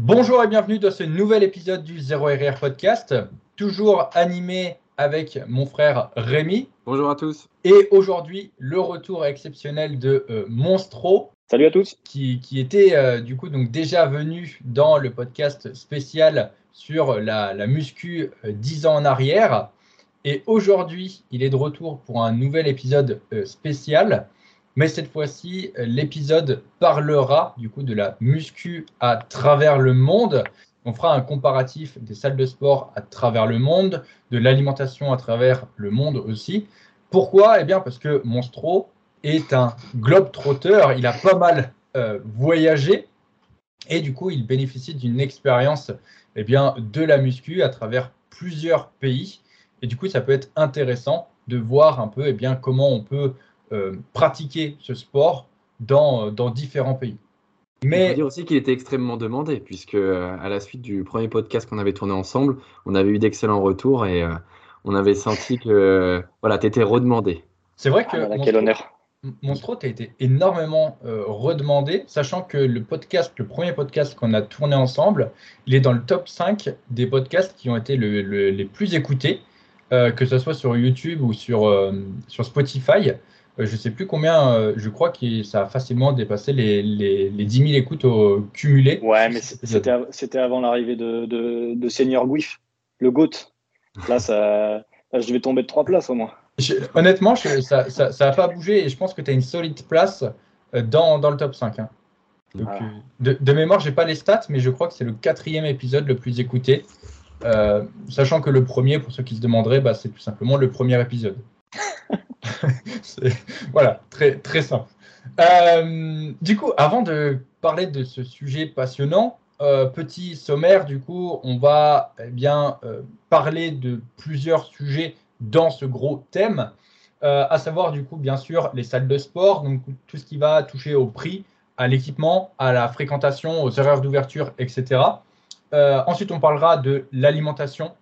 Bonjour et bienvenue dans ce nouvel épisode du 0RR Podcast, toujours animé avec mon frère Rémi. Bonjour à tous. Et aujourd'hui, le retour exceptionnel de euh, Monstro. Salut à tous. Qui, était euh, du coup donc déjà venu dans le podcast spécial sur la, muscu 10 euh, ans en arrière. Et aujourd'hui, il est de retour pour un nouvel épisode spécial mais cette fois-ci, l'épisode parlera du coup de la muscu à travers le monde. On fera un comparatif des salles de sport à travers le monde, de l'alimentation à travers le monde aussi. Pourquoi? Eh bien parce que Monstro est un globe trotteur, il a pas mal euh, voyagé et du coup il bénéficie d'une expérience eh bien, de la muscu à travers plusieurs pays. Et du coup ça peut être intéressant de voir un peu eh bien, comment on peut pratiquer ce sport dans, dans différents pays. Mais... Il faut dire aussi qu'il était extrêmement demandé, puisque euh, à la suite du premier podcast qu'on avait tourné ensemble, on avait eu d'excellents retours et euh, on avait senti que voilà, tu étais redemandé. C'est vrai que ah, quel honneur. Monstro, tu as été énormément redemandé, sachant que le podcast, le premier podcast qu'on a tourné ensemble, il est dans le top 5 des podcasts qui ont été les plus écoutés, que ce soit sur YouTube ou sur, sur Spotify. Euh, je ne sais plus combien, euh, je crois que ça a facilement dépassé les, les, les 10 000 écoutes au, cumulées. Ouais, mais c'était avant l'arrivée de, de, de, Senior Guif, le GOAT. Là, ça, je devais tomber de trois places au moins. honnêtement, ça n'a ça, pas bougé et je pense que tu as une solide place euh, dans, dans le top 5. Hein. Ah. de, de, mémoire, je n'ai pas les stats, mais je crois que c'est le quatrième épisode le plus écouté. sachant que le premier, pour ceux qui se demanderaient, bah, c'est tout simplement le premier épisode. voilà, très, très simple. Euh, du coup, avant de parler de ce sujet passionnant, euh, petit sommaire, du coup, on va eh bien euh, parler de plusieurs sujets dans ce gros thème, à savoir du coup, bien sûr, les salles de sport, donc tout ce qui va toucher au prix, à l'équipement, à la fréquentation, aux horaires d'ouverture, etc. ensuite, on parlera de l'alimentation,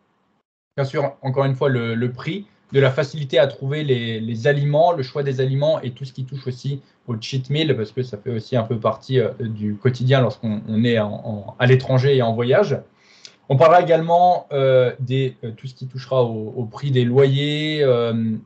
bien sûr, encore une fois, le prix, de la facilité à trouver les, aliments, le choix des aliments et tout ce qui touche aussi au cheat meal, parce que ça fait aussi un peu partie euh, du quotidien lorsqu'on est à l'étranger et en voyage. On parlera également euh, de euh, tout ce qui touchera au, prix des loyers,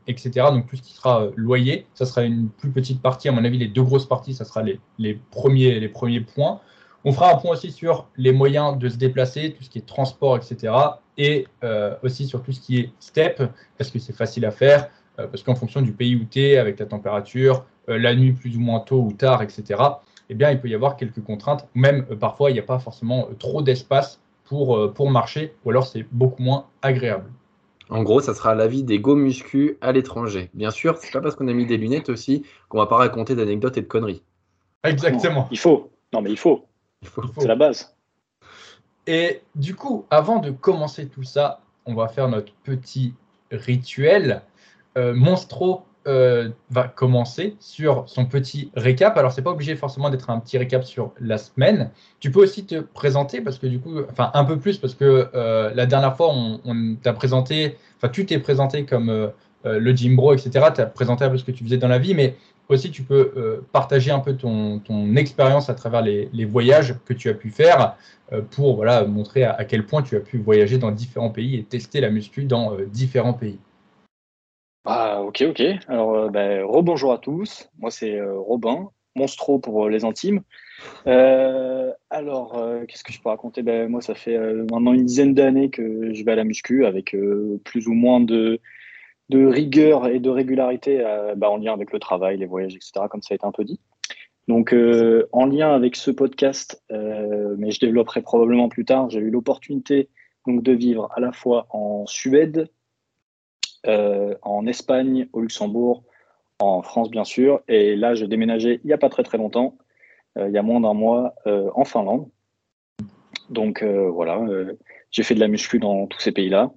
etc. Donc tout ce qui sera loyer, ça sera une plus petite partie. À mon avis, les deux grosses parties, ça sera les, premiers, les premiers points. On fera un point aussi sur les moyens de se déplacer, tout ce qui est transport, etc. Et euh, aussi sur tout ce qui est step, parce que c'est facile à faire, euh, parce qu'en fonction du pays où tu es, avec la température, euh, la nuit plus ou moins tôt ou tard, etc., eh bien, il peut y avoir quelques contraintes. Même parfois, il n'y a pas forcément trop d'espace pour, pour marcher, ou alors c'est beaucoup moins agréable. En gros, ça sera l'avis des go muscu à l'étranger. Bien sûr, c'est pas parce qu'on a mis des lunettes aussi qu'on va pas raconter d'anecdotes et de conneries. Exactement. il faut. Non, mais il faut. C'est la base. Et du coup, avant de commencer tout ça, on va faire notre petit rituel. Euh, Monstro euh, va commencer sur son petit récap. Alors, c'est pas obligé forcément d'être un petit récap sur la semaine. Tu peux aussi te présenter parce que du coup, enfin un peu plus parce que euh, la dernière fois, on, t'a présenté, enfin tu t'es présenté comme le gym bro, etc. Tu as présenté un peu ce que tu faisais dans la vie, mais aussi tu peux euh, partager un peu ton, expérience à travers les, voyages que tu as pu faire euh, pour voilà, montrer à, quel point tu as pu voyager dans différents pays et tester la muscu dans euh, différents pays. Ah, ok, ok. Alors, ben, rebonjour à tous. Moi, c'est Robin, Monstro pour les intimes. alors, qu'est-ce que je peux raconter? Ben, Moi, ça fait maintenant une dizaine d'années que je vais à la muscu avec plus ou moins de, de rigueur et de régularité euh, bah, en lien avec le travail, les voyages, etc., comme ça a été un peu dit. Donc, euh, en lien avec ce podcast, euh, mais je développerai probablement plus tard, j'ai eu l'opportunité donc de vivre à la fois en Suède, en Espagne, au Luxembourg, en France bien sûr, et là j'ai déménagé il n'y a pas très très longtemps, il y a moins d'un mois, en Finlande. Donc voilà, j'ai fait de la muscu dans tous ces pays-là.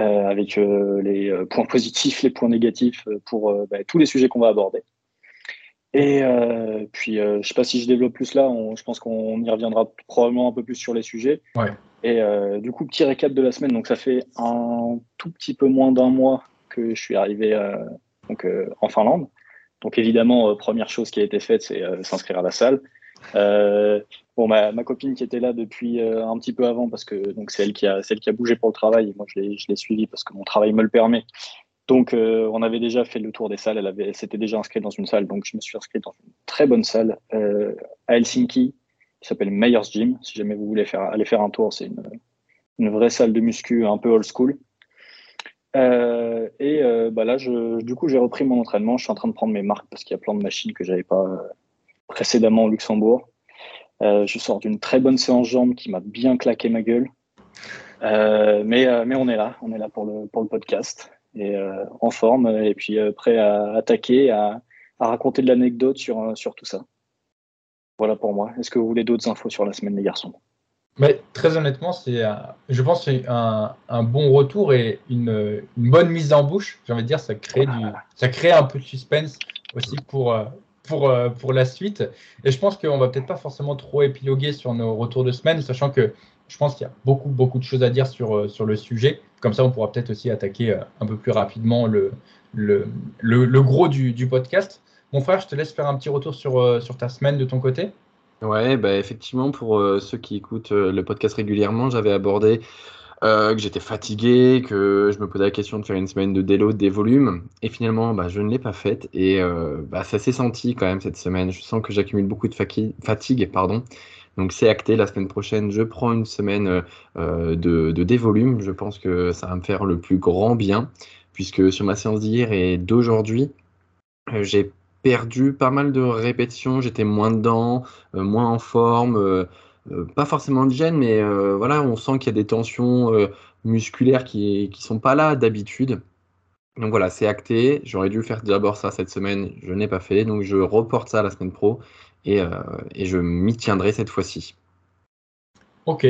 Euh, avec euh, les euh, points positifs, les points négatifs pour bah, tous les sujets qu'on va aborder. Et puis, je ne sais pas si je développe plus là, je pense qu'on y reviendra probablement un peu plus sur les sujets. Et du coup, petit récap de la semaine. Donc, ça fait un tout petit peu moins d'un mois que je suis arrivé donc, en Finlande. Donc, évidemment, première chose qui a été faite, c'est s'inscrire à la salle. Bon, ma, copine qui était là depuis un petit peu avant, parce que c'est elle qui a, qui a bougé pour le travail, moi je l'ai suivi parce que mon travail me le permet. Donc, on avait déjà fait le tour des salles. Elle, elle s'était déjà inscrite dans une salle. Donc, je me suis inscrit dans une très bonne salle à Helsinki qui s'appelle Meyers Gym. Si jamais vous voulez faire, aller faire un tour, c'est une, une vraie salle de muscu un peu old school. Euh, et euh, bah là, du coup, j'ai repris mon entraînement. Je suis en train de prendre mes marques parce qu'il y a plein de machines que j'avais pas euh, précédemment au Luxembourg. Je sors d'une très bonne séance jambes qui m'a bien claqué ma gueule. mais, mais on est là, on est là pour le, pour le podcast et en forme et puis prêt à attaquer, à, raconter de l'anecdote sur, sur tout ça. Voilà pour moi. Est-ce que vous voulez d'autres infos sur la semaine des garçons? Mais très honnêtement, c'est, je pense, c'est un, un, bon retour et une, une bonne mise en bouche. J'ai envie de dire, ça crée ça crée un peu de suspense aussi pour euh, pour euh, pour la suite. Et je pense qu'on va peut-être pas forcément trop épiloguer sur nos retours de semaine, sachant que je pense qu'il y a beaucoup beaucoup de choses à dire sur euh, sur le sujet. Comme ça, on pourra peut-être aussi attaquer un peu plus rapidement le le, le, gros du, du, podcast. Mon frère, je te laisse faire un petit retour sur sur ta semaine de ton côté. Ouais, bah effectivement, pour euh, ceux qui écoutent euh, le podcast régulièrement, j'avais abordé euh, que j'étais fatigué, que je me posais la question de faire une semaine de déload des volumes. Et finalement, bah, je ne l'ai pas faite. Et bah, ça s'est senti quand même cette semaine. Je sens que j'accumule beaucoup de fatigue. Pardon. Donc c'est acté. La semaine prochaine, je prends une semaine de, de dévolume. Je pense que ça va me faire le plus grand bien. Puisque sur ma séance d'hier et d'aujourd'hui, j'ai perdu pas mal de répétitions, j'étais moins dedans, euh, moins en forme, euh, euh, pas forcément de gêne, mais voilà, on sent qu'il y a des tensions musculaires qui qui sont pas là d'habitude. Donc voilà, c'est acté. J'aurais dû faire d'abord ça cette semaine, je n'ai pas fait, donc je reporte ça la semaine pro et, et je m'y tiendrai cette fois-ci. Ok.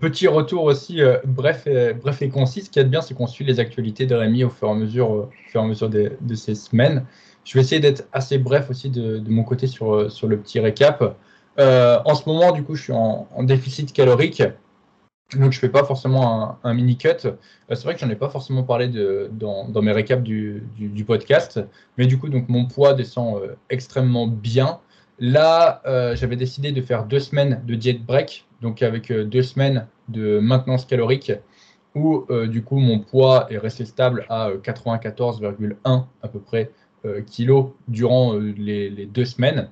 petit retour aussi, bref, et, bref et concis. Ce qui est bien, c'est qu'on suit les actualités de Rémi au fur et à mesure, au fur et à mesure de ces semaines. Je vais essayer d'être assez bref aussi de, mon côté sur, sur le petit récap. Euh, en ce moment, du coup, je suis en, déficit calorique. Donc, je ne fais pas forcément un, mini cut. Euh, c'est vrai que j'en ai pas forcément parlé dans, mes récaps du, podcast. Mais du coup, donc, mon poids descend euh, extrêmement bien. Là, j'avais décidé de faire deux semaines de diet break, donc avec deux semaines de maintenance calorique, où du coup mon poids est resté stable à 94,1 à peu près kilos durant les, deux semaines.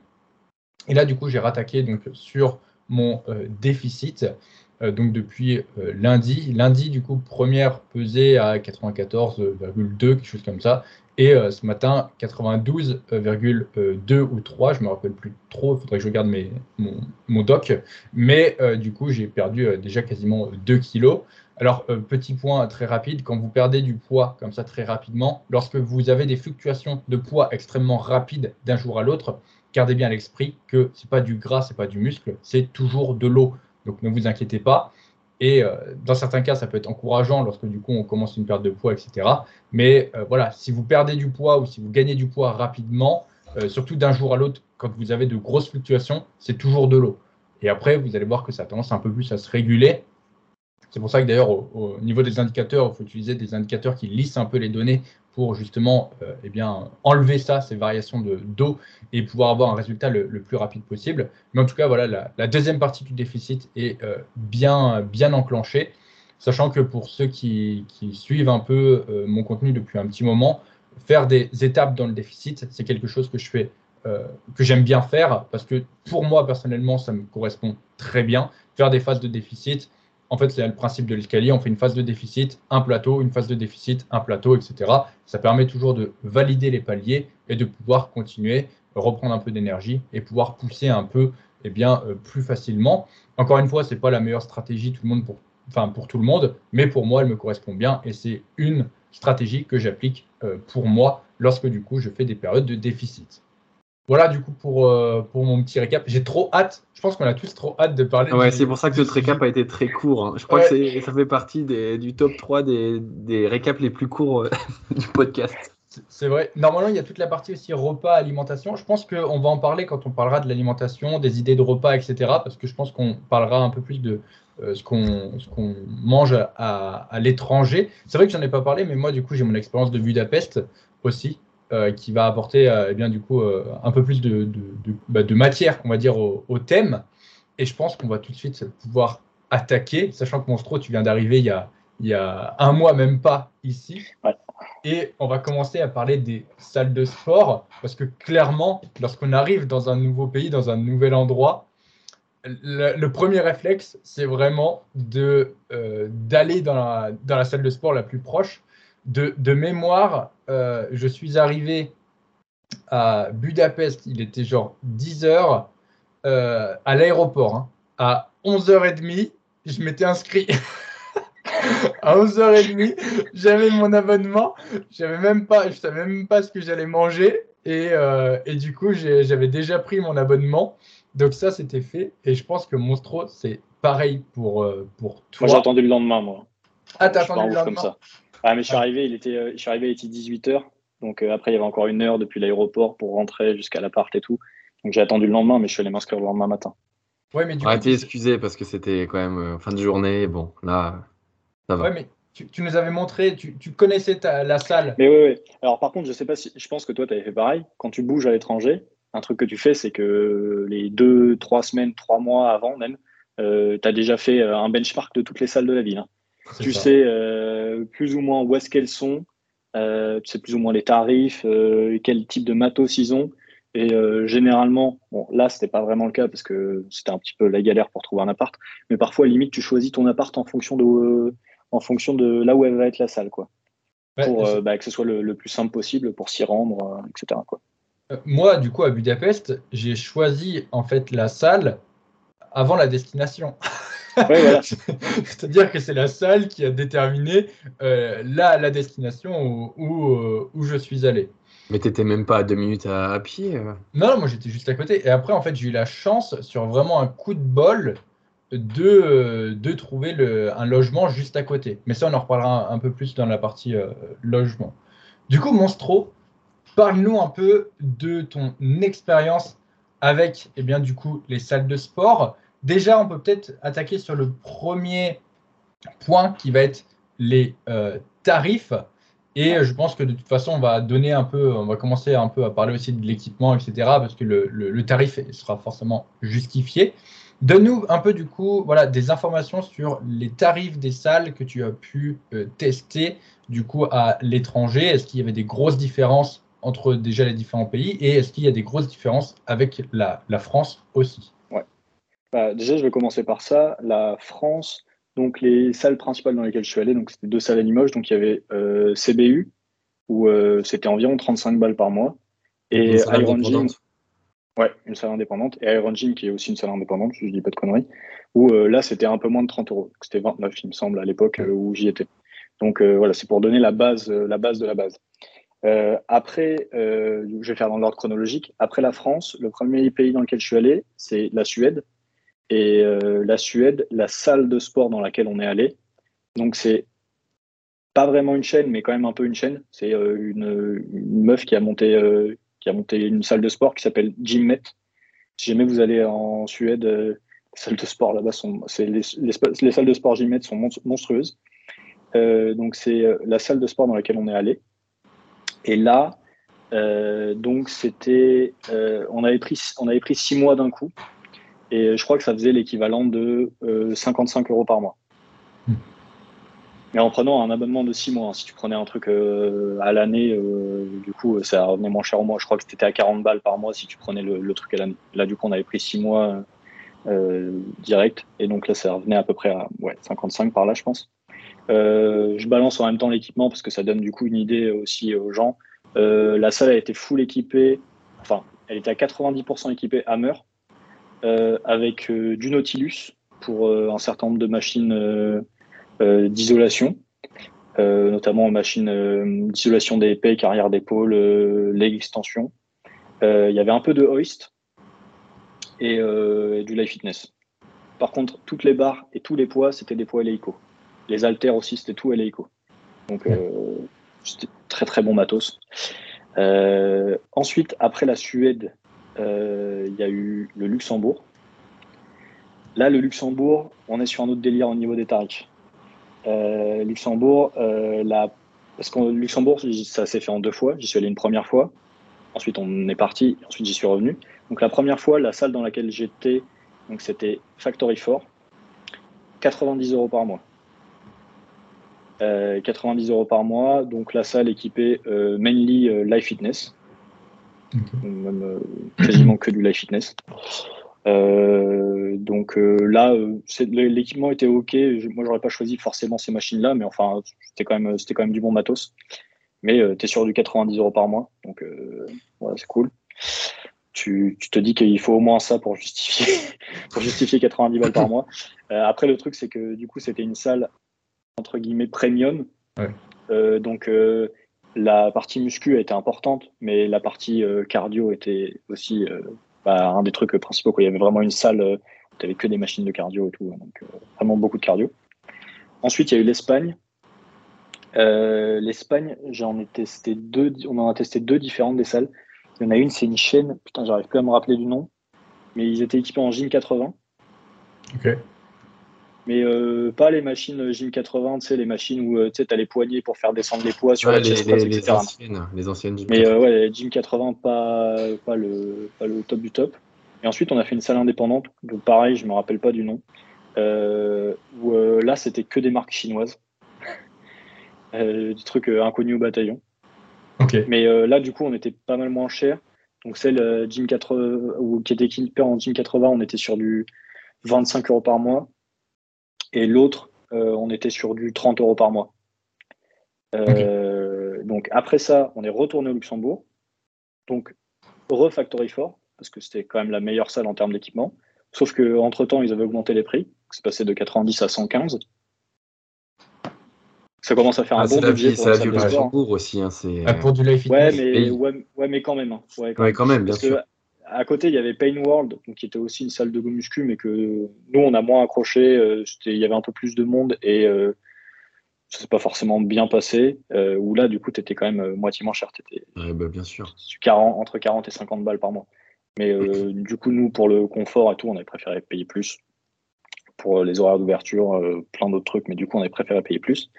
Et là, du coup, j'ai rattaqué donc, sur mon euh, déficit. donc depuis lundi. Lundi, du coup, première pesée à 94,2, quelque chose comme ça. Et ce matin, 92,2 ou 3, je me rappelle plus trop, il faudrait que je regarde mes, mon, mon doc. Mais du coup, j'ai perdu déjà quasiment 2 kilos. Alors, euh, petit point très rapide, quand vous perdez du poids comme ça très rapidement, lorsque vous avez des fluctuations de poids extrêmement rapides d'un jour à l'autre, gardez bien à l'esprit que ce n'est pas du gras, ce n'est pas du muscle, c'est toujours de l'eau. Donc ne vous inquiétez pas. Et euh, dans certains cas, ça peut être encourageant lorsque du coup on commence une perte de poids, etc. Mais euh, voilà, si vous perdez du poids ou si vous gagnez du poids rapidement, surtout d'un jour à l'autre, quand vous avez de grosses fluctuations, c'est toujours de l'eau. Et après, vous allez voir que ça tendance un peu plus à se réguler c'est pour ça que d'ailleurs, au, niveau des indicateurs, il faut utiliser des indicateurs qui lissent un peu les données pour justement euh, eh bien, enlever ça, ces variations de d'eau, et pouvoir avoir un résultat le, plus rapide possible. Mais en tout cas, voilà, la, deuxième partie du déficit est euh, bien, bien enclenchée, sachant que pour ceux qui, suivent un peu euh, mon contenu depuis un petit moment, faire des étapes dans le déficit, c'est quelque chose que je fais. que j'aime bien faire parce que pour moi personnellement ça me correspond très bien faire des phases de déficit en fait, c'est le principe de l'escalier. On fait une phase de déficit, un plateau, une phase de déficit, un plateau, etc. Ça permet toujours de valider les paliers et de pouvoir continuer, reprendre un peu d'énergie et pouvoir pousser un peu eh bien, euh, plus facilement. Encore une fois, ce n'est pas la meilleure stratégie pour tout le monde, mais pour moi, elle me correspond bien et c'est une stratégie que j'applique euh, pour moi lorsque du coup je fais des périodes de déficit. Voilà du coup pour, euh, pour mon petit récap. J'ai trop hâte. Je pense qu'on a tous trop hâte de parler. Ouais, c'est pour ça que notre récap a été très court. Hein. Je crois que ça fait partie des, du top 3 des, des récaps les plus courts euh, du podcast. C'est vrai. Normalement, il y a toute la partie aussi repas, alimentation. Je pense qu'on va en parler quand on parlera de l'alimentation, des idées de repas, etc. Parce que je pense qu'on parlera un peu plus de euh, ce qu'on mange à, à l'étranger. C'est vrai que j'en ai pas parlé, mais moi, du coup, j'ai mon expérience de Budapest aussi. Euh, qui va apporter euh, eh bien, du coup, euh, un peu plus de, de, bah, de, matière, on va dire, au, thème. Et je pense qu'on va tout de suite pouvoir attaquer, sachant que Monstro, tu viens d'arriver il y a, il y a un mois, même pas ici. Et on va commencer à parler des salles de sport, parce que clairement, lorsqu'on arrive dans un nouveau pays, dans un nouvel endroit, le, premier réflexe, c'est vraiment de euh, d'aller dans la, dans la, salle de sport la plus proche. De, de mémoire, euh, je suis arrivé à Budapest, il était genre 10 heures euh, à l'aéroport. Hein. À 11h30, je m'étais inscrit. à 11h30, j'avais mon abonnement. J'avais même pas, je savais même pas ce que j'allais manger. Et, euh, et, du coup, j'avais déjà pris mon abonnement. Donc ça, c'était fait. Et je pense que Monstro, c'est pareil pour, pour toi. Moi, j'ai attendu le lendemain, moi. Ah, t'as attendu le lendemain comme ça. Ah, mais je suis arrivé, il était, je suis arrivé, il était 18h. Donc après, il y avait encore une heure depuis l'aéroport pour rentrer jusqu'à l'appart et tout. Donc j'ai attendu le lendemain, mais je suis allé m'inscrire le lendemain matin. Ouais, mais du coup, été excusé parce que c'était quand même euh, fin de journée. Bon, là, ça va. Ouais, mais tu, nous avais montré, tu, connaissais la salle. Mais oui, oui. Alors par contre, je sais pas si, je pense que toi, tu avais fait pareil. Quand tu bouges à l'étranger, un truc que tu fais, c'est que les deux, trois semaines, trois mois avant même, euh, tu as déjà fait euh, un benchmark de toutes les salles de la ville. Hein. Tu sais plus ou moins où est-ce qu'elles sont, tu sais plus ou moins les tarifs, quel type de matos ils ont. Et euh, généralement, bon, là, c'était pas vraiment le cas parce que c'était un petit peu la galère pour trouver un appart. Mais parfois, limite, tu choisis ton appart en fonction de, euh, en fonction de là où elle va être la salle, quoi. pour euh, bah, que ce soit le, plus simple possible pour s'y rendre, etc. Quoi. Moi, du coup, à Budapest, j'ai choisi en fait la salle avant la destination. Ouais, voilà. C'est-à-dire que c'est la salle qui a déterminé la, la destination où, où, où je suis allé. Mais t'étais même pas à deux minutes à, pied euh. Non, moi j'étais juste à côté. Et après, en fait, j'ai eu la chance, sur vraiment un coup de bol, de, de trouver le, un logement juste à côté. Mais ça, on en reparlera un, peu plus dans la partie euh, logement. Du coup, Monstro, parle-nous un peu de ton expérience avec, eh bien, du coup, les salles de sport. Déjà, on peut peut-être attaquer sur le premier point qui va être les euh, tarifs. Et je pense que de toute façon, on va donner un peu, on va commencer un peu à parler aussi de l'équipement, etc. Parce que le, tarif sera forcément justifié. Donne-nous un peu du coup, voilà, des informations sur les tarifs des salles que tu as pu euh, tester du coup à l'étranger. Est-ce qu'il y avait des grosses différences entre déjà les différents pays et est-ce qu'il y a des grosses différences avec la, France aussi? Bah, déjà, je vais commencer par ça. La France, donc les salles principales dans lesquelles je suis allé, donc c'était deux salles à Limoges, donc il y avait euh, CBU où euh, c'était environ 35 balles par mois et Iron Gym, ouais, une salle indépendante et Iron Gym qui est aussi une salle indépendante, je dis pas de conneries, où euh, là c'était un peu moins de 30 euros, c'était 29 il me semble à l'époque où j'y étais. Donc voilà, c'est pour donner la base, la base de la base. après, je vais faire dans l'ordre chronologique. Après la France, le premier pays dans lequel je suis allé, c'est la Suède. Et euh, la Suède, la salle de sport dans laquelle on est allé, donc c'est pas vraiment une chaîne, mais quand même un peu une chaîne. C'est euh, une, meuf qui a monté euh, qui a monté une salle de sport qui s'appelle Gymmet. Si jamais vous allez en Suède, les salles de sport là-bas sont, les, les, salles de sport Gymmet sont monstrueuses. donc c'est la salle de sport dans laquelle on est allé. Et là, donc c'était, on avait pris, on avait pris six mois d'un coup. Et je crois que ça faisait l'équivalent de 55 euh, euros par mois. Hmm. Mais en prenant un abonnement de 6 mois, hein. si tu prenais un truc euh, à l'année, euh, du coup, ça revenait moins cher au mois. Je crois que c'était à 40 balles par mois si tu prenais le, truc à l'année. Là, du coup, on avait pris 6 mois direct. Et donc là, ça revenait à peu près à ouais, 55 par là, je pense. je balance en même temps l'équipement parce que ça donne du coup une idée aussi aux gens. la salle a été full équipée, enfin, elle était à 90% équipée Hammer. Euh, avec euh, du Nautilus pour euh, un certain nombre de machines d'isolation, notamment machines d'isolation des épées, carrière d'épaule, leg extension. Il y avait un peu de hoist et, du life fitness. Par contre, toutes les barres et tous les poids, c'était des poids Eleiko. Les haltères aussi, c'était tout Eleiko. Donc, c'était très très bon matos. ensuite, après la Suède euh, il y a eu le Luxembourg. Là, le Luxembourg, on est sur un autre délire au niveau des tarifs. Euh, Luxembourg, euh, parce Luxembourg, ça s'est fait en deux fois. J'y suis allé une première fois. Ensuite, on est parti. Ensuite, j'y suis revenu. Donc, la première fois, la salle dans laquelle j'étais, Donc c'était Factory 4, 90 euros par mois. 90 euros par mois, donc la salle équipée mainly Life Fitness, même quasiment que du Life Fitness. Euh, donc euh, là, euh, l'équipement était ok. Moi, j'aurais pas choisi forcément ces machines-là, mais enfin, c'était quand même, c'était quand même du bon matos. Mais tu es sur du 90 euros par mois, donc voilà, c'est cool. Tu, tu, te dis qu'il faut au moins ça pour justifier, pour justifier 90 balles par mois. après, le truc, c'est que du coup, c'était une salle entre guillemets premium. donc, la partie muscu était importante, mais la partie cardio était aussi bah, un des trucs principaux. Quoi. Il y avait vraiment une salle euh, où tu n'avais que des machines de cardio et tout. Hein, donc, euh, vraiment beaucoup de cardio. Ensuite, il y a eu l'Espagne. Euh, L'Espagne, j'en ai testé deux, on en a testé deux différentes des salles. Il y en a une, c'est une chaîne, putain, j'arrive plus à me rappeler du nom, mais ils étaient équipés en Gym 80. Ok mais euh, pas les machines Gym 80, tu sais, les machines où euh, tu as les poignées pour faire descendre les poids sur la les, les, anciennes, les anciennes Gym Mais euh, ouais, Gym 80, pas, pas, le, pas le top du top. Et ensuite, on a fait une salle indépendante, donc pareil, je me rappelle pas du nom, où là, c'était que des marques chinoises. des trucs inconnus au bataillon. Okay. Mais là, du coup, on était pas mal moins cher. Donc, celle Gym 80, ou qui était équipée en Gym 80, on était sur du 25 euros par mois. Et l'autre, euh, on était sur du 30 euros par mois. Euh, donc après ça, on est retourné au Luxembourg. Donc refactory fort, parce que c'était quand même la meilleure salle en termes d'équipement. Sauf qu'entre-temps, ils avaient augmenté les prix. C'est passé de 90 à 115. Ça commence à faire un ah, bon budget pour la vie Luxembourg aussi. Hein, ah, pour du life ouais mais, ouais, mais quand même. Hein. Ouais, quand, même, bien sûr à côté, il y avait Pain World, qui était aussi une salle de go muscu, mais que nous, on a moins accroché. Euh, il y avait un peu plus de monde et euh, ça s'est pas forcément bien passé. Euh, où là, du coup, tu étais quand même moitié moins cher. Étais, bah, bien sûr. 40, entre 40 et 50 balles par mois. Mais du coup, nous, pour le confort et tout, on avait préféré payer plus. Pour les horaires d'ouverture, plein d'autres trucs, mais du coup, on avait préféré payer plus.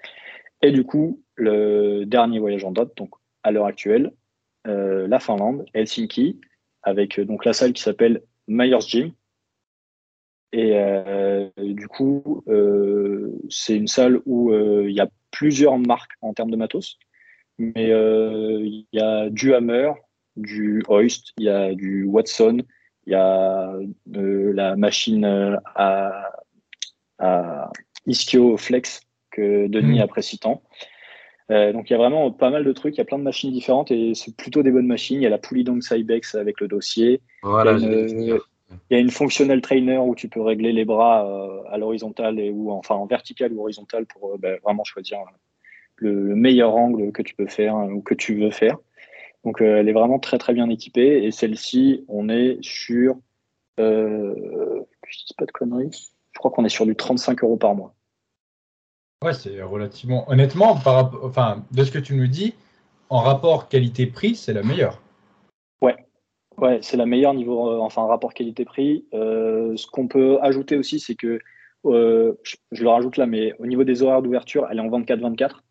Et du coup, le dernier voyage en date, donc à l'heure actuelle, la Finlande, Helsinki, avec euh, donc la salle qui s'appelle Myers Gym. Et euh, du coup, euh, c'est une salle où il y a plusieurs marques en termes de matos. Mais il y a du Hammer, du Hoist, il y a du Watson, il y a la machine à, à Ischio Flex que Denis mmh. apprécie tant. Euh, donc il y a vraiment pas mal de trucs, il y a plein de machines différentes et c'est plutôt des bonnes machines. Il y a la Dong Cybex avec le dossier. Voilà, il, y a une, functional trainer où tu peux régler les bras euh, à l'horizontale et ou enfin en vertical ou horizontal pour euh, ben, vraiment choisir le, meilleur angle que tu peux faire ou que tu veux faire. Donc elle est vraiment très très bien équipée et celle-ci on est sur je dis pas de conneries, je crois qu'on est sur du 35 euros par mois. Ouais, c'est relativement. Honnêtement, par enfin, de ce que tu nous dis, en rapport qualité-prix, c'est la meilleure. Ouais, ouais, c'est la meilleure niveau, euh, enfin, rapport qualité-prix. Euh, ce qu'on peut ajouter aussi, c'est que, euh, je, le rajoute là, mais au niveau des horaires d'ouverture, elle est en 24-24.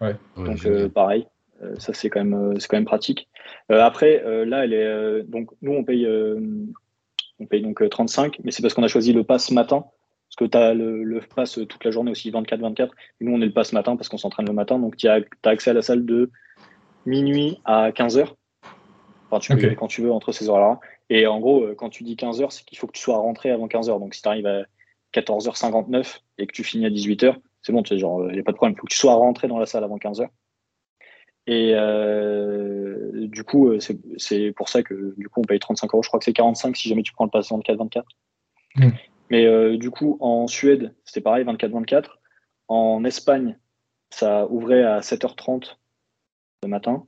Ouais. Donc, pareil, ça c'est quand même, c'est quand même pratique. après, là, elle est, donc, nous, on paye, on paye donc 35, mais c'est parce qu'on a choisi le pass matin. Parce que tu as le, pass toute la journée aussi, 24-24. Nous, on est le pass matin parce qu'on s'entraîne le matin. Donc, tu as, accès à la salle de minuit à 15h. Enfin, tu peux quand tu veux entre ces horaires-là. Et en gros, euh, quand tu dis 15h, c'est qu'il faut que tu sois rentré avant 15h. Donc, si tu arrives à 14h59 et que tu finis à 18h, c'est bon, tu sais, genre, il n'y a pas de problème. Il faut que tu sois rentré dans la salle avant 15h. Et euh, du coup, euh, c'est pour ça que du coup, on paye 35 euros. Je crois que c'est 45 si jamais tu prends le pass 24-24. Mais euh, du coup, en Suède, c'était pareil, 24-24. En Espagne, ça ouvrait à 7h30 le matin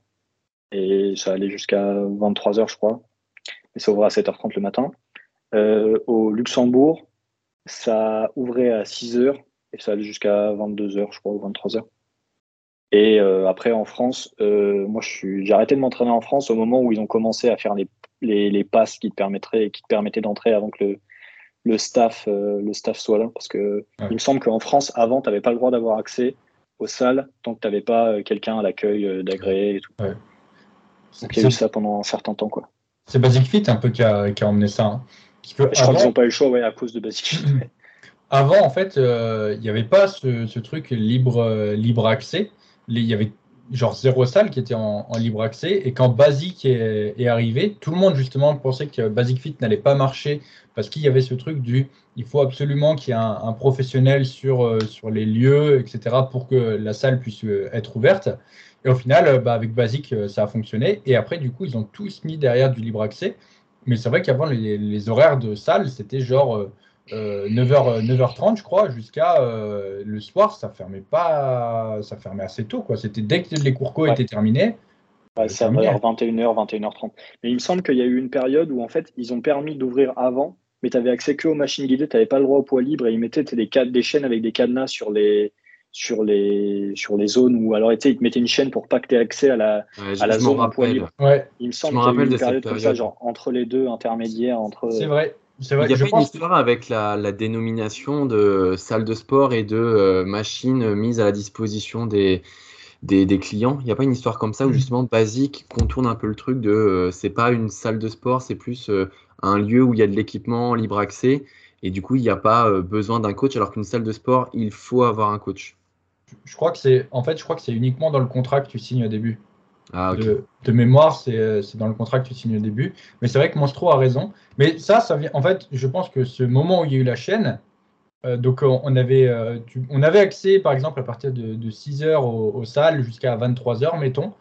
et ça allait jusqu'à 23h, je crois. Et ça ouvrait à 7h30 le matin. Euh, au Luxembourg, ça ouvrait à 6h et ça allait jusqu'à 22h, je crois, ou 23h. Et euh, après, en France, moi, j'ai arrêté de m'entraîner en France au moment où ils ont commencé à faire les, les, les passes qui te permettraient, qui te permettaient d'entrer avant que le, le staff, euh, le staff soit là. Parce que il me semble qu'en France, avant, tu n'avais pas le droit d'avoir accès aux salles tant que tu n'avais pas euh, quelqu'un à l'accueil euh, d'agréé et tout. Ouais. Donc il y a eu ça pendant un certain temps. quoi. C'est Basic Fit un peu qui a, qui a emmené ça. Hein. je crois qu'ils n'ont pas eu le choix ouais, à cause de Basic. avant, en fait, il n'y avait pas ce, ce, truc libre, libre accès. Il y avait genre zéro salle qui était en, libre accès. Et quand Basic est, arrivé, tout le monde justement pensait que Basic Fit n'allait pas marcher parce qu'il y avait ce truc du il faut absolument qu'il y ait un, professionnel sur, euh, sur les lieux, etc., pour que la salle puisse euh, être ouverte. Et au final, euh, bah, avec Basic, ça a fonctionné. Et après, du coup, ils ont tous mis derrière du libre accès. Mais c'est vrai qu'avant, les, les, horaires de salle, c'était genre 9h, 9h30, je crois, jusqu'à euh, le soir, ça fermait pas, ça fermait assez tôt, quoi. C'était dès que les cours co étaient terminés. ça va 21h, 21h30. Mais il me semble qu'il y a eu une période où en fait, ils ont permis d'ouvrir avant, mais tu avais accès que aux machines guidées, tu n'avais pas le droit au poids libre et ils mettaient des, des chaînes avec des cadenas sur les, sur les, sur les zones où alors ils te mettaient une chaîne pour pas que tu aies accès à la, à la zone à poids libre. Ouais. Il me semble qu'il y a eu une période comme ça, genre entre les deux intermédiaires. entre. C'est vrai. Il y a pas une histoire avec la, dénomination de salle de sport et de euh, machines mises à la disposition des, des, clients? Il n'y a pas une histoire comme ça où mm. justement Basique contourne un peu le truc de euh, c'est pas une salle de sport, c'est plus euh, un lieu où il y a de l'équipement libre accès et du coup il n'y a pas besoin d'un coach alors qu'une salle de sport il faut avoir un coach. Je crois que c'est en fait je crois que c'est uniquement dans le contrat que tu signes au début. Ah, de, mémoire, euh, c'est dans le contrat que tu signes au début. Mais c'est vrai que Monstro a raison. Mais ça, ça vient. En fait, je pense que ce moment où il y a eu la chaîne, euh, donc on avait, euh, on avait accès, par exemple, à partir de, 6 heures aux, salles jusqu'à 23 heures, mettons.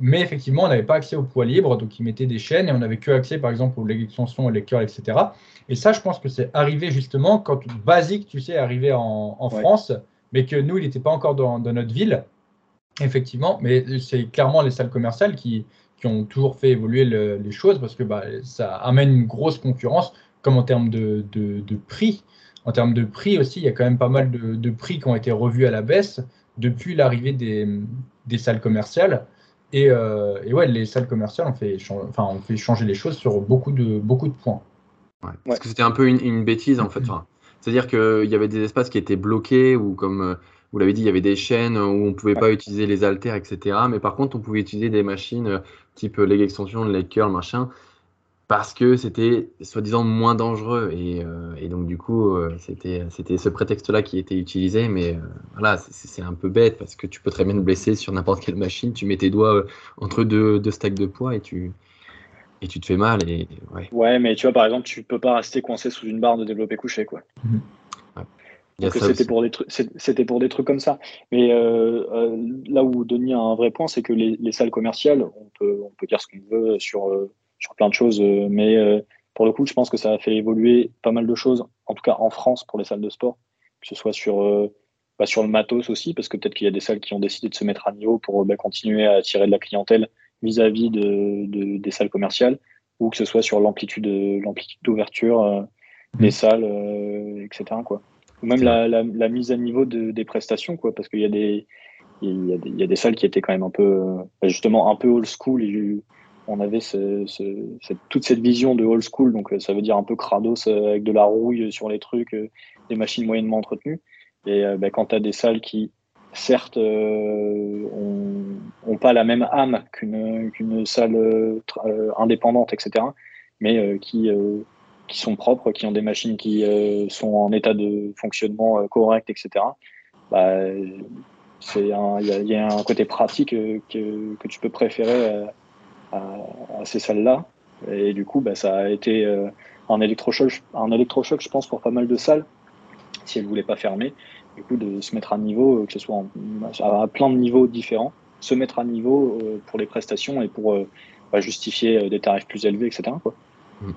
Mais effectivement, on n'avait pas accès au poids libre, donc ils mettaient des chaînes et on n'avait que accès, par exemple, aux extensions, aux lecteurs, etc. Et ça, je pense que c'est arrivé justement quand Basique, tu sais, est arrivé en, France, mais que nous, il n'était pas encore dans, dans notre ville. Effectivement, mais c'est clairement les salles commerciales qui, qui ont toujours fait évoluer les choses parce que bah, ça amène une grosse concurrence, comme en termes de, de, prix. En termes de prix aussi, il y a quand même pas mal de, de prix qui ont été revus à la baisse depuis l'arrivée des, des, salles commerciales. Et, euh, et, ouais, les salles commerciales ont fait, enfin, ont fait changer les choses sur beaucoup de, beaucoup de points. Ouais, parce que c'était un peu une, une, bêtise en fait. C'est-à-dire qu'il y avait des espaces qui étaient bloqués ou comme euh, vous l'avez dit, il y avait des chaînes où on ne pouvait pas utiliser les haltères, etc. Mais par contre, on pouvait utiliser des machines euh, type leg extension, leg curl, machin, parce que c'était soi-disant moins dangereux. Et, euh, donc, du coup, euh, c'était ce prétexte-là qui était utilisé. Mais voilà, c'est un peu bête parce que tu peux très bien te blesser sur n'importe quelle machine. Tu mets tes doigts entre deux, deux, stacks de poids et tu, et tu te fais mal. Et, ouais. ouais, mais tu vois, par exemple, tu peux pas rester coincé sous une barre de développé couché. quoi. C'était pour des trucs, c'était pour des trucs comme ça. Mais euh, euh, là où Denis a un vrai point, c'est que les, salles commerciales, on peut, on peut dire ce qu'on veut sur euh, sur plein de choses, mais pour le coup, je pense que ça a fait évoluer pas mal de choses, en tout cas en France pour les salles de sport, que ce soit sur bah, sur le matos aussi, parce que peut-être qu'il y a des salles qui ont décidé de se mettre à niveau pour bah, continuer à attirer de la clientèle vis-à-vis de, des salles commerciales, ou que ce soit sur l'amplitude l'amplitude d'ouverture des mmh. salles, etc. Quoi ou même la, la, la, mise à niveau de, des prestations, quoi, parce qu'il y a des il y, a des, il y, a des salles qui étaient quand même un peu bah, justement un peu old school et on avait ce, ce, cette, toute cette vision de old school. Donc ça veut dire un peu crados euh, avec de la rouille sur les trucs euh, des machines moyennement entretenues. Et euh, bah, quand tu as des salles qui certes euh, ont, ont, pas la même âme qu'une qu'une salle indépendante etc mais qui qui sont propres, qui ont des machines qui euh, sont en état de fonctionnement euh, correct, etc. Bah, il y, a un côté pratique euh, que, que tu peux préférer à, ces salles-là. Et du coup, bah, ça a été un électrochoc, un électrochoc, je pense, pour pas mal de salles, si elles voulaient pas fermer. Du coup, de se mettre à niveau, que ce soit à plein de niveaux différents, se mettre à niveau pour les prestations et pour bah, justifier des tarifs plus élevés, etc. Quoi.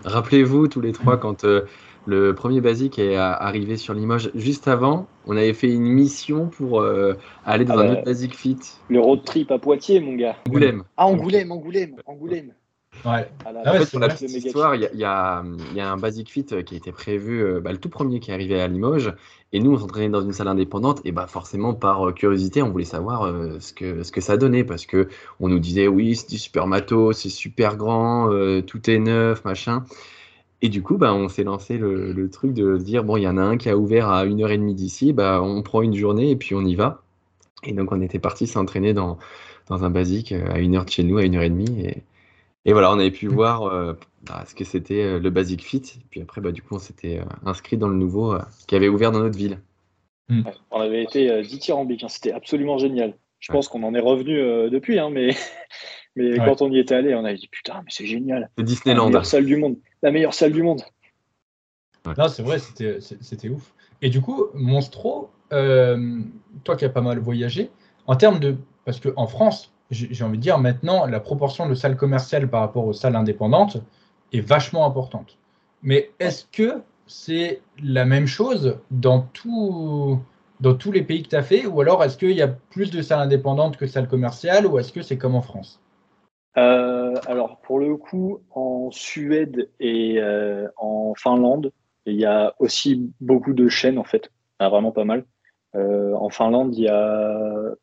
Rappelez-vous tous les trois quand euh, le premier basique est arrivé sur Limoges juste avant, on avait fait une mission pour euh, aller dans ah un bah, autre basic fit. Le road trip à Poitiers, mon gars. Angoulême. Ah, Angoulême, Angoulême, Angoulême. Ouais. Ah en fait, pour la petite histoire, il y, a un Basic Fit euh, qui a été prévu, euh, bah, le tout premier qui est arrivé à Limoges. Et nous, on s'entraînait dans une salle indépendante. Et bah, forcément, par euh, curiosité, on voulait savoir ce, que, ce que ça donnait. Parce que on nous disait, oui, c'est du super matos, c'est super grand, tout est neuf, machin. Et du coup, bah, on s'est lancé le, le, truc de dire, bon, il y en a un qui a ouvert à 1h30 d'ici, bah, on prend une journée et puis on y va. Et donc, on était parti s'entraîner dans, dans un basique à 1h de chez nous, à 1h30. Et, Et voilà, on avait pu voir euh, bah, ce que c'était euh, le Basic Fit. Et puis après, bah, du coup, on s'était euh, inscrit dans le nouveau qui avait ouvert dans notre ville. Hmm. on avait été dithyrambique, hein, c'était absolument génial. Je pense qu'on en est revenu depuis, hein, mais, mais quand on y était allé, on a dit putain, mais c'est génial. C'est Disneyland. La meilleure salle du monde. La meilleure salle du monde. Non, c'est vrai, c'était ouf. Et du coup, Monstro, toi qui as pas mal voyagé, en termes de. Parce qu'en France, j'ai envie de dire maintenant, la proportion de salles commerciales par rapport aux salles indépendantes est vachement importante. Mais est-ce que c'est la même chose dans, dans tous les pays que tu as fait Ou alors est-ce qu'il y a plus de salles indépendantes que de salles commerciales Ou est-ce que c'est comme en France? Euh, Alors pour le coup, en Suède et euh, en Finlande, il y a aussi beaucoup de chaînes en fait. Il y a vraiment pas mal. Euh, en Finlande, il y a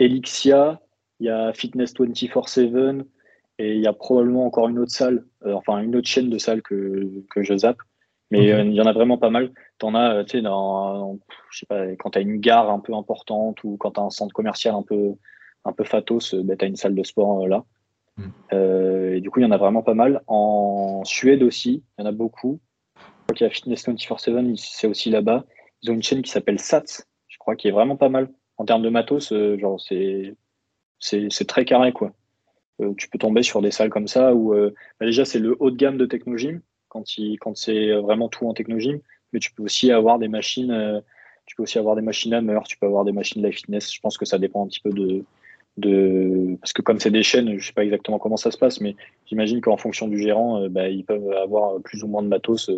Elixia, il y a Fitness 24-7 et il y a probablement encore une autre salle, euh, enfin une autre chaîne de salles que, que je zappe. Mais euh, il y en a vraiment pas mal. Tu en as, tu sais, dans, je sais pas, quand tu as une gare un peu importante ou quand tu as un centre commercial un peu, un peu fatos, ben, tu as une salle de sport là. Mm. et du coup, il y en a vraiment pas mal. En Suède aussi, il y en a beaucoup. Je crois qu'il y a Fitness 24-7, c'est aussi là-bas. Ils ont une chaîne qui s'appelle SATS, je crois, qui est vraiment pas mal en termes de matos, euh, genre c'est c'est très carré quoi. Euh, tu peux tomber sur des salles comme ça où euh, bah, déjà c'est le haut de gamme de Technogym quand il, quand c'est vraiment tout en Technogym, mais tu peux aussi avoir des machines, tu peux aussi avoir des machines Hammer, tu peux avoir des machines Life Fitness. Je pense que ça dépend un petit peu de de parce que comme c'est des chaînes, je sais pas exactement comment ça se passe, mais j'imagine qu'en fonction du gérant, bah, ils peuvent avoir plus ou moins de matos.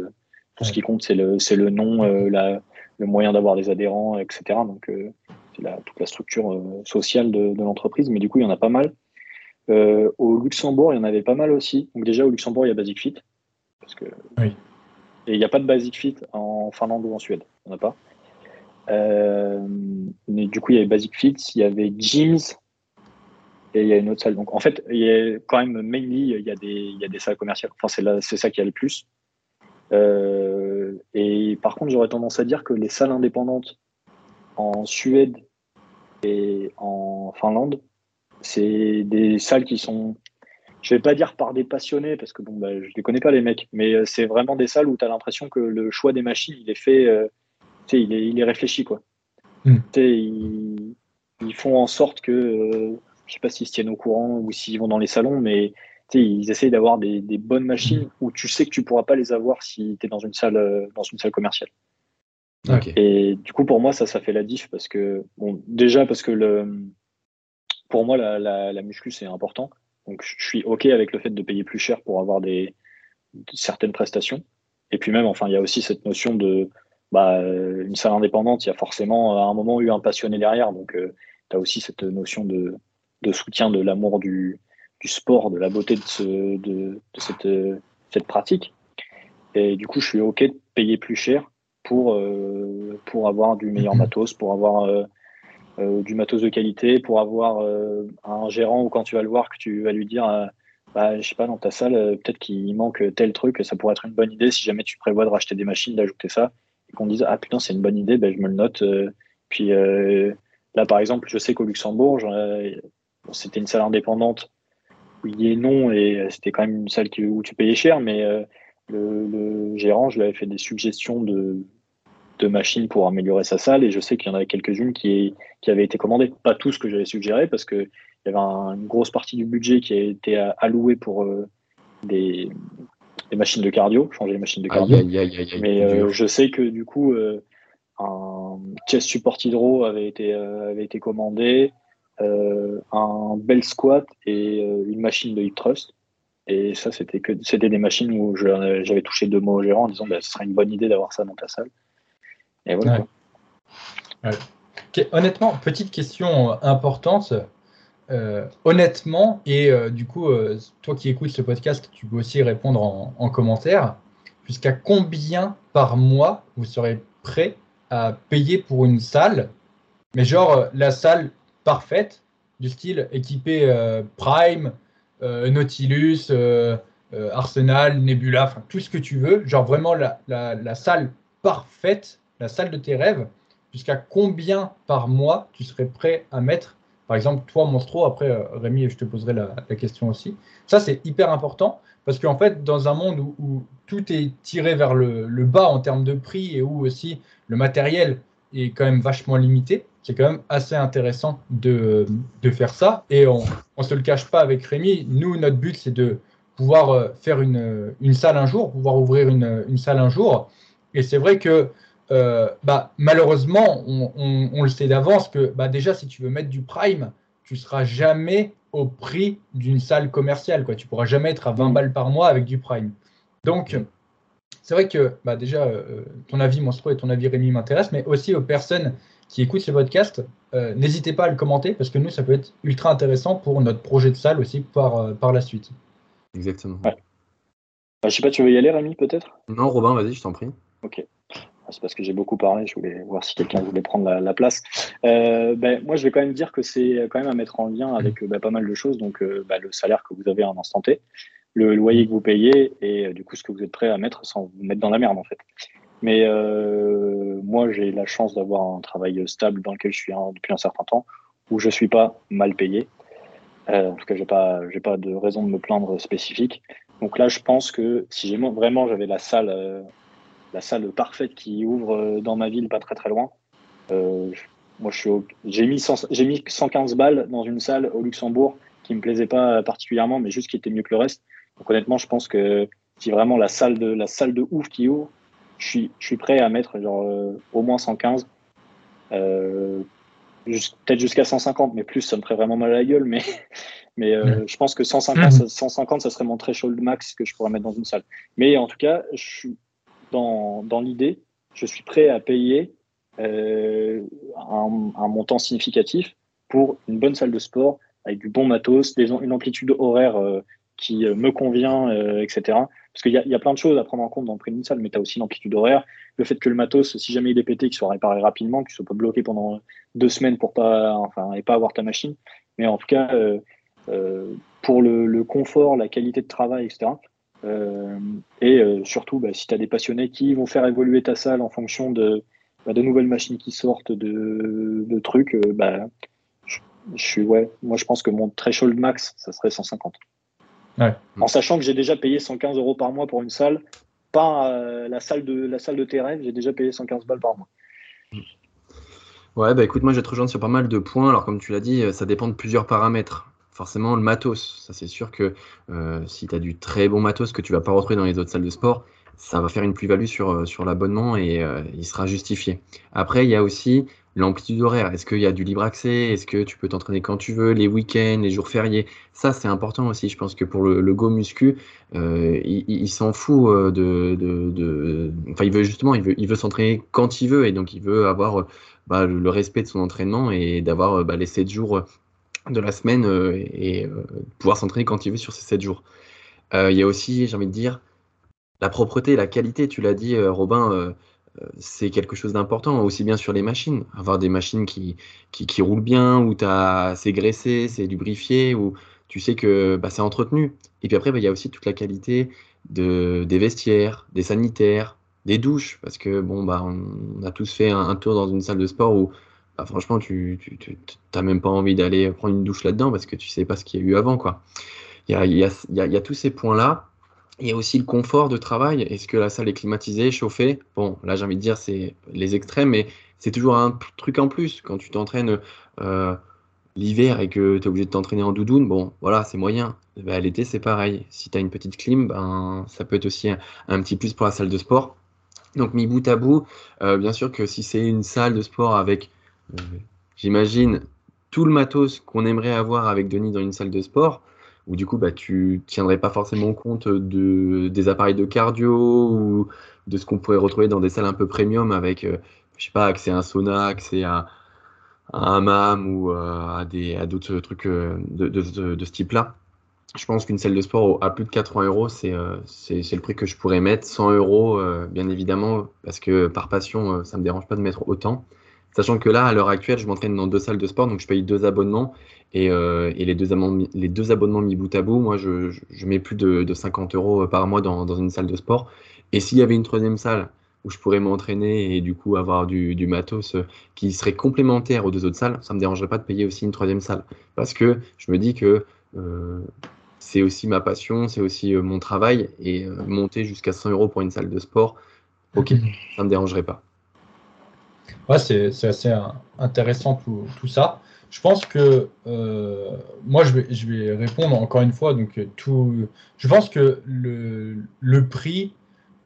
tout ce qui compte, c'est le, c'est le nom, la, le moyen d'avoir des adhérents, etc. Donc, c'est toute la structure euh, sociale de, l'entreprise, mais du coup, il y en a pas mal. Euh, au Luxembourg, il y en avait pas mal aussi. Donc déjà, au Luxembourg, il y a Basic Fit. Parce que... Oui. Et il n'y a pas de Basic Fit en Finlande ou en Suède. Il n'y en a pas. Euh, mais du coup, il y avait Basic Fit, il y avait Gyms, et il y a une autre salle. Donc en fait, il y a quand même, mainly, il y a des, il y a des salles commerciales. Enfin, c'est, c'est ça qui a le plus. et par contre, j'aurais tendance à dire que les salles indépendantes en Suède et en Finlande, c'est des salles qui sont, je vais pas dire par des passionnés, parce que bon, bah, je les connais pas les mecs, mais euh, c'est vraiment des salles où tu as l'impression que le choix des machines, il est fait, euh, il, est, il est réfléchi. Quoi. Mm. Ils, ils, font en sorte que, euh, je sais pas s'ils se tiennent au courant ou s'ils vont dans les salons, mais ils essayent d'avoir des, des, bonnes machines où tu sais que tu pourras pas les avoir si tu es dans une salle, dans une salle commerciale. Et du coup, pour moi, ça, ça fait la diff parce que, bon, déjà parce que le, pour moi, la, la, la muscu, c'est important. Donc, je suis OK avec le fait de payer plus cher pour avoir des, certaines prestations. Et puis même, enfin, il y a aussi cette notion de, bah, une salle indépendante, il y a forcément à un moment eu un passionné derrière. Donc, euh, tu as aussi cette notion de, de soutien de l'amour du, du, sport, de la beauté de, ce, de, de cette, cette pratique. Et du coup, je suis OK de payer plus cher pour, euh, pour avoir du meilleur mhm. matos, pour avoir euh, euh, du matos de qualité, pour avoir un gérant ou quand tu vas le voir, que tu vas lui dire bah, je sais pas, dans ta salle, peut-être qu'il manque tel truc, ça pourrait être une bonne idée si jamais tu prévois de racheter des machines, d'ajouter ça, et qu'on dise, ah putain, c'est une bonne idée, ben, je me le note. puis là, par exemple, je sais qu'au Luxembourg, c'était une salle indépendante, oui et non, et c'était quand même une salle où tu payais cher, mais le, gérant, je lui avais fait des suggestions de, de machines pour améliorer sa salle et je sais qu'il y en avait quelques-unes qui, qui avaient été commandées. Pas tout ce que j'avais suggéré parce qu'il y avait une grosse partie du budget qui a été alloué pour euh, des, des, machines de cardio, changer les machines de cardio. Mais euh, je sais que du coup, euh, un chest support hydro avait été, avait été commandé, un bel squat et une machine de hip thrust. Et ça, c'était que c'était des machines où j'avais touché deux mots au gérant en disant bah, ce serait une bonne idée d'avoir ça dans ta salle. Et voilà. Honnêtement, petite question importante. Euh, honnêtement, et euh, du coup, euh, toi qui écoutes ce podcast, tu peux aussi répondre en, en commentaire. Jusqu'à combien par mois vous serez prêt à payer pour une salle, mais genre la salle parfaite, du style équipée Prime, euh, Nautilus, euh, euh, Arsenal, Nebula, tout ce que tu veux, genre vraiment la, la, salle parfaite, la salle de tes rêves, jusqu'à combien par mois tu serais prêt à mettre, Par exemple, toi, Monstro, après, euh, Rémi, je te poserai la, question aussi. Ça, c'est hyper important parce qu'en fait, dans un monde où, tout est tiré vers le, bas en termes de prix et où aussi le matériel est quand même vachement limité, c'est quand même assez intéressant de, faire ça. Et on ne se le cache pas avec Rémi, nous, notre but, c'est de pouvoir euh, faire une, salle un jour, pouvoir ouvrir une, une salle un jour. Et c'est vrai que euh, bah, malheureusement, on, le sait d'avance que bah, déjà, si tu veux mettre du prime, tu seras jamais au prix d'une salle commerciale. Quoi. Tu pourras jamais être à 20 balles par mois avec du prime. Donc, c'est vrai que bah, déjà, euh, ton avis monstrueux et ton avis Rémi m'intéresse, mais aussi aux personnes qui écoutent ce podcast, euh, n'hésitez pas à le commenter parce que nous, ça peut être ultra intéressant pour notre projet de salle aussi par, par la suite. Exactement. Ouais. Bah, je sais pas, tu veux y aller, Rémi, peut-être? Non, Robin, vas-y, je t'en prie. Ok c'est parce que j'ai beaucoup parlé, je voulais voir si quelqu'un voulait prendre la, place. Euh, ben, moi, je vais quand même dire que c'est quand même à mettre en lien avec ben, pas mal de choses, donc euh, ben, le salaire que vous avez en instant T, le loyer que vous payez et euh, du coup ce que vous êtes prêt à mettre sans vous mettre dans la merde en fait. Mais moi, j'ai la chance d'avoir un travail stable dans lequel je suis depuis un certain temps, où je suis pas mal payé. en tout cas, j'ai pas, j'ai pas de raison de me plaindre spécifique. Donc là, je pense que si vraiment j'avais la salle la salle parfaite qui ouvre euh, dans ma ville, pas très très loin. Euh, moi, j'ai mis, mis 115 balles dans une salle au Luxembourg qui me plaisait pas particulièrement, mais juste qui était mieux que le reste. Donc honnêtement, je pense que si vraiment la salle de la salle de ouf qui ouvre, je suis, je suis prêt à mettre genre euh, au moins 115, peut-être jusqu'à 150, mais plus ça me ferait vraiment mal à la gueule. Mais mais je pense que 150, 150, ça serait mon threshold max que je pourrais mettre dans une salle. Mais en tout cas, je suis dans, l'idée, je suis prêt à payer euh, un, montant significatif pour une bonne salle de sport avec du bon matos, des, une amplitude horaire euh, qui euh, me convient, etc. Parce qu'il y, a plein de choses à prendre en compte dans le prix d'une salle, mais tu as aussi l'amplitude horaire, le fait que le matos, si jamais il est pété, qu'il soit réparé rapidement, qu'il soit pas bloqué pendant deux semaines pour pas, enfin, et pas avoir ta machine. Mais en tout cas, pour le, confort, la qualité de travail, etc., euh, et euh, surtout, bah, si tu as des passionnés qui vont faire évoluer ta salle en fonction de, bah, nouvelles machines qui sortent, de, trucs, euh, bah, je, ouais, moi je pense que mon threshold max, ça serait 150. En sachant que j'ai déjà payé 115 euros par mois pour une salle, pas la, salle de, la salle de terrain, j'ai déjà payé 115 balles par mois. Ouais, bah écoute, moi je vais te rejoindre sur pas mal de points. Alors, comme tu l'as dit, ça dépend de plusieurs paramètres forcément le matos. Ça, c'est sûr que euh, si tu as du très bon matos que tu vas pas retrouver dans les autres salles de sport, ça va faire une plus-value sur, euh, sur l'abonnement et euh, il sera justifié. Après, il y a aussi l'amplitude horaire. Est-ce qu'il y a du libre accès? Est-ce que tu peux t'entraîner quand tu veux, les week-ends, les jours fériés? Ça, c'est important aussi. Je pense que pour le, Go Muscu, il, s'en fout de, de, Enfin, il veut justement, il veut, il veut s'entraîner quand il veut et donc il veut avoir bah, le respect de son entraînement et d'avoir bah, les 7 jours de la semaine euh, et euh, pouvoir s'entraîner quand il veut sur ces 7 jours. Euh, il y a aussi, j'ai envie de dire, la propreté, la qualité, tu l'as dit, Robin, c'est quelque chose d'important, aussi bien sur les machines. Avoir des machines qui, qui, roulent bien, où c'est graissé, c'est lubrifié, où tu sais que bah, c'est entretenu. Et puis après, bah, il y a aussi toute la qualité de, des vestiaires, des sanitaires, des douches, parce que bon, bah, on, a tous fait un, tour dans une salle de sport où franchement, tu n'as même pas envie d'aller prendre une douche là-dedans parce que tu sais pas ce qu'il y a eu avant. quoi. Il y a, y, a, y a, tous ces points-là. Il y a aussi le confort de travail. Est-ce que la salle est climatisée, chauffée? Bon, là, j'ai envie de dire, c'est les extrêmes, mais c'est toujours un truc en plus. Quand tu t'entraînes euh, l'hiver et que tu es obligé de t'entraîner en doudoune, bon, voilà, c'est moyen. Bah, L'été, c'est pareil. Si tu as une petite clim, ben, ça peut être aussi un, petit plus pour la salle de sport. Donc, mis bout à bout, euh, bien sûr que si c'est une salle de sport avec j'imagine tout le matos qu'on aimerait avoir avec Denis dans une salle de sport, où du coup, bah, tu tiendrais pas forcément compte de, des appareils de cardio ou de ce qu'on pourrait retrouver dans des salles un peu premium avec, euh, je sais pas, accès à un sauna, accès à, un hammam ou euh, à, des, à d'autres trucs euh, de, de, ce type-là. Je pense qu'une salle de sport à plus de 80 euros, c'est, c'est, c'est le prix que je pourrais mettre. 100 euros, bien évidemment, parce que par passion, ça me dérange pas de mettre autant. Sachant que là, à l'heure actuelle, je m'entraîne dans deux salles de sport, donc je paye deux abonnements. Et, euh, les, deux abonnements, les deux abonnements mis bout à bout, moi, je, mets plus de, 50 euros par mois dans, une salle de sport. Et s'il y avait une troisième salle où je pourrais m'entraîner et du coup avoir du, du, matos qui serait complémentaire aux deux autres salles, ça me dérangerait pas de payer aussi une troisième salle. Parce que je me dis que c'est aussi ma passion, c'est aussi mon travail et monter jusqu'à 100 euros pour une salle de sport, ok, ça me dérangerait pas. Ouais, c'est assez intéressant tout, tout, ça. Je pense que euh, moi, je vais, je vais, répondre encore une fois. Donc, tout, je pense que le, le prix,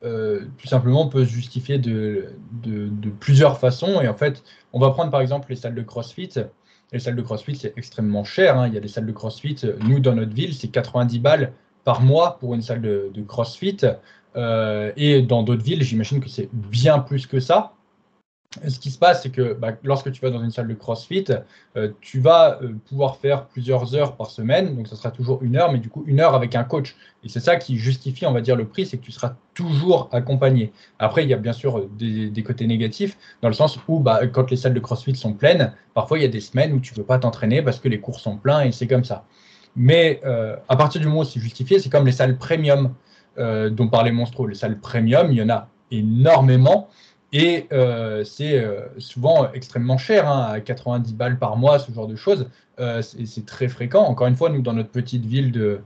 euh, tout simplement, peut se justifier de, de, plusieurs façons. Et en fait, on va prendre par exemple les salles de CrossFit. Les salles de CrossFit, c'est extrêmement cher. Hein. Il y a des salles de CrossFit. Nous, dans notre ville, c'est 90 balles par mois pour une salle de, CrossFit. Euh, et dans d'autres villes, j'imagine que c'est bien plus que ça ce qui se passe, c'est que bah, lorsque tu vas dans une salle de CrossFit, euh, tu vas euh, pouvoir faire plusieurs heures par semaine, donc ça sera toujours une heure, mais du coup une heure avec un coach. Et c'est ça qui justifie, on va dire, le prix, c'est que tu seras toujours accompagné. Après, il y a bien sûr euh, des, côtés négatifs, dans le sens où bah, quand les salles de CrossFit sont pleines, parfois il y a des semaines où tu ne veux pas t'entraîner parce que les cours sont pleins et c'est comme ça. Mais à partir du moment où c'est justifié, c'est comme les salles premium dont parlait Monstro. Les salles premium, il y en a énormément. Et euh, c'est euh, souvent extrêmement cher, hein, à 90 balles par mois, ce genre de choses. Euh, c'est très fréquent. Encore une fois, nous, dans notre petite ville de,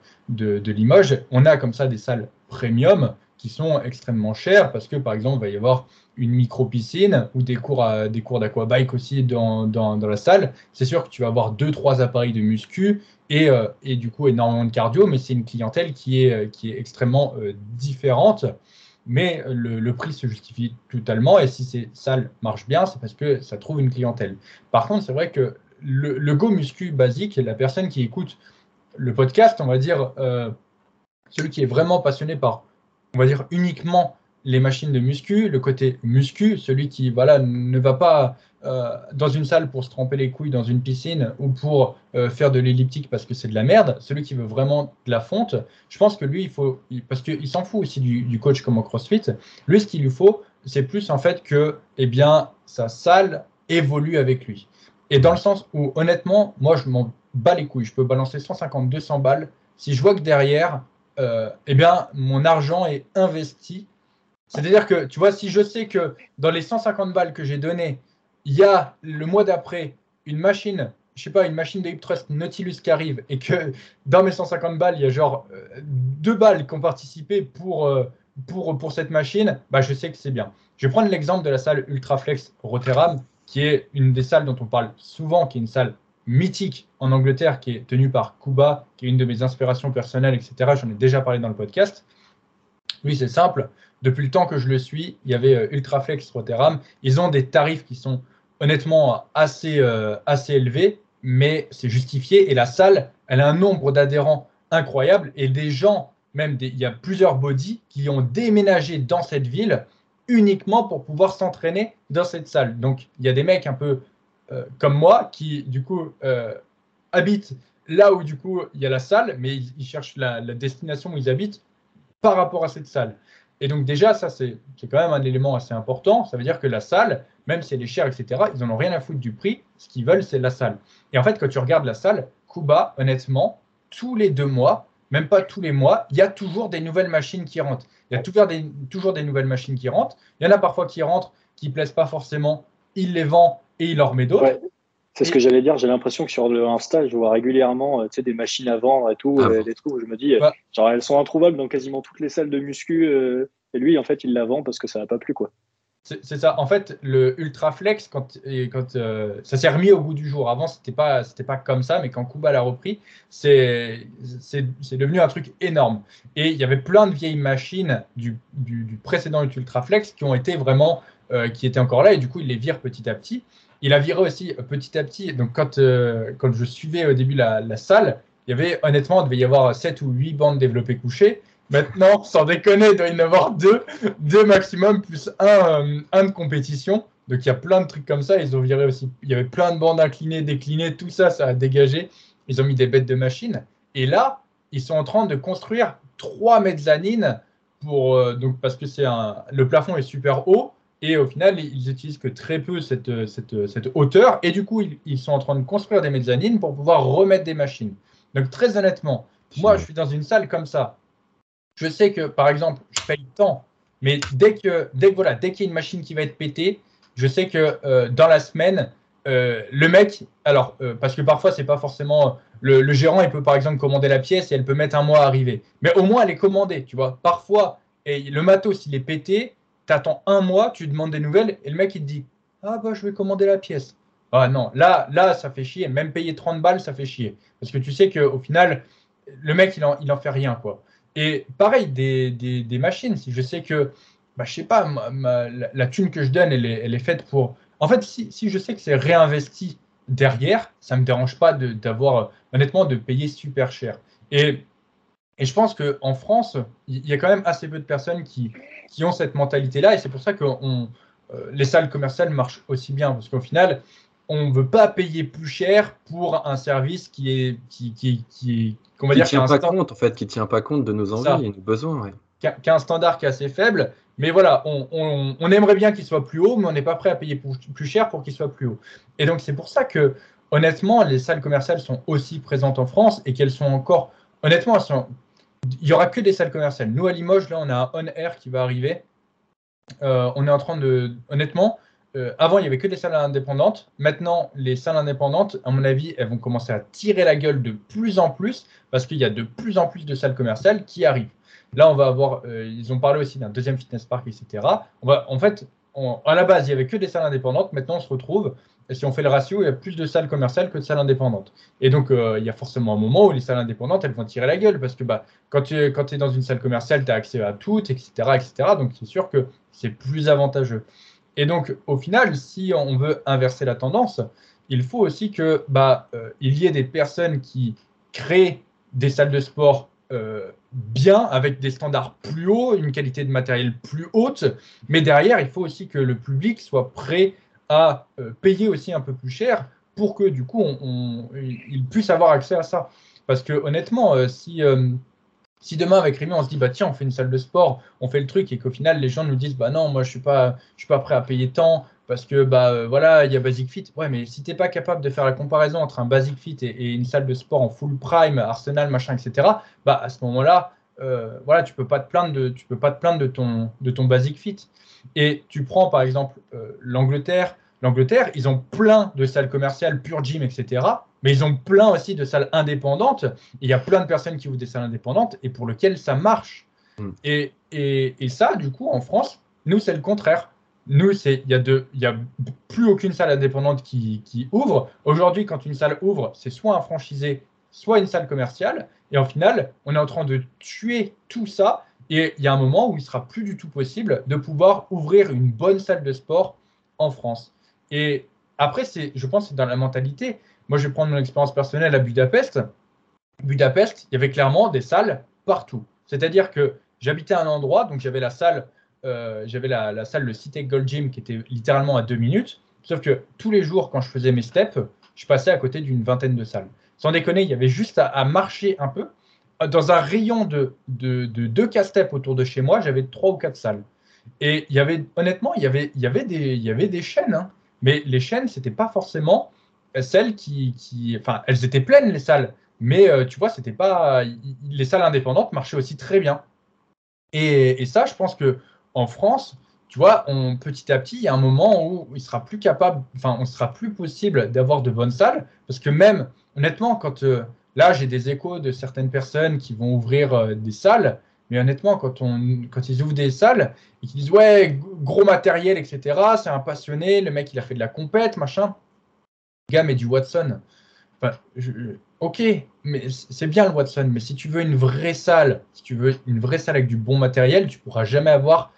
Limoges, on a comme ça des salles premium qui sont extrêmement chères parce que, par exemple, il va y avoir une micro-piscine ou des cours, des cours d'aquabike aussi dans, la salle. C'est sûr que tu vas avoir deux, trois appareils de muscu et, du coup énormément de cardio, mais c'est une clientèle qui est extrêmement différente mais le, prix se justifie totalement. Et si ces salles marchent bien, c'est parce que ça trouve une clientèle. Par contre, c'est vrai que le, Go Muscu basique, la personne qui écoute le podcast, on va dire, euh, celui qui est vraiment passionné par, on va dire, uniquement les machines de muscu, le côté muscu, celui qui voilà, ne va pas euh, dans une salle pour se tremper les couilles dans une piscine ou pour euh, faire de l'elliptique parce que c'est de la merde, celui qui veut vraiment de la fonte, je pense que lui, il faut, parce qu'il s'en fout aussi du, coach comme au CrossFit, lui, ce qu'il lui faut, c'est plus en fait que eh bien, sa salle évolue avec lui. Et dans le sens où, honnêtement, moi, je m'en bats les couilles. Je peux balancer 150, 200 balles. Si je vois que derrière, euh, eh bien, mon argent est investi. C'est-à-dire que, tu vois, si je sais que dans les 150 balles que j'ai données, il y a le mois d'après une machine, je sais pas, une machine de hip trust Nautilus qui arrive et que dans mes 150 balles, il y a genre euh, deux balles qui ont participé pour, euh, pour, pour cette machine, bah, je sais que c'est bien. Je vais prendre l'exemple de la salle Ultraflex Rotterdam, qui est une des salles dont on parle souvent, qui est une salle mythique en Angleterre, qui est tenue par Kuba, qui est une de mes inspirations personnelles, etc. J'en ai déjà parlé dans le podcast. Oui, c'est simple. Depuis le temps que je le suis, il y avait euh, Ultraflex Rotterdam. Ils ont des tarifs qui sont honnêtement assez, euh, assez élevés, mais c'est justifié. Et la salle, elle a un nombre d'adhérents incroyable et des gens, même il y a plusieurs bodies qui ont déménagé dans cette ville uniquement pour pouvoir s'entraîner dans cette salle. Donc il y a des mecs un peu euh, comme moi qui du coup habitent là où du coup il y a la salle, mais ils, cherchent la, la, destination où ils habitent par rapport à cette salle. Et donc déjà, ça, c'est quand même un élément assez important. Ça veut dire que la salle, même si elle est chère, etc., ils n'en ont rien à foutre du prix. Ce qu'ils veulent, c'est la salle. Et en fait, quand tu regardes la salle, Kuba, honnêtement, tous les deux mois, même pas tous les mois, il y a toujours des nouvelles machines qui rentrent. Il y a toujours des, nouvelles machines qui rentrent. Il y en a parfois qui rentrent, qui ne plaisent pas forcément. Il les vend et il en remet d'autres. C'est ce que j'allais dire. J'ai l'impression que sur le Insta, je vois régulièrement euh, des machines à vendre et tout, ah euh, des trucs où je me dis, euh, genre, elles sont introuvables dans quasiment toutes les salles de muscu. et lui, en fait, il la vend parce que ça n'a pas plu. quoi. C'est ça. En fait, le Ultraflex, quand, quand ça s'est remis au bout du jour. Avant, c'était pas, c'était pas comme ça, mais quand Kuba l'a repris, c'est, c'est, devenu un truc énorme. Et il y avait plein de vieilles machines du, du, précédent Ultraflex qui ont été vraiment, qui étaient encore là, et du coup, il les vire petit à petit. Il a viré aussi euh, petit à petit. Donc, quand, euh, quand je suivais au début la, salle, il y avait honnêtement, il devait y avoir 7 ou 8 bandes développées couchées. Maintenant, sans déconner, il doit y en avoir deux, deux maximum, plus un, euh, un de compétition. Donc, il y a plein de trucs comme ça. Ils ont viré aussi. Il y avait plein de bandes inclinées, déclinées, tout ça, ça a dégagé. Ils ont mis des bêtes de machines. Et là, ils sont en train de construire trois mezzanines pour, donc, parce que c'est le plafond est super haut. Et au final, ils utilisent que très peu cette, cette, cette hauteur. Et du coup, ils, sont en train de construire des mezzanines pour pouvoir remettre des machines. Donc, très honnêtement, moi, je suis dans une salle comme ça. Je sais que, par exemple, je paye tant Mais dès que, dès que voilà, dès qu'il y a une machine qui va être pétée, je sais que euh, dans la semaine, euh, le mec, alors euh, parce que parfois c'est pas forcément le, gérant, il peut par exemple commander la pièce et elle peut mettre un mois à arriver. Mais au moins elle est commandée, tu vois. Parfois, et le matos il est pété, attends un mois, tu demandes des nouvelles et le mec il te dit ah bah je vais commander la pièce. Ah non, là là ça fait chier. Même payer 30 balles ça fait chier parce que tu sais qu'au final le mec il en, il en fait rien quoi. Et pareil des, des, des machines, si je sais que bah, je sais pas, la, thune que je donne, elle est, elle est faite pour. En fait, si, si je sais que c'est réinvesti derrière, ça me dérange pas d'avoir, honnêtement, de payer super cher. Et, et je pense qu'en France, il y a quand même assez peu de personnes qui, qui ont cette mentalité-là. Et c'est pour ça que on, euh, les salles commerciales marchent aussi bien. Parce qu'au final, on ne veut pas payer plus cher pour un service qui est qui, qui, qui, va dire, tient pas compte en fait, qui tient pas compte de nos envies et nos besoins. Qui, a, qui, a, un standard qui est assez faible mais voilà, on, aimerait bien qu'il soit plus haut, mais on n'est pas prêt à payer plus, cher pour qu'il soit plus haut. Et donc, c'est pour ça que, honnêtement, les salles commerciales sont aussi présentes en France et qu'elles sont encore. Honnêtement, il n'y aura que des salles commerciales. Nous, à Limoges, là, on a un On Air qui va arriver. Euh, on est en train de. Honnêtement, euh, avant, il n'y avait que des salles indépendantes. Maintenant, les salles indépendantes, à mon avis, elles vont commencer à tirer la gueule de plus en plus parce qu'il y a de plus en plus de salles commerciales qui arrivent. Là, on va avoir, euh, ils ont parlé aussi d'un deuxième fitness park, etc. On va, en fait, à la base, il n'y avait que des salles indépendantes. Maintenant, on se retrouve, si on fait le ratio, il y a plus de salles commerciales que de salles indépendantes. Et donc, euh, il y a forcément un moment où les salles indépendantes, elles vont tirer la gueule parce que bah, quand tu es dans une salle commerciale, tu as accès à toutes, etc. etc. donc, c'est sûr que c'est plus avantageux. Et donc, au final, si on veut inverser la tendance, il faut aussi que bah, euh, il y ait des personnes qui créent des salles de sport euh, bien, avec des standards plus hauts, une qualité de matériel plus haute, mais derrière, il faut aussi que le public soit prêt à euh, payer aussi un peu plus cher pour que du coup, on, il puisse avoir accès à ça. Parce que honnêtement, euh, si, si demain avec Rémi, on se dit, bah tiens, on fait une salle de sport, on fait le truc, et qu'au final, les gens nous disent, bah non, moi, je suis pas, je suis pas prêt à payer tant, parce que bah euh, voilà, il y a Basic Fit. Ouais, mais si tu n'es pas capable de faire la comparaison entre un Basic Fit et, une salle de sport en full prime, Arsenal, machin, etc. Bah à ce moment-là, euh, voilà, tu peux pas te plaindre de, tu peux pas te plaindre de ton de ton Basic Fit. Et tu prends par exemple euh, l'Angleterre. L'Angleterre, ils ont plein de salles commerciales, pure gym, etc. Mais ils ont plein aussi de salles indépendantes. Il y a plein de personnes qui ouvrent des salles indépendantes et pour lesquelles ça marche. Mm. Et, et, et ça, du coup, en France, nous, c'est le contraire nous, il n'y a, y a plus aucune salle indépendante qui, ouvre. Aujourd'hui, quand une salle ouvre, c'est soit un franchisé, soit une salle commerciale. Et en final, on est en train de tuer tout ça. Et il y a un moment où il sera plus du tout possible de pouvoir ouvrir une bonne salle de sport en France. Et après, c'est, je pense que c'est dans la mentalité. Moi, je vais prendre mon expérience personnelle à Budapest. Budapest, il y avait clairement des salles partout. C'est-à-dire que j'habitais un endroit, donc j'avais la salle euh, j'avais la, salle, le Cité Gold Gym, qui était littéralement à deux minutes. Sauf que tous les jours, quand je faisais mes steps, je passais à côté d'une vingtaine de salles. Sans déconner, il y avait juste à, marcher un peu. Dans un rayon de, de, deux cas steps autour de chez moi, j'avais trois ou quatre salles. Et il y avait, honnêtement, il y avait, il y avait, des, il y avait des chaînes. Hein. Mais les chaînes, ce n'était pas forcément celles qui, Enfin, elles étaient pleines, les salles. Mais euh, tu vois, c'était pas. Les salles indépendantes marchaient aussi très bien. Et, et ça, je pense que en France, tu vois, on, petit à petit, il y a un moment où il sera plus capable, enfin, on sera plus possible d'avoir de bonnes salles, parce que même, honnêtement, quand euh, là, j'ai des échos de certaines personnes qui vont ouvrir euh, des salles, mais honnêtement, quand, on, quand ils ouvrent des salles et qu'ils disent ouais, gros matériel, etc., c'est un passionné, le mec il a fait de la compète, machin. Le gars, mais du Watson. Enfin, ok, mais c'est bien le Watson, mais si tu veux une vraie salle, si tu veux une vraie salle avec du bon matériel, tu pourras jamais avoir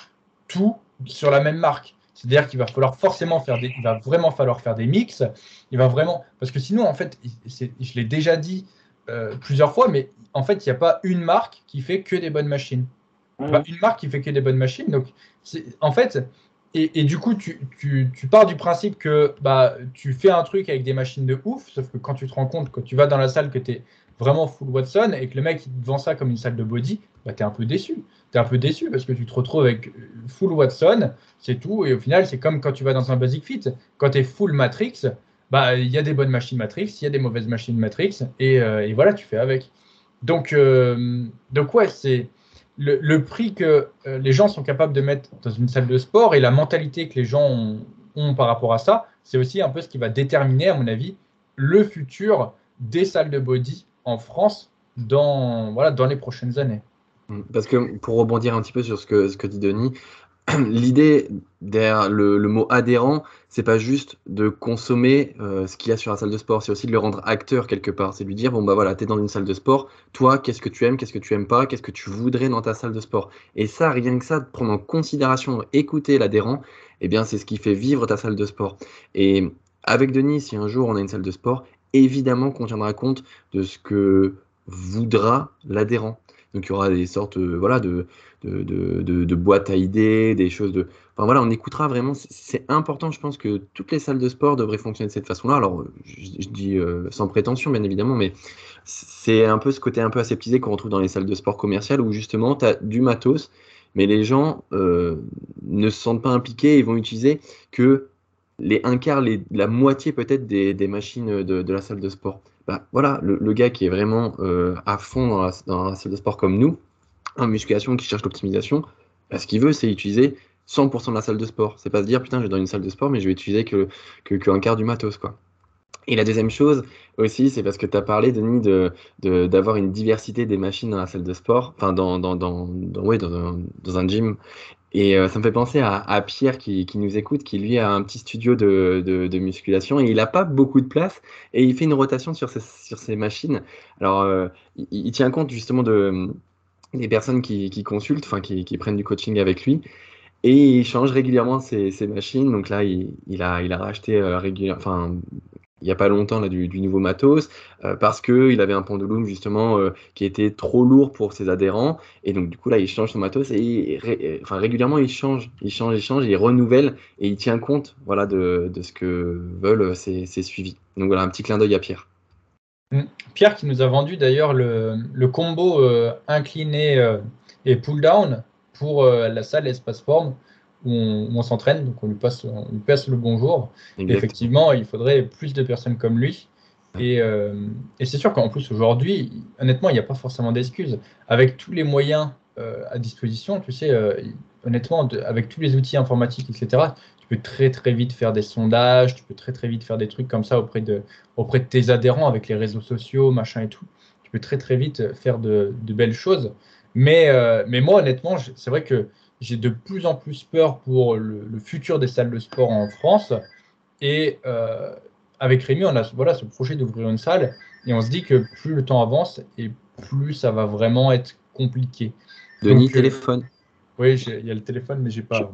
tout sur la même marque. C'est-à-dire qu'il va falloir forcément faire des, il va vraiment falloir faire des mix. Il va vraiment, parce que sinon, en fait, je l'ai déjà dit euh, plusieurs fois, mais en fait, il n'y a pas une marque qui fait que des bonnes machines. Pas une marque qui fait que des bonnes machines. Donc, en fait, et, du coup, tu, pars du principe que bah, tu fais un truc avec des machines de ouf, sauf que quand tu te rends compte, que tu vas dans la salle, que tu es vraiment full Watson et que le mec il te vend ça comme une salle de body, bah, tu es un peu déçu. Tu es un peu déçu parce que tu te retrouves avec full Watson, c'est tout. Et au final, c'est comme quand tu vas dans un Basic Fit. Quand tu es full Matrix, bah, il y a des bonnes machines Matrix, il y a des mauvaises machines Matrix, et, euh, voilà, tu fais avec. Donc, donc ouais, c'est le, prix que euh, les gens sont capables de mettre dans une salle de sport et la mentalité que les gens ont, par rapport à ça, c'est aussi un peu ce qui va déterminer, à mon avis, le futur des salles de body en France dans, voilà, dans les prochaines années. Parce que pour rebondir un petit peu sur ce que dit Denis, l'idée derrière le, mot adhérent, c'est pas juste de consommer euh, ce qu'il y a sur la salle de sport, c'est aussi de le rendre acteur quelque part. C'est lui dire bon bah voilà, t'es dans une salle de sport, toi qu'est-ce que tu aimes, qu'est-ce que tu aimes pas, qu'est-ce que tu voudrais dans ta salle de sport? Et ça, rien que ça, de prendre en considération, écouter l'adhérent, eh bien c'est ce qui fait vivre ta salle de sport. Et avec Denis, si un jour on a une salle de sport, évidemment qu'on tiendra compte de ce que voudra l'adhérent. Donc il y aura des sortes euh, voilà, de, de, boîtes à idées, des choses de. Enfin voilà, on écoutera vraiment. C'est important, je pense que toutes les salles de sport devraient fonctionner de cette façon-là. Alors, je, dis euh, sans prétention, bien évidemment, mais c'est un peu ce côté un peu aseptisé qu'on retrouve dans les salles de sport commerciales où justement, tu as du matos, mais les gens euh, ne se sentent pas impliqués et vont utiliser que les un quart, la moitié peut-être des, machines de, la salle de sport. Bah, voilà, le, gars qui est vraiment euh, à fond dans la, la, salle de sport comme nous, en musculation, qui cherche l'optimisation, bah, ce qu'il veut, c'est utiliser 100% de la salle de sport. C'est pas se dire, putain, je vais dans une salle de sport, mais je vais utiliser que, que, un quart du matos, quoi. Et la deuxième chose aussi, c'est parce que tu as parlé, Denis, d'avoir de, une diversité des machines dans la salle de sport, enfin dans, un, dans un gym. Et euh, ça me fait penser à, Pierre qui, qui, nous écoute, qui lui a un petit studio de, de, musculation et il n'a pas beaucoup de place et il fait une rotation sur ses, sur ses machines. Alors, euh, il, tient compte justement de, des personnes qui, qui consultent, enfin qui, qui, prennent du coaching avec lui. Et il change régulièrement ses, machines. Donc là, il, il, a, il a racheté euh, régulièrement, il n'y a pas longtemps là, du, nouveau matos euh, parce qu'il avait un pendulum justement euh, qui était trop lourd pour ses adhérents et donc du coup là il change son matos et enfin, régulièrement il change, il change, il change, il renouvelle et il tient compte voilà, de, ce que veulent ses, suivis. Donc voilà un petit clin d'œil à Pierre. Mm. Pierre qui nous a vendu d'ailleurs le, combo euh, incliné et pull down pour la salle Espace Forme où on, s'entraîne, donc on lui, passe, on lui passe le bonjour. Effectivement, il faudrait plus de personnes comme lui. Et, euh, et c'est sûr qu'en plus, aujourd'hui, honnêtement, il n'y a pas forcément d'excuses. Avec tous les moyens euh, à disposition, tu sais, euh, honnêtement, de, avec tous les outils informatiques, etc., tu peux très très vite faire des sondages, tu peux très très vite faire des trucs comme ça auprès de, auprès de tes adhérents avec les réseaux sociaux, machin et tout. Tu peux très très vite faire de, de belles choses. Mais, mais moi, honnêtement, c'est vrai que j'ai de plus en plus peur pour le, futur des salles de sport en France. Et euh, avec Rémi, on a voilà, ce projet d'ouvrir une salle et on se dit que plus le temps avance et plus ça va vraiment être compliqué. Denis, Donc, téléphone. oui, il y a le téléphone, mais j'ai pas.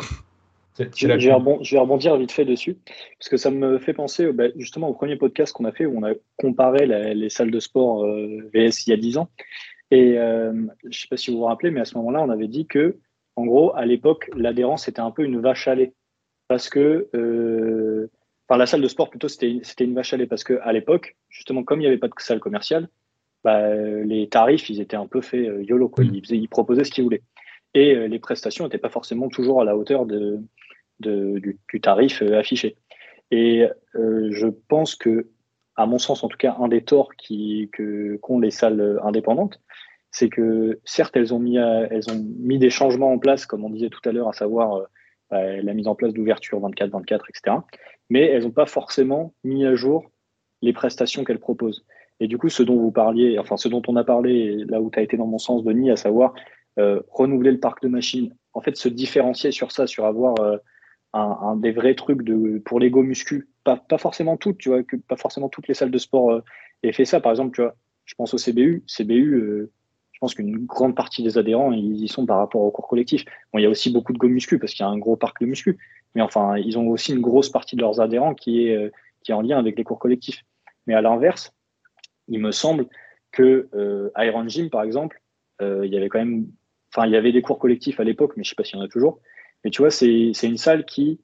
Je, vais rebondir vite fait dessus, parce que ça me fait penser bah, justement au premier podcast qu'on a fait où on a comparé les salles de sport euh, VS il y a 10 ans. Et euh, je ne sais pas si vous vous rappelez, mais à ce moment-là, on avait dit que en gros, à l'époque, l'adhérence était un peu une vache à lait. Parce que, euh, enfin, la salle de sport, plutôt, c'était une vache à lait. Parce qu'à l'époque, justement, comme il n'y avait pas de salle commerciale, bah, les tarifs, ils étaient un peu faits euh, YOLO. Quoi. Ils, ils, proposaient ce qu'ils voulaient. Et euh, les prestations n'étaient pas forcément toujours à la hauteur de, de du, du, tarif euh, affiché. Et euh, je pense que, à mon sens, en tout cas, un des torts qu'ont que, les salles indépendantes, c'est que certes, elles ont, mis, elles ont mis des changements en place, comme on disait tout à l'heure, à savoir euh, bah, la mise en place d'ouverture 24-24, etc. Mais elles n'ont pas forcément mis à jour les prestations qu'elles proposent. Et du coup, ce dont vous parliez, enfin ce dont on a parlé, là où tu as été dans mon sens, Denis, à savoir euh, renouveler le parc de machines, en fait, se différencier sur ça, sur avoir euh, un, des vrais trucs de, pour l'ego muscu, pas, pas forcément toutes, tu vois, pas forcément toutes les salles de sport euh, aient fait ça. Par exemple, tu vois, je pense au CBU. CBU, euh, je pense qu'une grande partie des adhérents, ils y sont par rapport au cours collectif. Bon, il y a aussi beaucoup de go muscu parce qu'il y a un gros parc de muscu. Mais enfin, ils ont aussi une grosse partie de leurs adhérents qui est, euh, qui est en lien avec les cours collectifs. Mais à l'inverse, il me semble que euh, Iron Gym, par exemple, euh, il y avait quand même, enfin, il y avait des cours collectifs à l'époque, mais je sais pas s'il y en a toujours. Mais tu vois, c'est, une salle qui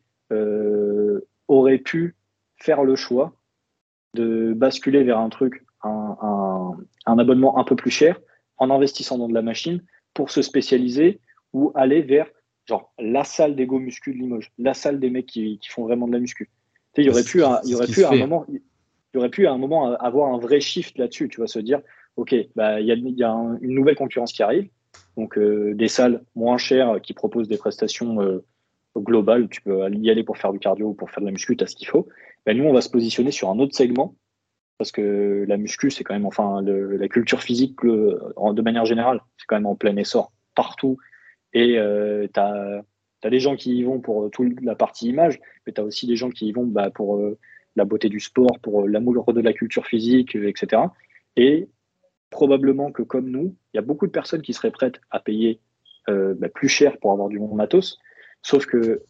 aurait pu faire le choix de basculer vers un truc, un abonnement un peu plus cher, en investissant dans de la machine pour se spécialiser ou aller vers genre la salle des go muscu de Limoges, la salle des mecs qui, qui font vraiment de la muscu. Tu sais, il y aurait pu, un, il y aurait pu à un moment, il y aurait pu à un moment avoir un vrai shift là-dessus, tu vas se dire, ok, bah il y a, y a un, une nouvelle concurrence qui arrive, Donc des salles moins chères qui proposent des prestations globales, tu peux y aller pour faire du cardio ou pour faire de la muscu, tu as ce qu'il faut. Ben, nous, on va se positionner sur un autre segment parce que la muscu, c'est quand même, enfin, la culture physique de manière générale, c'est quand même en plein essor partout. Et euh, tu as, des gens qui y vont pour toute la partie image, mais tu as aussi des gens qui y vont bah, pour euh, la beauté du sport, pour euh, l'amour de la culture physique, etc. Et probablement que comme nous, il y a beaucoup de personnes qui seraient prêtes à payer bah, plus cher pour avoir du bon matos, sauf que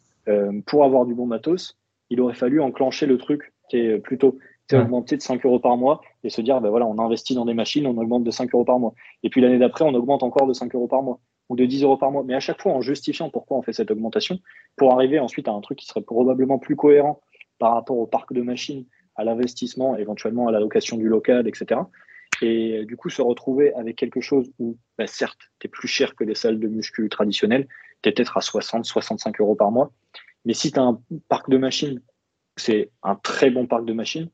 pour avoir du bon matos, il aurait fallu enclencher le truc qui est plutôt c'est augmenter de 5 euros par mois et se dire, ben voilà, on investit dans des machines, on augmente de 5 euros par mois. Et puis l'année d'après, on augmente encore de 5 euros par mois ou de 10 euros par mois. Mais à chaque fois, en justifiant pourquoi on fait cette augmentation, pour arriver ensuite à un truc qui serait probablement plus cohérent par rapport au parc de machines, à l'investissement, éventuellement à la location du local, etc. Et du coup, se retrouver avec quelque chose où, ben, certes, tu es plus cher que les salles de muscu traditionnelles, tu es peut-être à 60, 65 euros par mois. Mais si tu as un parc de machines, c'est un très bon parc de machines,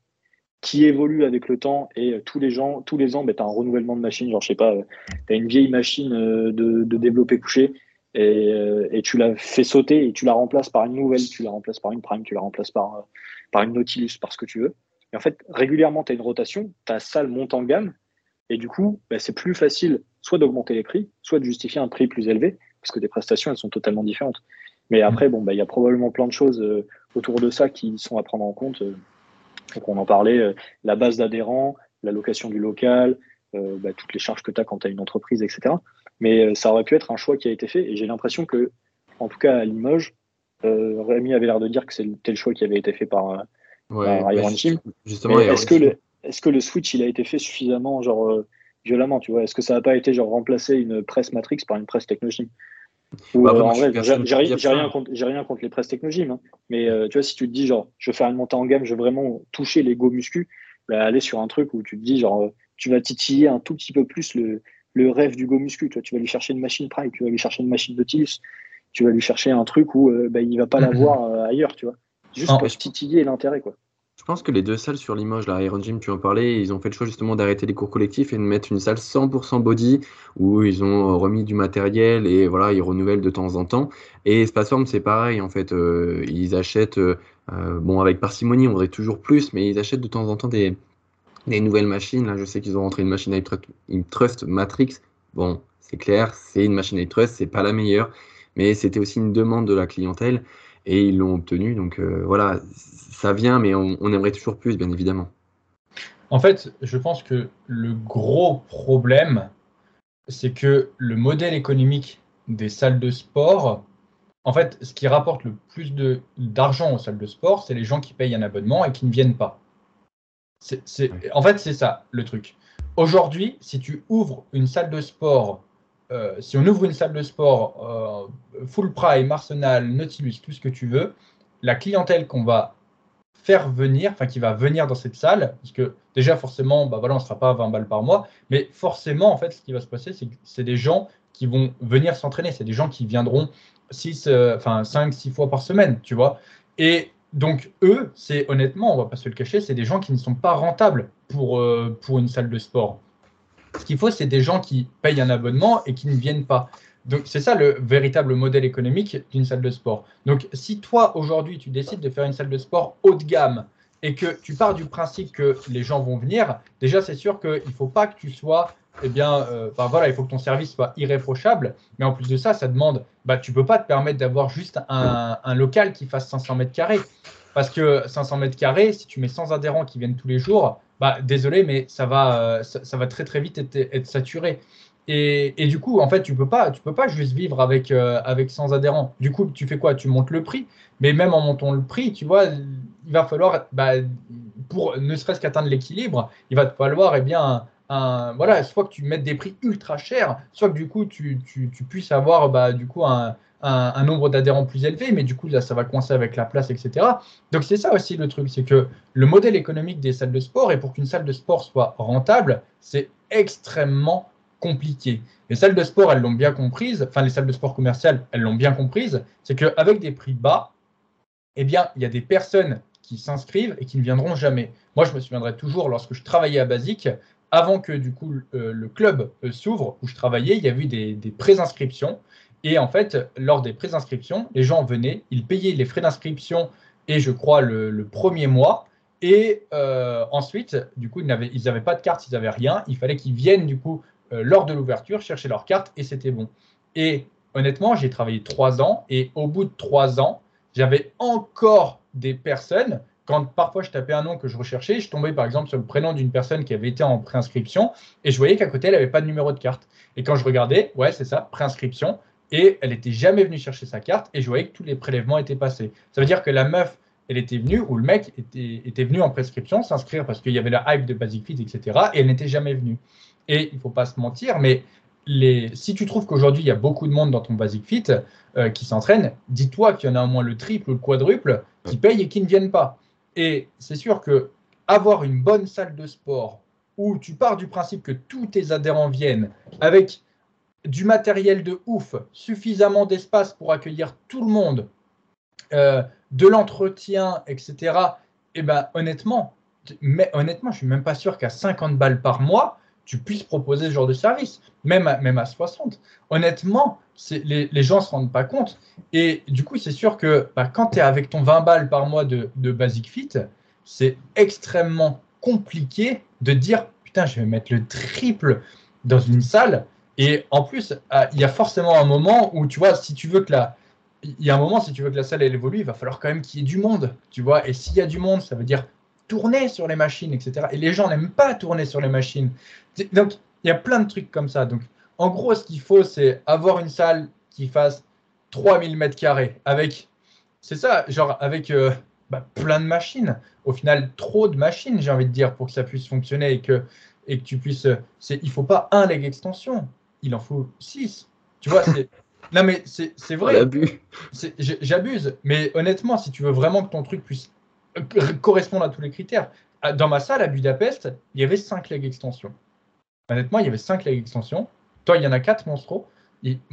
qui évolue avec le temps et euh, tous les gens, tous les ans, bah, tu as un renouvellement de machine. Genre, je sais pas, euh, tu as une vieille machine euh, de, de développer couché et, et, tu la fais sauter et tu la remplaces par une nouvelle, tu la remplaces par une Prime, tu la remplaces par, par une Nautilus, par ce que tu veux. Et en fait, régulièrement, tu as une rotation, ta salle monte en gamme et du coup, bah, c'est plus facile soit d'augmenter les prix, soit de justifier un prix plus élevé parce que des prestations, elles sont totalement différentes. Mais après, bon, bah, il y a probablement plein de choses autour de ça qui sont à prendre en compte. Donc on en parlait, euh, la base d'adhérents, la location du local, euh, bah, toutes les charges que tu as quand tu as une entreprise, etc. Mais euh, ça aurait pu être un choix qui a été fait et j'ai l'impression que, en tout cas à Limoges, Rémi avait l'air de dire que c'était le choix qui avait été fait par, Iron Team. Justement, est-ce que, le, est que le switch il a été fait suffisamment genre violemment, tu vois? Est-ce que ça n'a pas été genre remplacer une presse Matrix par une presse Technogym bah, en vrai, j'ai rien, contre, rien contre les presses technogym, hein. mais euh, tu vois, si tu te dis genre, je veux faire une montée en gamme, je veux vraiment toucher les go muscu, bah, aller sur un truc où tu te dis genre, euh, tu vas titiller un tout petit peu plus le, le rêve du go muscu. Tu, vas lui chercher une machine Prime, tu vas lui chercher une machine de Nautilus, tu vas lui chercher un truc où euh, bah, il va pas l'avoir ailleurs, tu vois. Juste pour titiller l'intérêt, quoi. Je pense que les deux salles sur Limoges, la Iron Gym, tu en parlais, ils ont fait le choix justement d'arrêter les cours collectifs et de mettre une salle 100% body où ils ont remis du matériel et voilà, ils renouvellent de temps en temps. Et Spaceform, c'est pareil en fait, euh, ils achètent, euh, bon, avec parcimonie, on voudrait toujours plus, mais ils achètent de temps en temps des, nouvelles machines. Là, je sais qu'ils ont rentré une machine une Trust Matrix. Bon, c'est clair, c'est une machine Trust, c'est pas la meilleure, mais c'était aussi une demande de la clientèle et ils l'ont obtenue. Donc euh, voilà, ça vient, mais on, aimerait toujours plus, bien évidemment. En fait, je pense que le gros problème, c'est que le modèle économique des salles de sport, en fait, ce qui rapporte le plus d'argent aux salles de sport, c'est les gens qui payent un abonnement et qui ne viennent pas. En fait, c'est ça le truc. Aujourd'hui, si tu ouvres une salle de sport, euh, si on ouvre une salle de sport euh, full prime, Arsenal, Nautilus, tout ce que tu veux, la clientèle qu'on va faire venir, enfin qui va venir dans cette salle, parce que déjà forcément, bah voilà, on ne sera pas à 20 balles par mois, mais forcément, en fait, ce qui va se passer, c'est que c'est des gens qui vont venir s'entraîner, c'est des gens qui viendront 6, euh, enfin 5, 6 fois par semaine, tu vois. Et donc eux, c'est honnêtement, on va pas se le cacher, c'est des gens qui ne sont pas rentables pour, pour une salle de sport. Ce qu'il faut, c'est des gens qui payent un abonnement et qui ne viennent pas. Donc c'est ça le véritable modèle économique d'une salle de sport. Donc si toi aujourd'hui tu décides de faire une salle de sport haut de gamme et que tu pars du principe que les gens vont venir, déjà c'est sûr qu'il ne faut pas que tu sois, eh bien, euh, voilà, il faut que ton service soit irréprochable. Mais en plus de ça, ça demande, bah tu peux pas te permettre d'avoir juste un, local qui fasse 500 mètres carrés. Parce que 500 mètres carrés, si tu mets 100 adhérents qui viennent tous les jours, bah désolé, mais ça va, euh, ça, va très très vite être, saturé. Et, du coup, en fait, tu peux tu peux pas juste vivre avec, euh, avec 100 adhérents. Du coup, tu fais quoi? Tu montes le prix. Mais même en montant le prix, tu vois, il va falloir, bah, pour ne serait-ce qu'atteindre l'équilibre, il va te falloir, eh bien, voilà, soit que tu mettes des prix ultra chers, soit que du coup, tu, tu, puisses avoir, bah, du coup, un, un, nombre d'adhérents plus élevé, mais du coup, là, ça va coincer avec la place, etc. Donc, c'est ça aussi le truc, c'est que le modèle économique des salles de sport, et pour qu'une salle de sport soit rentable, c'est extrêmement compliqué. Les salles de sport, elles l'ont bien comprise, enfin les salles de sport commerciales, elles l'ont bien comprise, c'est qu'avec des prix bas, eh bien, il y a des personnes qui s'inscrivent et qui ne viendront jamais. Moi, je me souviendrai toujours, lorsque je travaillais à Basic, avant que du coup le club s'ouvre où je travaillais, il y a eu des, des. Et en fait, lors des préinscriptions, les gens venaient, ils payaient les frais d'inscription et je crois le, premier mois. Et ensuite, du coup, ils n'avaient pas de carte, ils n'avaient rien. Il fallait qu'ils viennent du coup lors de l'ouverture chercher leur carte et c'était bon. Et honnêtement, j'ai travaillé trois ans et au bout de trois ans, j'avais encore des personnes. Quand parfois je tapais un nom que je recherchais, je tombais par exemple sur le prénom d'une personne qui avait été en préinscription et je voyais qu'à côté, elle n'avait pas de numéro de carte. Et quand je regardais, ouais, c'est ça, préinscription, et elle n'était jamais venue chercher sa carte et je voyais que tous les prélèvements étaient passés. Ça veut dire que la meuf, elle était venue ou le mec était, était venu en prescription s'inscrire parce qu'il y avait la hype de Basic Fit, etc. et elle n'était jamais venue. Et il ne faut pas se mentir, mais si tu trouves qu'aujourd'hui, il y a beaucoup de monde dans ton Basic Fit euh, qui s'entraîne, dis-toi qu'il y en a au moins le triple ou le quadruple qui payent et qui ne viennent pas. Et c'est sûr que avoir une bonne salle de sport où tu pars du principe que tous tes adhérents viennent avec du matériel de ouf, suffisamment d'espace pour accueillir tout le monde, euh, de l'entretien, etc. Et eh ben honnêtement, mais honnêtement, je suis même pas sûr qu'à 50 balles par mois, tu puisses proposer ce genre de service, même à, même à 60. Honnêtement, les, gens ne se rendent pas compte. Et du coup, c'est sûr que bah, quand tu es avec ton 20 balles par mois de, de Basic Fit, c'est extrêmement compliqué de dire putain, je vais mettre le triple dans une salle. Et en plus, ah, il y a forcément un moment où, tu vois, si tu veux que la, il y a un moment, si tu veux que la salle elle évolue, il va falloir quand même qu'il y ait du monde, tu vois. Et s'il y a du monde, ça veut dire tourner sur les machines, etc. Et les gens n'aiment pas tourner sur les machines. Donc, il y a plein de trucs comme ça. Donc, en gros, ce qu'il faut, c'est avoir une salle qui fasse 3000 mètres carrés avec, c'est ça, genre avec euh, bah, plein de machines. Au final, trop de machines, j'ai envie de dire, pour que ça puisse fonctionner et que, et que tu puisses. C'est, il faut pas un leg extension, il en faut six. Tu vois, c'est. Non, mais c'est vrai. J'abuse. Mais honnêtement, si tu veux vraiment que ton truc puisse correspondent à tous les critères. Dans ma salle à Budapest, il y avait 5 legs extensions. Honnêtement, il y avait 5 legs extensions. Toi, il y en a 4 monstro.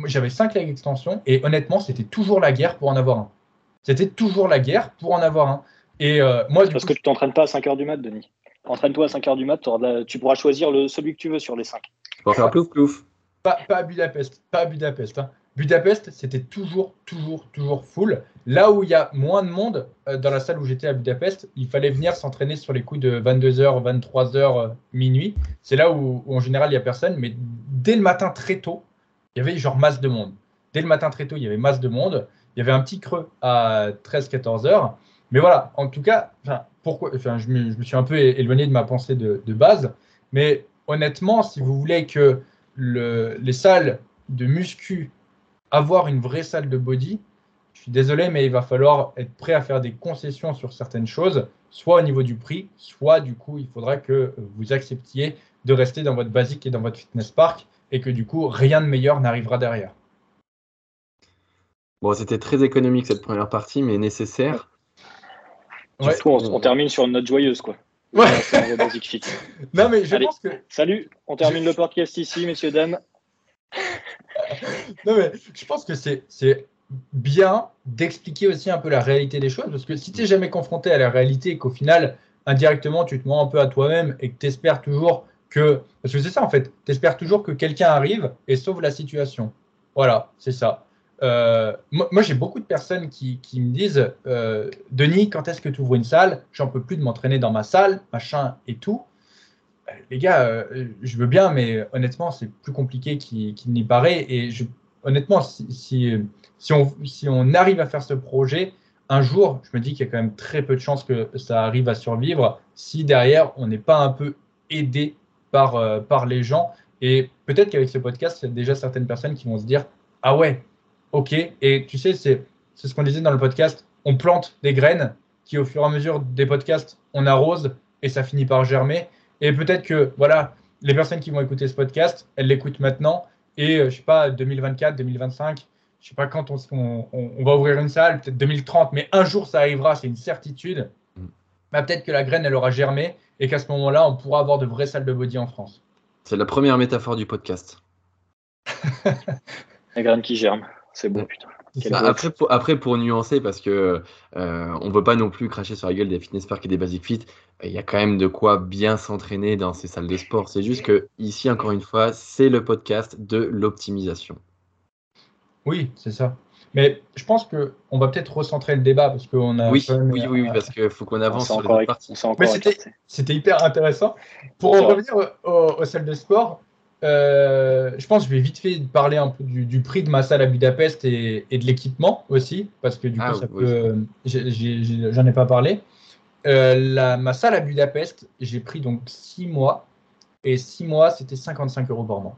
J'avais 5 legs extensions et honnêtement, c'était toujours la guerre pour en avoir un. C'était toujours la guerre pour en avoir un. Et euh, moi, Parce que tu t'entraînes pas à 5 heures du mat, Denis. Entraîne-toi à 5 heures du mat, tu pourras choisir le, celui que tu veux sur les 5. Pour faire plouf plouf. Pas, à Budapest, pas à Budapest. Hein. Budapest, c'était toujours, toujours, toujours full. Là où il y a moins de monde, euh, dans la salle où j'étais à Budapest, il fallait venir s'entraîner sur les coups de 22h, 23h, minuit. C'est là où, en général il n'y a personne, mais dès le matin très tôt, il y avait genre masse de monde. Dès le matin très tôt, il y avait masse de monde. Il y avait un petit creux à 13-14 h Mais voilà, en tout cas, pourquoi, je, me, suis un peu éloigné de ma pensée de, base. Mais honnêtement, si vous voulez que les salles de muscu avoir une vraie salle de body, je suis désolé, mais il va falloir être prêt à faire des concessions sur certaines choses, soit au niveau du prix, soit du coup, il faudra que vous acceptiez de rester dans votre basique et dans votre fitness park et que du coup, rien de meilleur n'arrivera derrière. Bon, c'était très économique cette première partie, mais nécessaire. Du coup, on, termine sur une note joyeuse, quoi. Ouais. non, mais je pense que. Salut, on termine le podcast ici, messieurs, dames. non, mais je pense que c'est bien d'expliquer aussi un peu la réalité des choses, parce que si tu n'es jamais confronté à la réalité et qu'au final, indirectement, tu te mens un peu à toi-même et que tu espères toujours que. Parce que c'est ça en fait, tu espères toujours que quelqu'un arrive et sauve la situation. Voilà, c'est ça. Euh, moi, j'ai beaucoup de personnes qui, me disent euh, Denis, quand est-ce que tu ouvres une salle? J'en peux plus de m'entraîner dans ma salle, machin et tout les gars, euh, je veux bien, mais honnêtement, c'est plus compliqué qu'il n'y paraît. Et honnêtement, si, si, on, si on arrive à faire ce projet, un jour, je me dis qu'il y a quand même très peu de chances que ça arrive à survivre si derrière, on n'est pas un peu aidé par, euh, par les gens. Et peut-être qu'avec ce podcast, il y a déjà certaines personnes qui vont se dire Ah ouais, ok. Et tu sais, c'est ce qu'on disait dans le podcast on plante des graines qui, au fur et à mesure des podcasts, on arrose et ça finit par germer. Et peut-être que voilà, les personnes qui vont écouter ce podcast, elles l'écoutent maintenant. Et je euh, je sais pas, 2024, 2025, je sais pas quand on, on, va ouvrir une salle, peut-être 2030, mais un jour ça arrivera, c'est une certitude. Mm. Bah, peut-être que la graine, elle aura germé et qu'à ce moment-là, on pourra avoir de vraies salles de body en France. C'est la première métaphore du podcast. la graine qui germe, c'est bon, putain. après, pour, après, pour nuancer, parce que euh, on veut pas non plus cracher sur la gueule des fitness parks et des basic fit, il y a quand même de quoi bien s'entraîner dans ces salles de sport. C'est juste que ici, encore une fois, c'est le podcast de l'optimisation. Oui, c'est ça. Mais je pense qu'on va peut-être recentrer le débat parce qu'on a. Oui, oui, oui, parce qu'il faut qu'on avance sur les parties. Mais c'était hyper intéressant. Pour revenir aux, salles de sport, euh, je pense que je vais vite fait parler un peu du, prix de ma salle à Budapest et, de l'équipement aussi, parce que du coup, ah, ça peut. J'en ai, pas parlé. Euh, la, ma salle à Budapest, j'ai pris donc 6 mois, et 6 mois, c'était 55 euros par mois.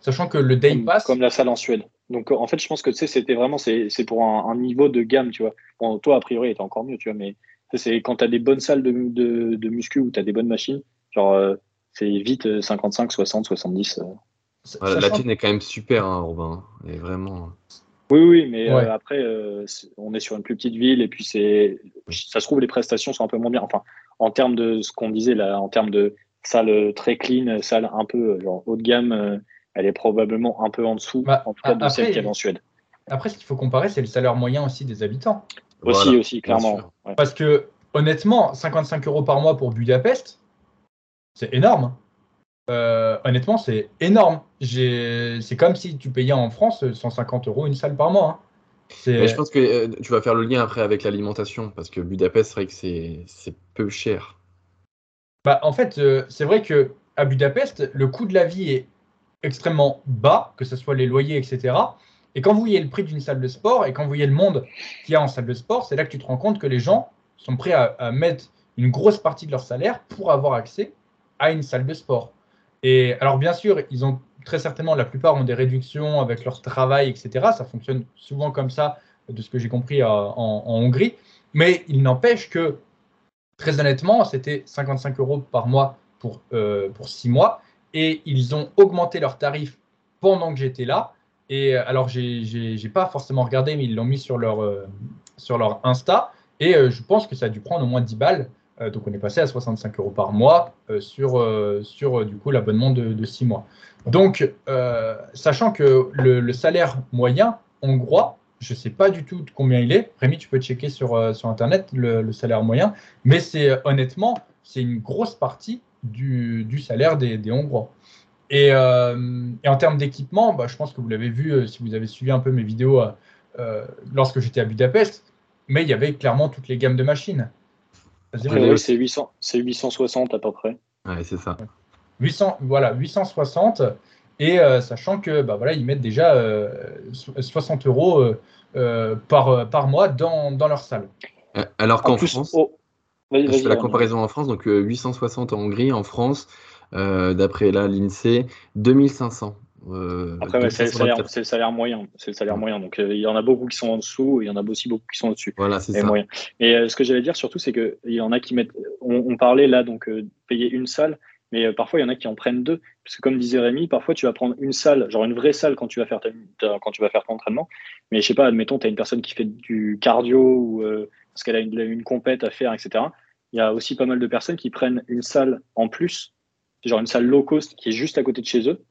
Sachant que le Day Pass. Comme la salle en Suède. Donc, en fait, je pense que c'était vraiment, c'est pour un, niveau de gamme, tu vois. Bon, toi, a priori, était encore mieux, tu vois, mais c'est quand tu as des bonnes salles de, de, de muscu ou tu as des bonnes machines, genre, euh, c'est vite 55, 60, 70. la tienne est quand même super, hein, Robin. Et vraiment. Oui, oui, mais euh, après, euh, on est sur une plus petite ville et puis c'est, ça se trouve, les prestations sont un peu moins bien. Enfin, en termes de ce qu'on disait là, en termes de salle très clean, salle un peu genre haut de gamme elle est probablement un peu en dessous, bah, en tout cas de celle qu'il y avait en Suède. Après, ce qu'il faut comparer, c'est le salaire moyen aussi des habitants. Aussi, aussi, clairement. Parce que, honnêtement, 55 euros par mois pour Budapest, c'est énorme. Euh, honnêtement, c'est énorme. C'est comme si tu payais en France 150 euros une salle par mois. Hein. je pense que euh, tu vas faire le lien après avec l'alimentation, parce que Budapest, c'est vrai que c'est peu cher. Bah, en fait, euh, c'est vrai que à Budapest, le coût de la vie est extrêmement bas, que ce soit les loyers, etc. Et quand vous voyez le prix d'une salle de sport et quand vous voyez le monde qu'il y a en salle de sport, c'est là que tu te rends compte que les gens sont prêts à, mettre une grosse partie de leur salaire pour avoir accès à une salle de sport. Et alors, bien sûr, ils ont très certainement, la plupart ont des réductions avec leur travail, etc. Ça fonctionne souvent comme ça, de ce que j'ai compris en, Hongrie. Mais il n'empêche que, très honnêtement, c'était 55 euros par mois pour, euh, pour 6 mois et ils ont augmenté leurs tarifs pendant que j'étais là. Et euh, alors, j'ai pas forcément regardé, mais ils l'ont mis sur leur, euh, sur leur Insta. Et euh, je pense que ça a dû prendre au moins 10 balles. Donc, on est passé à 65 euros par mois sur, sur du coup l'abonnement de, de, 6 mois. Donc, sachant que le, salaire moyen hongrois, je ne sais pas du tout combien il est. Rémi, tu peux checker sur, sur Internet le, salaire moyen. Mais c'est honnêtement, c'est une grosse partie du, salaire des, Hongrois. Euh, et, en termes d'équipement, bah, je pense que vous l'avez vu euh, si vous avez suivi un peu mes vidéos euh, lorsque j'étais à Budapest, mais il y avait clairement toutes les gammes de machines. C'est 860 à peu près. Ouais, c'est ça. 800, voilà, 860. Et sachant que bah, voilà, ils mettent déjà 60 euros par, par mois dans, dans leur salle. Alors qu'en France, je fais la comparaison en France, donc 860 euh, en Hongrie, en France, euh, d'après là l'INSEE, 2500. Euh, Après, c'est le, salaire moyen. C'est le salaire moyen. Donc, il y en a beaucoup qui sont en dessous et il y en a aussi beaucoup qui sont au-dessus. Voilà, c'est ça. Moyen. Et ce que j'allais dire surtout, c'est qu'il y en a qui mettent. On, parlait là, donc, payer une salle, mais parfois, il y en a qui en prennent deux. Parce que, comme disait Rémi, parfois, tu vas prendre une salle, genre une vraie salle quand tu vas faire, quand tu vas faire ton entraînement. Mais je sais pas, admettons, tu as une personne qui fait du cardio ou parce qu'elle a une, une compète à faire, etc. Il y a aussi pas mal de personnes qui prennent une salle en plus, genre une salle low cost qui est juste à côté de chez eux,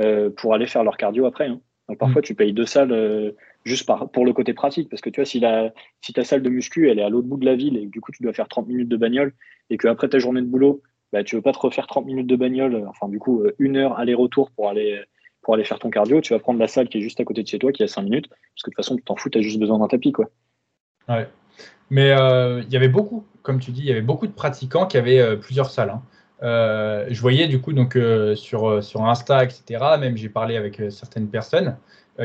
euh, pour aller faire leur cardio après. Hein. Donc parfois, mm. tu payes deux salles euh, juste par, pour le côté pratique. Parce que tu vois, si, la, si ta salle de muscu, elle est à l'autre bout de la ville et que du coup, tu dois faire 30 minutes de bagnole et qu'après ta journée de boulot, bah, tu veux pas te refaire 30 minutes de bagnole, enfin du coup, euh, une heure aller-retour pour aller, pour aller faire ton cardio, tu vas prendre la salle qui est juste à côté de chez toi, qui a 5 minutes, parce que de toute façon, tu t'en fous, tu as juste besoin d'un tapis. Quoi. Ouais. Mais euh, il y avait beaucoup, comme tu dis, il y avait beaucoup de pratiquants qui avaient euh, plusieurs salles. Hein. Euh, je voyais du coup donc sur, sur Insta, etc. Même j'ai parlé avec certaines personnes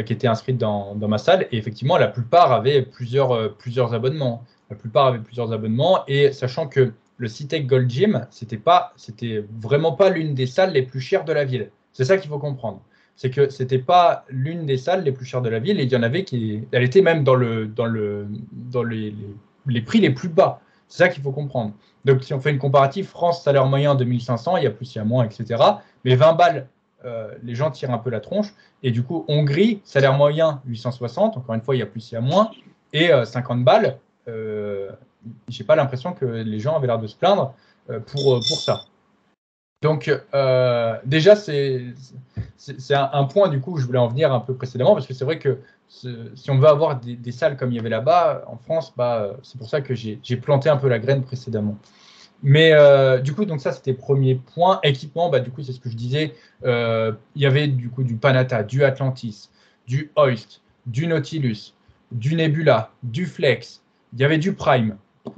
qui étaient inscrites dans, dans, ma salle et effectivement la plupart avaient plusieurs, plusieurs abonnements. La plupart avaient plusieurs abonnements et sachant que le Citec Gold Gym, c'était pas, c'était vraiment pas l'une des salles les plus chères de la ville. C'est ça qu'il faut comprendre c'est que c'était pas l'une des salles les plus chères de la ville et il y en avait qui, elle était même dans le dans le dans les, les, prix les plus bas. C'est ça qu'il faut comprendre. Donc si on fait une comparative, France salaire moyen 2500, il y a plus, il y a moins, etc. Mais 20 balles, euh, les gens tirent un peu la tronche. Et du coup, Hongrie salaire moyen 860. Encore une fois, il y a plus, il y a moins. Et 50 euh, balles, euh, j'ai pas l'impression que les gens avaient l'air de se plaindre euh, pour pour ça. Donc, euh, déjà, c'est un, point, du coup, je voulais en venir un peu précédemment, parce que c'est vrai que si on veut avoir des, salles comme il y avait là-bas, en France, bah, c'est pour ça que j'ai planté un peu la graine précédemment. Mais euh, du coup, donc ça, c'était premier point. Équipement, bah, du coup, c'est ce que je disais. Euh, il y avait du coup du Panata, du Atlantis, du Hoist, du Nautilus, du Nebula, du Flex. Il y avait du Prime.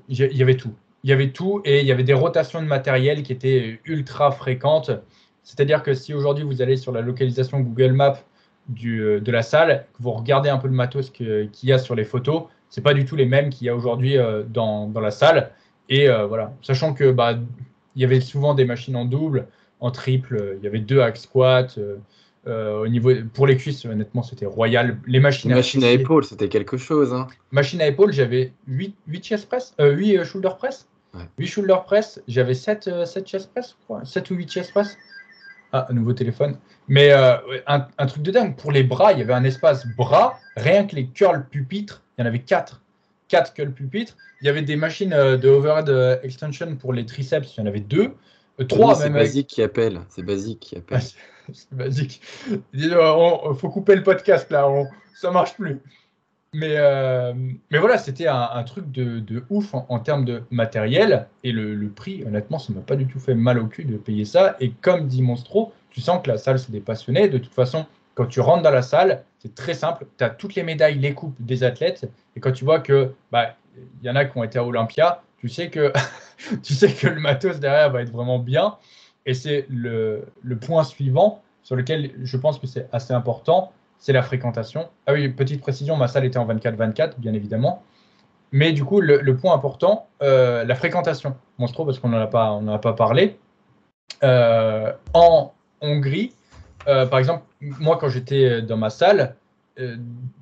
Il y avait tout il y avait tout et il y avait des rotations de matériel qui étaient ultra fréquentes. C'est-à-dire que si aujourd'hui vous allez sur la localisation Google Maps du, euh, de la salle, que vous regardez un peu le matos qu'il y a sur les photos, c'est pas du tout les mêmes qu'il y a aujourd'hui euh, dans, dans, la salle. Et euh, voilà, sachant que bah, il y avait souvent des machines en double, en triple, il y avait deux hack squat. au niveau, pour les cuisses, honnêtement, c'était royal. Les machines, machines à, épaules, c'était quelque chose. Hein. Machine à épaules, j'avais 8, 8 chest press, 8 shoulder press. 8 shoulder press, j'avais 7, 7 chest press, 7 ou 8 chest press. Ah, un nouveau téléphone. Mais euh, un, un, truc de dingue. Pour les bras, il y avait un espace bras. Rien que les curls pupitres, il y en avait 4. 4 curls pupitres. Il y avait des machines euh, de overhead euh, extension pour les triceps, il y en avait 2. 3 C'est basique qui appelle. C'est basique qui appelle. c'est basique. Il faut couper le podcast là. On, ça marche plus. Mais, euh, mais voilà, c'était un, truc de, ouf en, termes de matériel. Et le, le prix, honnêtement, ça m'a pas du tout fait mal au cul de payer ça. Et comme dit Monstro, tu sens que la salle, c'est des passionnés. De toute façon, quand tu rentres dans la salle, c'est très simple. Tu as toutes les médailles, les coupes des athlètes. Et quand tu vois que bah, y en a qui ont été à Olympia, tu sais que, tu sais que le matos derrière va être vraiment bien. Et c'est le, le point suivant sur lequel je pense que c'est assez important c'est la fréquentation. Ah oui, petite précision, ma salle était en 24-24, bien évidemment. Mais du coup, le, point important, euh, la fréquentation. Monstro, parce qu'on n'en a, pas, pas parlé. Euh, en Hongrie, euh, par exemple, moi, quand j'étais dans ma salle,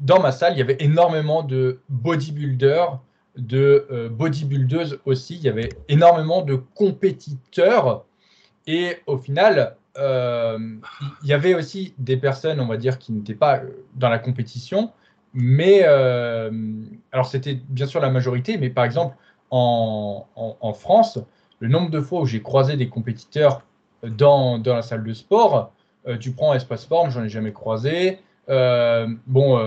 dans ma salle, il y avait énormément de bodybuilders, de bodybuildeuses aussi. Il y avait énormément de compétiteurs. Et au final, il y avait aussi des personnes, on va dire, qui n'étaient pas euh, dans la compétition, mais euh, alors c'était bien sûr la majorité, mais par exemple en, en, France, le nombre de fois où j'ai croisé des compétiteurs dans, dans, la salle de sport, tu prends Espace Forme, j'en ai jamais croisé. bon,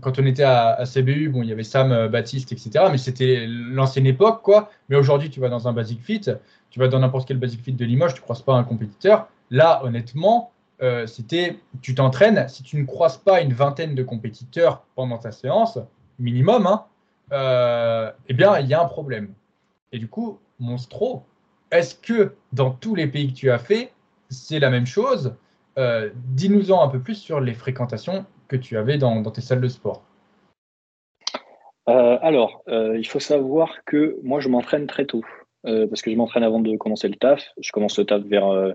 quand on était à, à, CBU, bon, il y avait Sam Baptiste, etc. Mais c'était l'ancienne époque, quoi. Mais aujourd'hui, tu vas dans un Basic Fit, tu vas dans n'importe quel Basic Fit de Limoges, tu croises pas un compétiteur. Là, honnêtement, euh, c'était, tu t'entraînes, si tu ne croises pas une vingtaine de compétiteurs pendant ta séance, minimum, hein, euh, eh bien, il y a un problème. Et du coup, Monstro, est-ce que dans tous les pays que tu as fait, c'est la même chose? Euh, Dis-nous-en un peu plus sur les fréquentations que tu avais dans, tes salles de sport. alors, il faut savoir que moi, je m'entraîne très tôt. parce que je m'entraîne avant de commencer le taf. Je commence le taf vers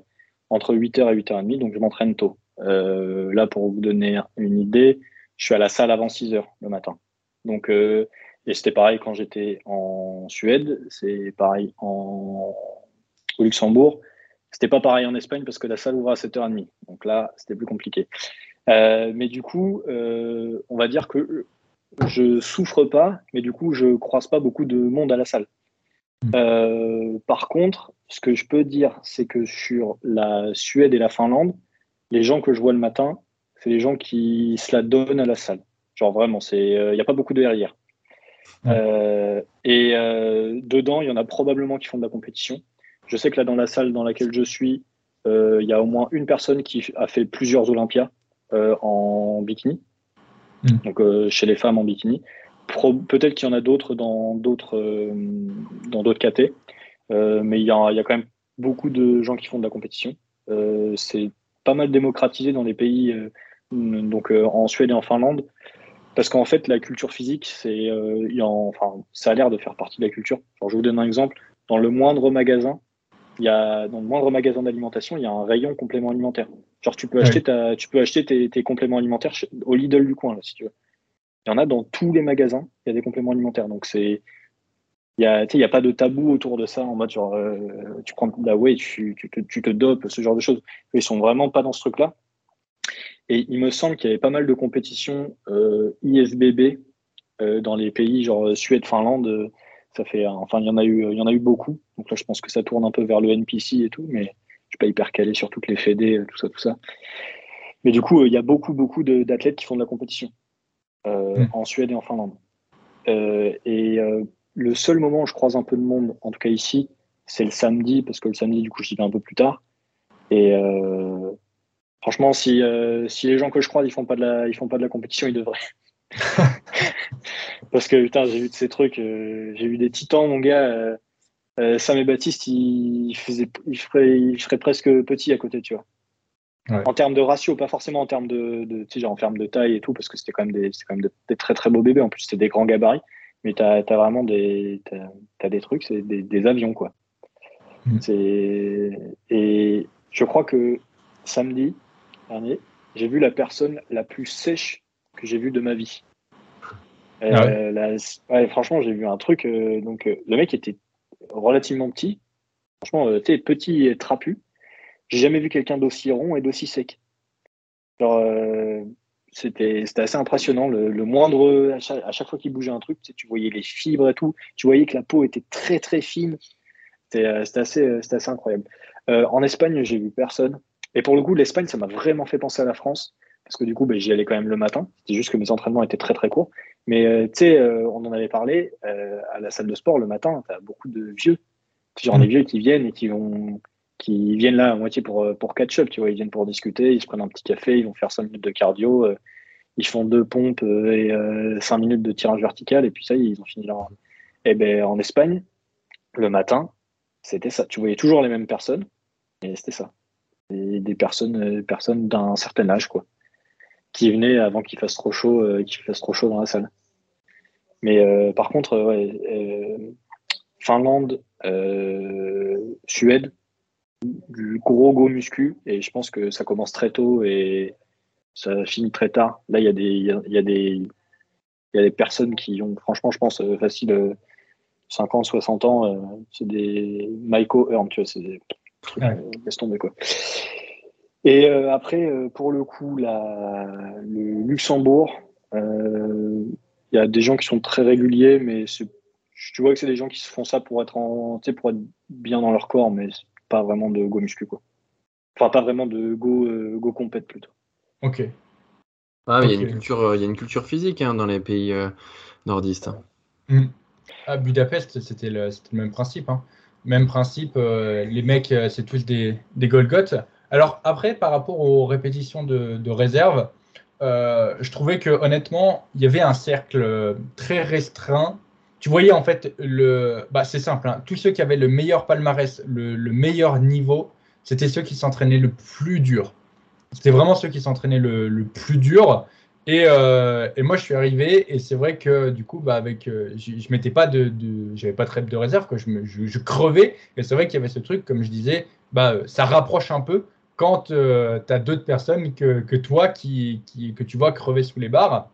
entre 8h et 8h30, donc je m'entraîne tôt. Euh, là, pour vous donner une idée, je suis à la salle avant 6h le matin. Donc, euh, et c'était pareil quand j'étais en Suède, c'est pareil en, au Luxembourg. C'était pas pareil en Espagne parce que la salle ouvre à 7h30. Donc là, c'était plus compliqué. Euh, mais du coup, on va dire que je souffre pas, mais du coup, je croise pas beaucoup de monde à la salle. Mmh. par contre, ce que je peux dire, c'est que sur la Suède et la Finlande, les gens que je vois le matin, c'est les gens qui se la donnent à la salle. Genre vraiment, il n'y euh, a pas beaucoup de RIR. Euh, et euh, dedans, il y en a probablement qui font de la compétition. Je sais que là, dans la salle dans laquelle je suis, il y a au moins une personne qui a fait plusieurs Olympias en bikini. Mm. Donc chez les femmes en bikini. Peut-être qu'il y en a d'autres dans d'autres dans d'autres KT. Euh, mais il y, a, quand même beaucoup de gens qui font de la compétition. Euh, c'est pas mal démocratisé dans les pays, euh, donc en Suède et en Finlande, parce qu'en fait, la culture physique, c'est, enfin, ça a l'air de faire partie de la culture. je vous donne un exemple. Dans le moindre magasin, il y a, dans le moindre magasin d'alimentation, il y a un rayon complément alimentaire. Genre, tu peux acheter, ta, tu peux acheter tes, compléments alimentaires au Lidl du coin, si tu veux. Il y en a dans tous les magasins, il y a des compléments alimentaires. Donc, c'est, il n'y a, a pas de tabou autour de ça en mode genre, euh, tu prends la way, tu, tu, te, tu, te, dopes, ce genre de choses. Ils sont vraiment pas dans ce truc-là. Et il me semble qu'il y avait pas mal de compétitions euh, euh, dans les pays genre Suède, Finlande. ça fait, enfin, il y en a eu, il y en a eu beaucoup. Donc là, je pense que ça tourne un peu vers le NPC et tout, mais je pas hyper calé sur toutes les fédés, tout ça, tout ça. Mais du coup, il y a beaucoup, beaucoup d'athlètes qui font de la compétition mm. en Suède et en Finlande. et le seul moment où je croise un peu de monde, en tout cas ici, c'est le samedi, parce que le samedi, du coup, je vais un peu plus tard. Et franchement, si, si les gens que je croise, ils font pas de la, ils font pas de la compétition, ils devraient. Parce que putain, j'ai vu de ces trucs, euh, j'ai vu des titans, mon gars. Euh, euh, Sam et Baptiste, ils, faisaient, ils, feraient, presque petit à côté, tu vois. En termes de ratio, pas forcément en termes de, de tu sais, en termes de taille et tout, parce que c'était quand même des, quand même des très très beaux bébés. En plus, c'était des grands gabarits, mais tu as, vraiment des, as, des trucs, c'est des, avions, quoi. Mm. Et je crois que samedi dernier, j'ai vu la personne la plus sèche que j'ai vu de ma vie. Euh, ah franchement, j'ai vu un truc. Euh, donc, euh, le mec était relativement petit. Franchement, tu petit et trapu. J'ai jamais vu quelqu'un d'aussi rond et d'aussi sec. c'était assez impressionnant. Le, moindre, à chaque, fois qu'il bougeait un truc, tu voyais les fibres et tout. Tu voyais que la peau était très très fine. C'était assez, assez incroyable. en Espagne, j'ai vu personne. Et pour le coup, l'Espagne, ça m'a vraiment fait penser à la France parce que du coup, ben, j'y allais quand même le matin. C'était juste que mes entraînements étaient très très courts. Mais euh, tu sais, euh, on en avait parlé euh, à la salle de sport le matin. Tu as beaucoup de vieux, genre des mm. vieux qui viennent et qui vont, qui viennent là à moitié pour pour catch up. Tu vois, ils viennent pour discuter, ils se prennent un petit café, ils vont faire 5 minutes de cardio, ils font deux pompes et 5 minutes de tirage vertical et puis ça, ils ont fini leur. Eh ben en Espagne, le matin, c'était ça. Tu voyais toujours les mêmes personnes, et c'était ça. des personnes, personnes d'un certain âge, quoi qui venait avant qu'il fasse trop chaud, euh, qu'il fasse trop chaud dans la salle. Mais euh, par contre, euh, Finlande, Suède, du gros gros muscu et je pense que ça commence très tôt et ça finit très tard. Là, il y a des, il y a, des, il y a des personnes qui ont, franchement, je pense, facile 50, 60 ans. c'est des Michael Earn, tu vois, c'est des trucs, laisse tomber quoi. Et euh, après, euh, pour le coup, la, le Luxembourg, euh, il y a des gens qui sont très réguliers, mais tu vois que c'est des gens qui se font ça pour être, en, pour être bien dans leur corps, mais pas vraiment de go muscu. Quoi. Enfin, pas vraiment de go, go compète plutôt. Ok. Ah, il, y a une culture, il y a une culture physique hein, dans les pays nordistes. Hmm. À Budapest, c'était le, le, même principe. Hein. Même principe, les mecs, c'est tous des, des Golgoth. Alors après, par rapport aux répétitions de, réserve, euh, je trouvais que honnêtement, il y avait un cercle très restreint. Tu voyais en fait le, bah, c'est simple, hein. tous ceux qui avaient le meilleur palmarès, le, meilleur niveau, c'était ceux qui s'entraînaient le plus dur. C'était vraiment ceux qui s'entraînaient le, plus dur. Euh, et, moi, je suis arrivé et c'est vrai que du coup, bah, avec, euh, je, je pas de, j'avais pas de de réserve, que je, je, crevais. Et c'est vrai qu'il y avait ce truc, comme je disais, bah, ça rapproche un peu quand euh, tu as d'autres personnes que, toi qui, que tu vois crever sous les barres.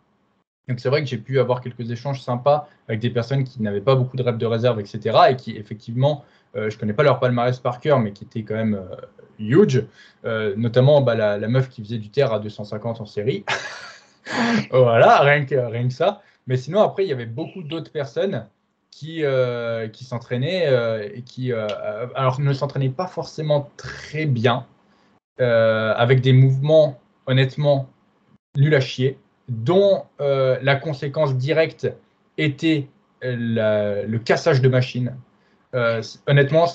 Donc c'est vrai que j'ai pu avoir quelques échanges sympas avec des personnes qui n'avaient pas beaucoup de reps de réserve, etc. Et qui effectivement, euh, je connais pas leur palmarès par cœur, mais qui étaient quand même euh, huge. notamment bah, la, meuf qui faisait du terre à 250 en série. voilà, rien que, rien que ça. Mais sinon, après, il y avait beaucoup d'autres personnes qui, qui s'entraînaient et qui alors ne s'entraînaient pas forcément très bien. Euh, avec des mouvements honnêtement nuls à chier, dont euh, la conséquence directe était euh, le cassage de machines. honnêtement,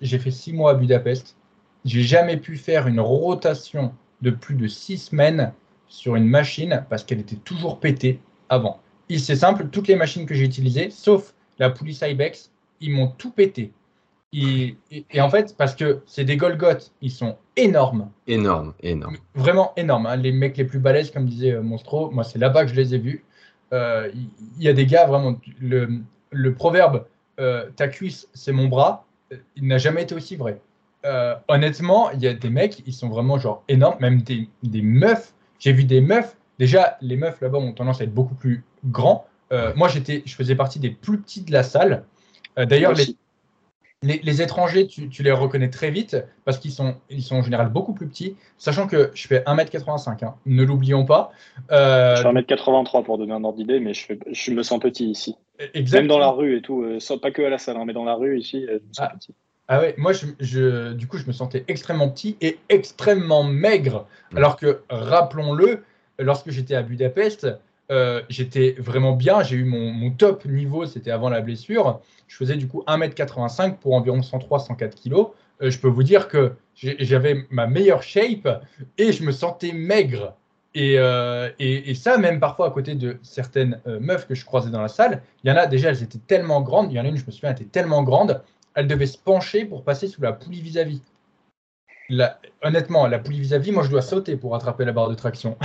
j'ai fait six mois à Budapest. J'ai jamais pu faire une rotation de plus de six semaines sur une machine parce qu'elle était toujours pétée avant. C'est simple, toutes les machines que j'ai utilisées, sauf la Police Ibex, ils m'ont tout pété. Et, en fait, parce que c'est des Golgoth, ils sont énormes. Énormes, énormes. Vraiment énormes. Hein. Les mecs les plus balèzes, comme disait euh, Monstro, moi c'est là-bas que je les ai vus. Euh, il y, a des gars, vraiment, le, le proverbe euh, ta cuisse, c'est mon bras, il n'a jamais été aussi vrai. honnêtement, il y a des mecs, ils sont vraiment genre énormes, même des, des meufs. J'ai vu des meufs, déjà, les meufs là-bas ont tendance à être beaucoup plus grands. moi, j'étais, je faisais partie des plus petits de la salle. D'ailleurs, les, les, étrangers, tu, les reconnais très vite parce qu'ils sont, ils sont en général beaucoup plus petits, sachant que je fais 1m85, hein, ne l'oublions pas. Euh, je fais 1m83 pour donner un ordre d'idée, mais je, me sens petit ici. Même dans la rue et tout, euh, pas que à la salle, hein, mais dans la rue ici, euh, je me sens ah. petit. Ah ouais, moi, je, du coup, je me sentais extrêmement petit et extrêmement maigre. Mm. Alors que, rappelons-le, lorsque j'étais à Budapest, euh, j'étais vraiment bien. J'ai eu mon, top niveau, c'était avant la blessure. Je faisais du coup 1m85 pour environ 103-104 kg. Euh, je peux vous dire que j'avais ma meilleure shape et je me sentais maigre. Euh, et, et, ça, même parfois à côté de certaines meufs que je croisais dans la salle, il y en a déjà, elles étaient tellement grandes. Il y en a une, je me souviens, elle était tellement grande elle devait se pencher pour passer sous la poulie vis-à-vis. Honnêtement, la poulie vis-à-vis, moi je dois sauter pour attraper la barre de traction.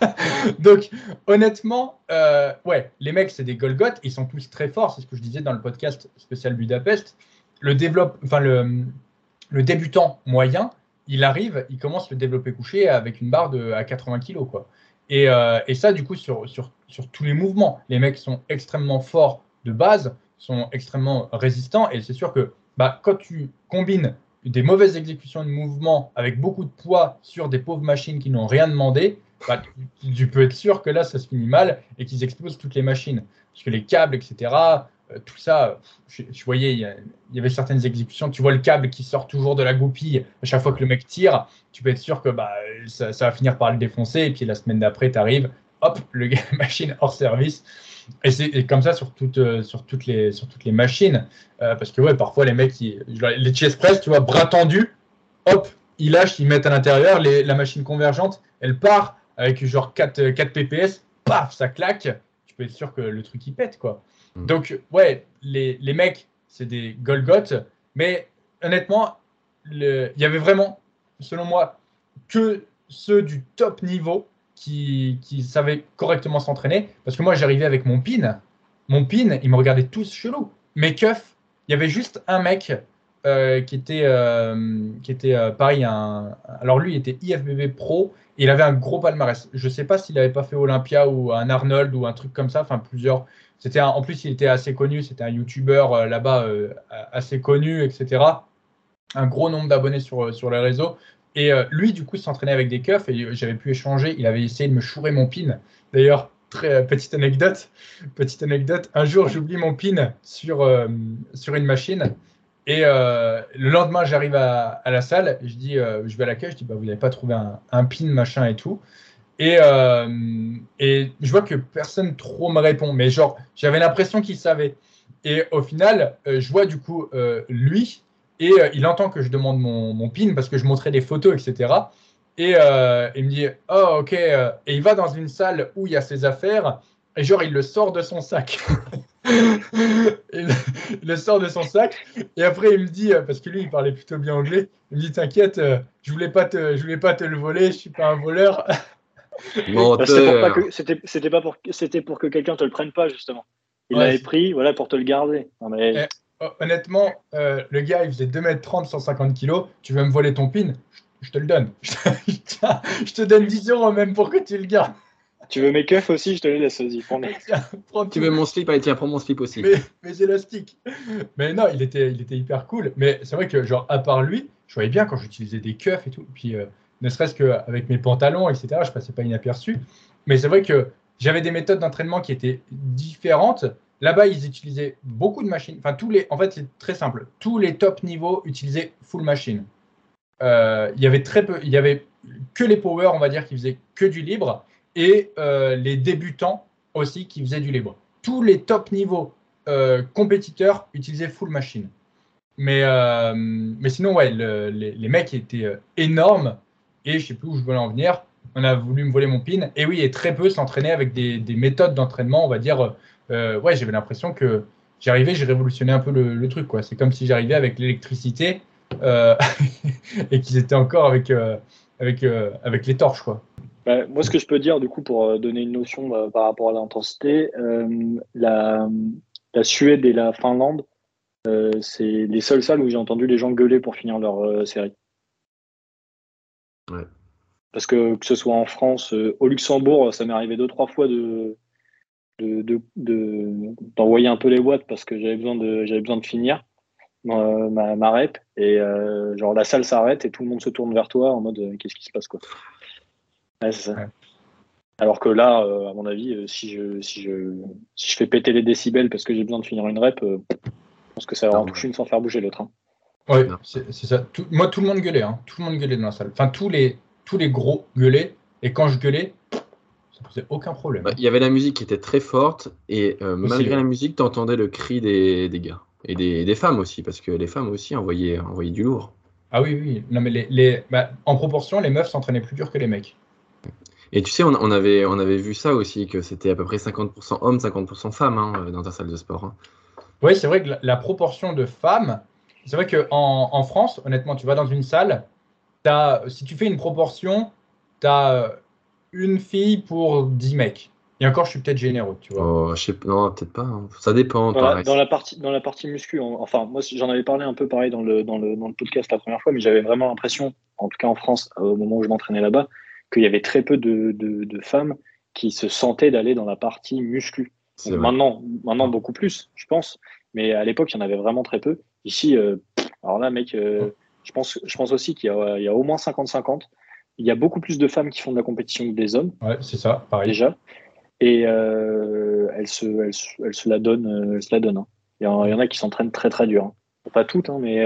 Donc, honnêtement, euh, ouais, les mecs, c'est des Golgoth, ils sont tous très forts, c'est ce que je disais dans le podcast spécial Budapest. Le, développe, enfin, le, débutant moyen, il arrive, il commence le développé couché avec une barre de, à 80 kg. Quoi. Et, euh, et, ça, du coup, sur, sur, sur tous les mouvements, les mecs sont extrêmement forts de base sont extrêmement résistants. Et c'est sûr que bah, quand tu combines des mauvaises exécutions de mouvement avec beaucoup de poids sur des pauvres machines qui n'ont rien demandé, bah, tu, peux être sûr que là, ça se finit mal et qu'ils explosent toutes les machines. Parce que les câbles, etc., euh, tout ça, je, voyais, il y, avait certaines exécutions, tu vois le câble qui sort toujours de la goupille à chaque fois que le mec tire, tu peux être sûr que bah, ça, va finir par le défoncer. Et puis la semaine d'après, tu arrives, hop, le machine hors service. Et c'est comme ça sur toutes, euh, sur toutes, les, sur toutes les machines. Euh, parce que ouais, parfois les mecs, les chest press, tu vois, bras tendu, hop, ils lâchent, ils mettent à l'intérieur, la machine convergente, elle part avec genre 4, 4 pps, paf, ça claque. Tu peux être sûr que le truc il pète, quoi. Mm. Donc, ouais, les, les mecs, c'est des Golgoth, mais honnêtement, il y avait vraiment, selon moi, que ceux du top niveau qui, qui savaient correctement s'entraîner. Parce que moi, j'arrivais avec mon pin. Mon pin, ils me regardaient tous chelou. Mes keufs, il y avait juste un mec euh, qui était, euh, qui était euh, pareil. Alors lui, il était IFBB Pro. Et il avait un gros palmarès. Je ne sais pas s'il n'avait pas fait Olympia ou un Arnold ou un truc comme ça. Enfin, plusieurs. C'était en plus, il était assez connu. C'était un YouTuber là-bas assez connu, etc. Un gros nombre d'abonnés sur, sur les réseaux. Et euh, lui, du coup, s'entraînait avec des keufs et j'avais pu échanger. Il avait essayé de me chourer mon pin. D'ailleurs, très euh, petite anecdote. Petite anecdote. Un jour, j'oublie mon pin sur, euh, sur une machine. Et le lendemain, j'arrive à, la salle. je dis, je vais à l'accueil. Je dis, bah, vous n'avez pas trouvé un, un, pin, machin et tout. Et, et je vois que personne trop me répond. Mais genre, j'avais l'impression qu'il savait. Et au final, je vois du coup lui et euh, il entend que je demande mon, pin parce que je montrais des photos, etc. Et euh, il me dit Oh, ok. Et il va dans une salle où il y a ses affaires. Et genre, il le sort de son sac. il, le sort de son sac. Et après, il me dit, euh, parce que lui, il parlait plutôt bien anglais, il me dit T'inquiète, je voulais pas te, je voulais pas te le voler, je suis pas un voleur. C'était pas pour, c'était pour que quelqu'un te le prenne pas, justement. Il l'avait pris voilà, pour te le garder. mais... Honnêtement, euh, le gars, il faisait 2m30, 150 kg. Tu veux me voler ton pin? Je, te le donne. je te donne 10 euros même pour que tu le gardes. Tu veux mes keufs aussi? Je te les laisse, vas-y. Prends tu veux mon slip? Allez, tiens, prends mon slip aussi. Mais, mais élastique. Mais non, il était, il était hyper cool. Mais c'est vrai que, genre, à part lui, je voyais bien quand j'utilisais des keufs et tout. Puis, euh, ne serait-ce qu'avec mes pantalons, etc., je passais pas inaperçu. Mais c'est vrai que j'avais des méthodes d'entraînement qui étaient différentes Là-bas, ils utilisaient beaucoup de machines. Enfin, tous les, en fait, c'est très simple. Tous les top niveaux utilisaient full machine. Euh, il y avait très peu, il y avait que les power, on va dire, qui faisaient que du libre, et euh, les débutants aussi qui faisaient du libre. Tous les top niveaux euh, compétiteurs utilisaient full machine. Mais, mais sinon, ouais, les, mecs étaient énormes, et je sais plus où je voulais en venir. On a voulu me voler mon pin, et oui, et très peu s'entraîner avec des méthodes d'entraînement, on va dire euh, ouais, j'avais l'impression que j'arrivais, j'ai révolutionné un peu le, truc. Quoi. C'est comme si j'arrivais avec l'électricité euh, et qu'ils étaient encore avec, euh, avec, avec les torches. Quoi. Bah, moi, ce que je peux dire, du coup, pour donner une notion bah, par rapport à l'intensité, la, la, Suède et la Finlande, c'est les seules salles où j'ai entendu les gens gueuler pour finir leur série. Ouais. Parce que que ce soit en France, au Luxembourg, ça m'est arrivé deux, trois fois de, d'envoyer de, un peu les watts parce que j'avais besoin de j'avais besoin de finir ma, ma, rep et euh, genre la salle s'arrête et tout le monde se tourne vers toi en mode euh, qu'est-ce qui se passe quoi alors que là euh, à mon avis si je si je si je fais péter les décibels parce que j'ai besoin de finir une rep je pense que ça va en toucher une sans faire bouger le train Oui, c'est ça. moi, tout le monde gueulait. Hein. Tout le monde gueulait dans la salle. Enfin, tous les, tous les gros gueulaient. Et quand je gueulais, posait aucun problème. Bah, il y avait la musique qui était très forte. Et euh, malgré la musique, tu entendais le cri des, des gars. Et des, des, femmes aussi, parce que les femmes aussi envoyaient, envoyaient du lourd. Ah oui, oui. Non, mais les, les bah, en proportion, les meufs s'entraînaient plus dur que les mecs. Et tu sais, on, avait, on avait vu ça aussi, que c'était à peu près 50% hommes, 50% femmes hein, dans ta salle de sport. Hein. Oui, c'est vrai que la, proportion de femmes, c'est vrai qu'en en France, honnêtement, tu vas dans une salle, as, si tu fais une proportion, tu as une fille pour 10 mecs. Et encore, je suis peut-être généreux, tu vois. Oh, je sais, non, peut-être pas. Hein. Ça dépend. Dans la, dans la, partie, dans la partie muscu, enfin, moi, j'en avais parlé un peu pareil dans le, dans le, dans le podcast la première fois, mais j'avais vraiment l'impression, en tout cas en France, au moment où je m'entraînais là-bas, qu'il y avait très peu de, de, femmes qui se sentaient d'aller dans la partie muscu. maintenant, maintenant beaucoup plus, je pense. Mais à l'époque, il y en avait vraiment très peu. Ici, euh, alors là, mec, euh, je, pense, je pense aussi qu'il y, y, a au moins 50-50. Il y a beaucoup plus de femmes qui font de la compétition que des hommes. Ouais, c'est ça, pareil. Déjà. Et euh, elles, se, elles, se la donnent. se la donnent hein. il, y en, a qui s'entraînent très très dur. Hein. Pas toutes, hein, mais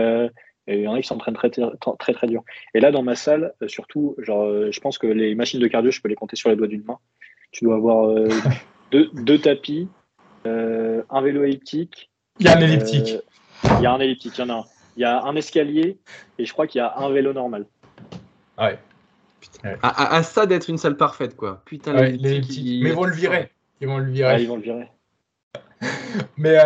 il y en a qui s'entraînent très, très, très, très dur. Et là, dans ma salle, euh, surtout, genre, euh, je pense que les machines de cardio, je peux les compter sur les doigts d'une main. Tu dois avoir euh, deux, tapis, un vélo elliptique. Il y a un elliptique. il y a un elliptique, il y en a un. Il y a un escalier et je crois qu'il y a un vélo normal. Ah ouais. À, ça d'être une salle parfaite, quoi. Putain, l'elliptique. Mais ils vont le virer. Ils vont le virer. ils vont le virer. Mais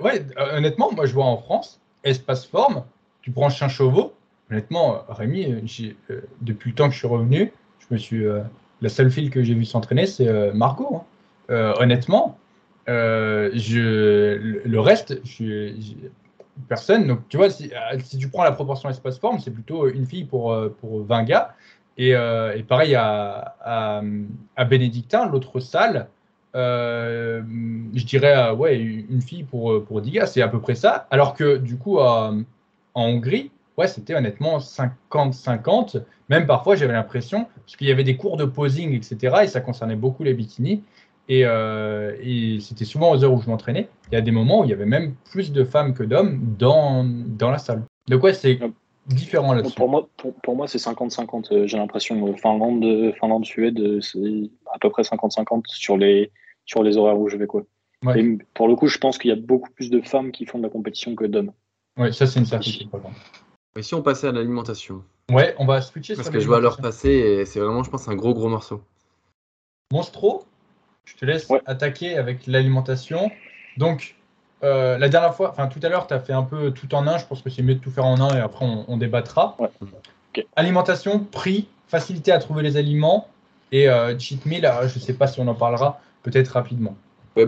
ouais, honnêtement, moi je vois en France, Espace Forme, tu prends Chien Chauveau, honnêtement, Rémi, euh, depuis le temps que je suis revenu, je me suis, euh, la seule fille que j'ai vu s'entraîner, c'est euh, Margot. Hein. honnêtement, je, le reste, je, personne. Donc, tu vois, si, tu prends la proportion espace-forme, c'est plutôt une fille pour, pour 20 gars. Et, pareil à, à, Bénédictin, l'autre salle, je dirais ouais, une fille pour, pour 10 gars, c'est à peu près ça. Alors que du coup, à en Hongrie, ouais, c'était honnêtement 50-50. Même parfois, j'avais l'impression, parce qu'il y avait des cours de posing, etc., et ça concernait beaucoup les bikinis. Euh, et, c'était souvent aux heures où je m'entraînais. Il y a des moments où il y avait même plus de femmes que d'hommes dans, dans la salle. Donc, ouais, c'est différent là-dessus. Pour moi, pour, moi c'est 50-50. Euh, j'ai l'impression. Finlande, Finlande, Suède, c'est à peu près 50-50 sur les, sur les horaires où je vais. Quoi. Et pour le coup, je pense qu'il y a beaucoup plus de femmes qui font de la compétition que d'hommes. Oui, ça c'est une certitude. Et si on passait à l'alimentation? Ouais, on va switcher Parce que je vois leur passer et c'est vraiment, je pense, un gros gros morceau. Monstro, je te laisse attaquer avec l'alimentation. Donc, euh, la dernière fois, enfin tout à l'heure, tu as fait un peu tout en un. Je pense que c'est mieux de tout faire en un et après on, débattra. Alimentation, prix, facilité à trouver les aliments et euh, cheat meal. je ne sais pas si on en parlera, peut-être rapidement.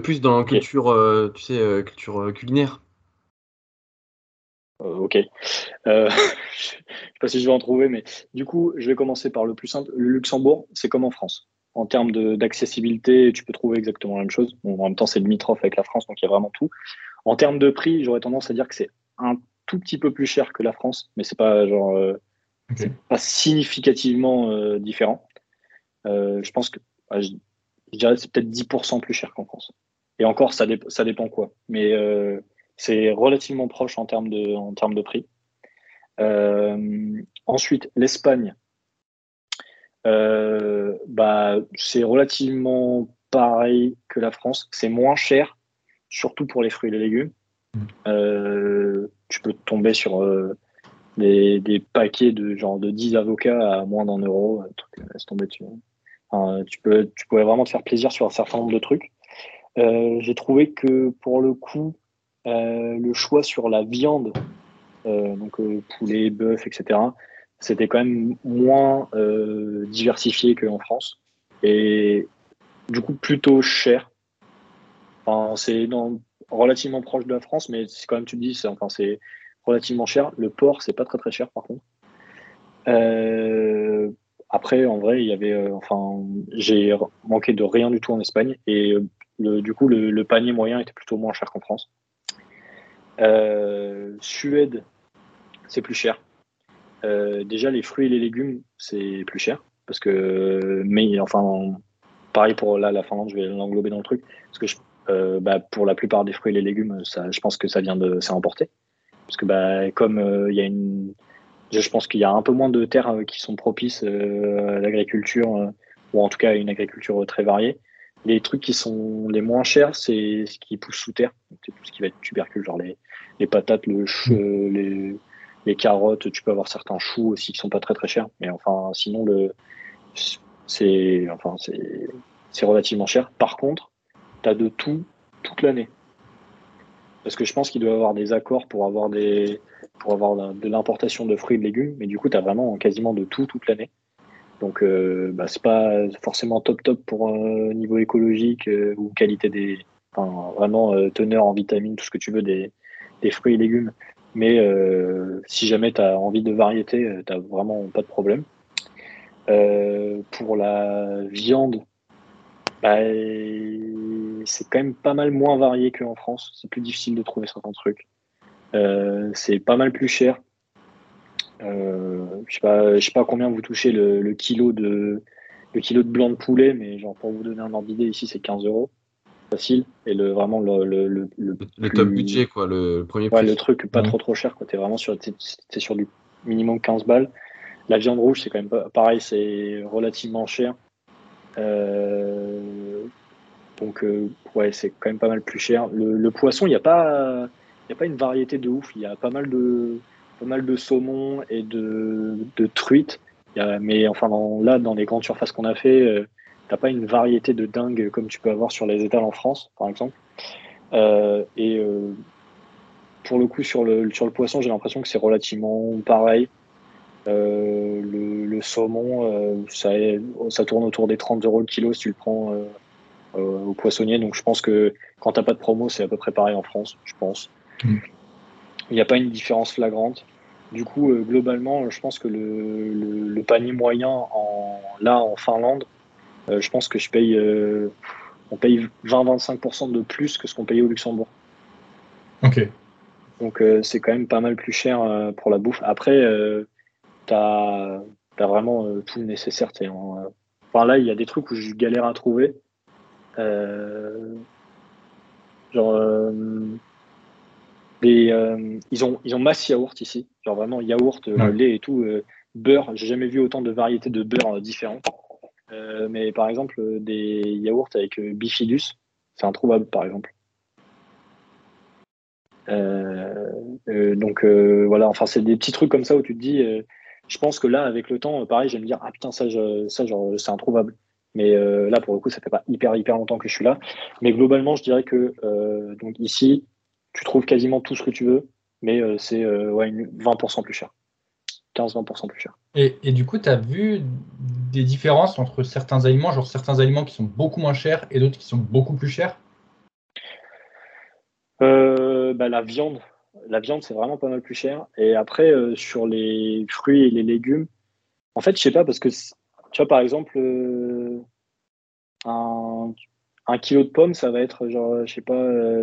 plus dans culture, euh, tu sais, culture culinaire. Euh, ok. Euh, je sais pas si je vais en trouver, mais du coup, je vais commencer par le plus simple. Le Luxembourg, c'est comme en France. En termes d'accessibilité, tu peux trouver exactement la même chose. en même temps, c'est limitrophe avec la France, donc il y a vraiment tout. En termes de prix, j'aurais tendance à dire que c'est un tout petit peu plus cher que la France, mais c'est pas genre euh, pas significativement différent. je pense que bah, je, dirais c'est peut-être 10% plus cher qu'en France. Et encore, ça, ça dépend quoi. Mais c'est relativement proche en termes de, en termes de prix. Euh, ensuite, l'Espagne, euh, bah, c'est relativement pareil que la France. C'est moins cher, surtout pour les fruits et les légumes. Mm. Euh, tu peux tomber sur des, des, paquets de genre de 10 avocats à moins d'un euro. laisse tomber dessus. tu, peux, tu pourrais vraiment te faire plaisir sur un certain nombre de trucs. J'ai trouvé que pour le coup, euh, le choix sur la viande, euh, donc euh, poulet, bœuf, etc., c'était quand même moins diversifié qu'en France. Et du coup, plutôt cher. Enfin, c'est relativement proche de la France, mais c'est quand même, tu te dis, c'est enfin, relativement cher. Le porc, c'est pas très très cher par contre. après, en vrai, il y avait, enfin, j'ai manqué de rien du tout en Espagne et du coup, le, panier moyen était plutôt moins cher qu'en France. Euh, Suède, c'est plus cher. Euh, déjà, les fruits et les légumes, c'est plus cher. Parce que, mais enfin, pareil pour là, la Finlande, je vais l'englober dans le truc. Parce que euh, bah, pour la plupart des fruits et les légumes, ça, je pense que ça vient de, c'est importé. Parce que bah, comme il y a une. Je pense qu'il y a un peu moins de terres qui sont propices à l'agriculture, ou en tout cas à une agriculture très variée. Les trucs qui sont les moins chers, c'est ce qui pousse sous terre. C'est tout ce qui va être tubercule, genre les, les patates, le mmh. les, carottes, tu peux avoir certains choux aussi qui sont pas très très chers. Mais enfin, sinon, le, c'est, enfin, c'est, c'est relativement cher. Par contre, tu as de tout toute l'année. Parce que je pense qu'il doit avoir des accords pour avoir, des, pour avoir de l'importation de fruits et de légumes, mais du coup, tu as vraiment quasiment de tout toute l'année. Donc, euh, bah, c'est pas forcément top top pour un niveau écologique euh, ou qualité des. Enfin, vraiment euh, teneur en vitamines, tout ce que tu veux des fruits et légumes. Mais euh, si jamais tu as envie de variété, euh, tu vraiment pas de problème. Euh, pour la viande, bah, c'est quand même pas mal moins varié qu'en France. C'est plus difficile de trouver certains trucs. c'est pas mal plus cher. je sais pas, sais pas combien vous touchez le, kilo de le kilo de blanc de poulet, mais genre pour vous donner un ordre d'idée, ici c'est 15 euros facile et le vraiment le le, le, le, top budget quoi le premier ouais, le truc pas trop trop cher quoi. T'es vraiment sur es, sur du minimum 15 balles. La viande rouge c'est quand même pas pareil c'est relativement cher. Euh, donc euh, ouais c'est quand même pas mal plus cher. Le, poisson il n'y a pas il y a pas une variété de ouf. Il y a pas mal de pas mal de saumon et de, de truites. Mais enfin là dans les grandes surfaces qu'on a fait euh, t'as pas une variété de dingue comme tu peux avoir sur les étals en France, par exemple. Euh, et euh, pour le coup, sur le, sur le poisson, j'ai l'impression que c'est relativement pareil. Euh, le, saumon, ça, ça tourne autour des 30 euros le kilo si tu le prends au poissonnier. Donc je pense que quand t'as pas de promo, c'est à peu près pareil en France, je pense. Mm. Il n'y a pas une différence flagrante. Du coup, globalement, je pense que le, le, panier moyen en, là en Finlande, euh, je pense que je paye, euh, on paye 20-25% de plus que ce qu'on payait au Luxembourg. Ok. Donc euh, c'est quand même pas mal plus cher pour la bouffe. Après, tu as, vraiment tout le nécessaire. Enfin là, il y a des trucs où je galère à trouver. genre, ils, ont, ils ont masse yaourt ici. Genre vraiment yaourt, lait et tout. beurre, j'ai jamais vu autant de variétés de beurre différentes. Euh, mais par exemple, des yaourts avec euh, bifidus, c'est introuvable par exemple. Euh, donc voilà, enfin c'est des petits trucs comme ça où tu te dis, je pense que là avec le temps, pareil, j'aime dire ah putain ça, ça genre c'est introuvable. Mais là pour le coup, ça fait pas hyper hyper longtemps que je suis là. Mais globalement, je dirais que donc ici, tu trouves quasiment tout ce que tu veux, mais c'est ouais, 20% plus cher. 15-20% plus cher. Et, et, du coup, tu as vu des différences entre certains aliments, genre certains aliments qui sont beaucoup moins chers et d'autres qui sont beaucoup plus chers? Euh, bah, La viande. La viande, c'est vraiment pas mal plus cher. Et après, euh, sur les fruits et les légumes, en fait, je sais pas, parce que tu vois, par exemple, euh, un, kilo de pommes, ça va être genre, je sais pas,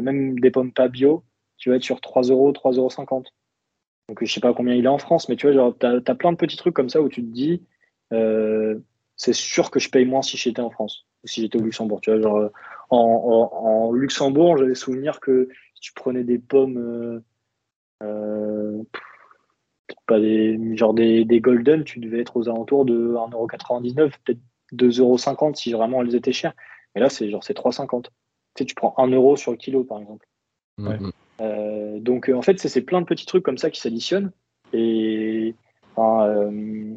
même des pommes pas bio, tu vas être sur 3 euros, 3,50 euros. Donc, je sais pas combien il est en France, mais tu vois, genre, tu as, plein de petits trucs comme ça où tu te dis, euh, c'est sûr que je paye moins si j'étais en France ou si j'étais au Luxembourg. Tu vois, genre, en, Luxembourg, j'avais souvenir que si tu prenais des pommes, euh, euh, pas des, genre des, des, golden, tu devais être aux alentours de 1,99€, peut-être 2,50€ si vraiment elles étaient chères. Mais là, c'est genre c'est 3,50€. Tu sais, tu prends 1 euro sur le kilo, par exemple. Euh, donc en fait, c'est plein de petits trucs comme ça qui s'additionnent. Et euh,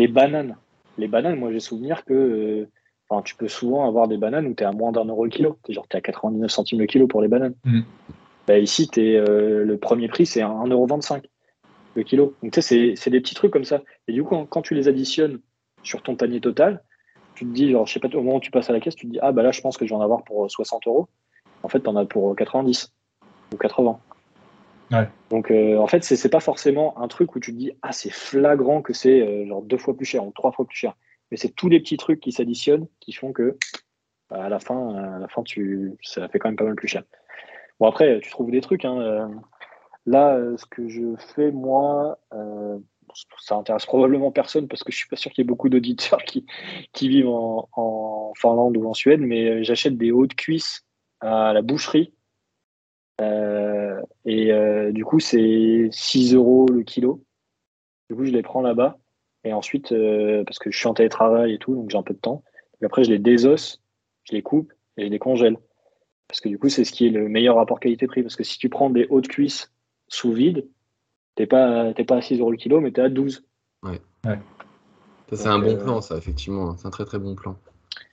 les bananes, les bananes, moi j'ai souvenir que euh, enfin, tu peux souvent avoir des bananes où tu es à moins d'un euro le kilo. Tu es, es à 99 centimes le kilo pour les bananes. Mm. Bah, ici, es, le premier prix, c'est 1,25€ le kilo. Donc tu sais, c'est des petits trucs comme ça. Et du coup, quand, tu les additionnes sur ton panier total, tu te dis, genre, je sais pas, au moment où tu passes à la caisse, tu te dis, ah bah là, je pense que je vais en avoir pour 60 euros. En fait, tu en as pour 90 ou 80. Donc euh, en fait, c'est pas forcément un truc où tu te dis ah c'est flagrant que c'est euh, genre deux fois plus cher ou trois fois plus cher, mais c'est tous les petits trucs qui s'additionnent qui font que bah, à la fin, à la fin tu ça fait quand même pas mal plus cher. Bon après, tu trouves des trucs. Hein, euh, là, ce que je fais moi, ça intéresse probablement personne parce que je suis pas sûr qu'il y ait beaucoup d'auditeurs qui, qui vivent en, en Finlande ou en Suède, mais j'achète des hauts de cuisse à la boucherie Euh, et euh, du coup, c'est 6 euros le kilo. Du coup, je les prends là-bas. Et ensuite, euh, parce que je suis en télétravail et tout, donc j'ai un peu de temps. Et après, je les désosse, je les coupe et je les congèle. Parce que du coup, c'est ce qui est le meilleur rapport qualité-prix. Parce que si tu prends des hautes cuisses sous vide, t'es pas, pas à 6 euros le kilo, mais tu es à 12. Ouais. ouais. Ça, c'est un bon plan, ça, effectivement. C'est un très très bon plan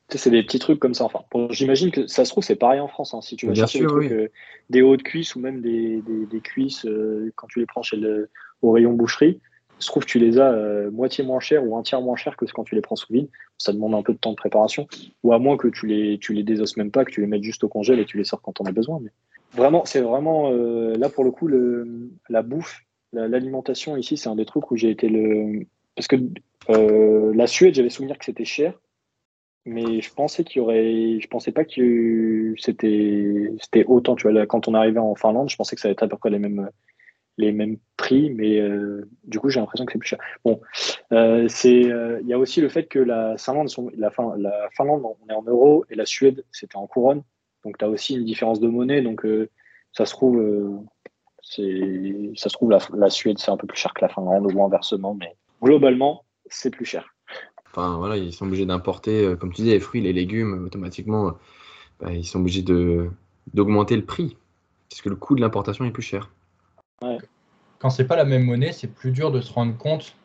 c'est des petits trucs comme ça. Enfin, j'imagine que ça se trouve, c'est pareil en France. Hein. si tu vas chercher des, trucs, euh, des hauts de cuisses ou même des, des, cuisses, euh, quand tu les prends chez le, au rayon boucherie, se trouve tu les as euh, moitié moins cher ou un tiers moins cher que quand tu les prends sous vide. Ça demande un peu de temps de préparation. Ou à moins que tu les, tu les désosses même pas, que tu les mettes juste au congèle et tu les sors quand on a besoin. Mais vraiment, c'est vraiment, là pour le coup, le, la bouffe, l'alimentation ici, c'est un des trucs où j'ai été le. Parce que la Suède, j'avais souvenir que c'était cher mais je pensais qu'il y aurait, je pensais pas que c'était, c'était autant. Tu vois, quand on arrivait en Finlande, je pensais que ça allait être à peu près les mêmes, les mêmes prix, mais euh, du coup, j'ai l'impression que c'est plus cher. Bon, euh, c'est, euh, il y a aussi le fait que la Finlande, la, la Finlande, on est en euros et la Suède, c'était en couronne. Donc, tu as aussi une différence de monnaie. Donc, ça se trouve, c'est, ça se trouve, la, la Suède, c'est un peu plus cher que la Finlande ou inversement, mais globalement, c'est plus cher voilà, ils sont obligés d'importer, euh, comme tu dis, les fruits, les légumes, automatiquement, bah, ils sont obligés de, d'augmenter le prix, puisque le coût de l'importation est plus cher. Ouais. Quand c'est pas la même monnaie, c'est plus dur de se rendre compte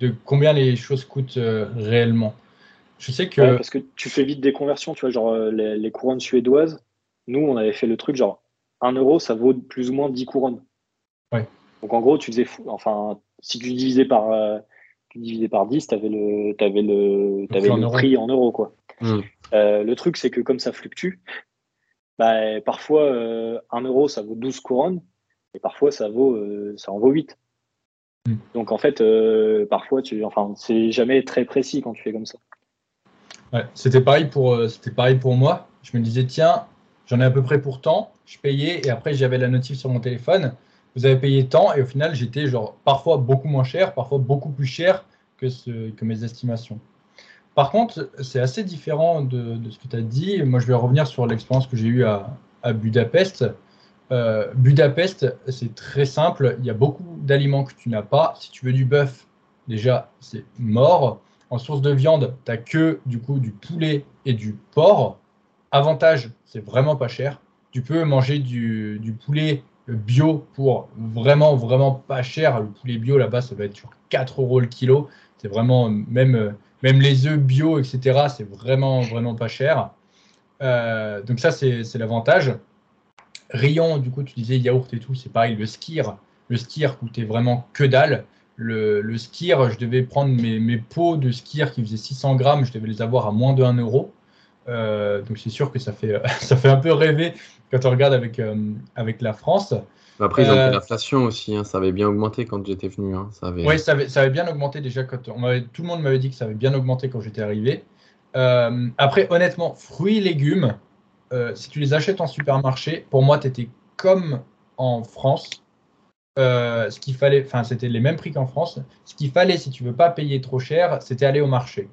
de combien les choses coûtent euh, réellement. Je sais que. parce que tu fais vite des conversions, tu vois, genre euh, les, couronnes suédoises, nous, on avait fait le truc, genre 1 euro, ça vaut plus ou moins 10 couronnes. Ouais. Donc en gros, tu faisais, enfin, si tu divisais par divisé par 10, tu avais le, avais le, avais le prix en euros. Quoi. Hmm. Euh, le truc, c'est que comme ça fluctue, bah, parfois, euh, 1 euro, ça vaut 12 couronnes, et parfois, ça, vaut, euh, ça en vaut 8. Hmm. Donc, en fait, euh, parfois, tu, enfin, c'est jamais très précis quand tu fais comme ça. Ouais, c'était pareil, pour, pareil pour moi. Je me disais, tiens, j'en ai à peu près pour temps. Je payais, et après, j'avais la notif sur mon téléphone vous avez payé tant et au final j'étais genre parfois beaucoup moins cher, parfois beaucoup plus cher que, mes estimations. Par contre, c'est assez différent de, ce que tu as dit. Moi, je vais revenir sur l'expérience que j'ai eue à, Budapest. Euh, Budapest, c'est très simple. Il y a beaucoup d'aliments que tu n'as pas. Si tu veux du bœuf, déjà, c'est mort. En source de viande, tu n'as que du poulet et du porc. Avantage, c'est vraiment pas cher. Tu peux manger du poulet bio pour vraiment, vraiment pas cher. Le poulet bio là-bas, ça va être sur 4 euros le kilo. C'est vraiment, même, même les œufs bio, etc., c'est vraiment, vraiment pas cher. Euh, donc, ça, c'est l'avantage. Rayon, du coup, tu disais yaourt et tout, c'est pareil. Le skir, le skir coûtait vraiment que dalle. Le, skir, je devais prendre mes, mes, pots de skir qui faisaient 600 grammes, je devais les avoir à moins de 1 euro. Euh, donc c'est sûr que ça fait, ça fait un peu rêver quand on regarde avec, euh, avec la France. Après, ils ont euh, l'inflation aussi, hein. ça avait bien augmenté quand j'étais venu. Hein. ça avait... Oui, ça avait, ça avait, bien augmenté déjà quand on tout le monde m'avait dit que ça avait bien augmenté quand j'étais arrivé. après, honnêtement, fruits et légumes, si tu les achètes en supermarché, pour moi, tu étais comme en France. ce qu'il fallait, enfin, c'était les mêmes prix qu'en France. Ce qu'il fallait, si tu veux pas payer trop cher, c'était aller au marché.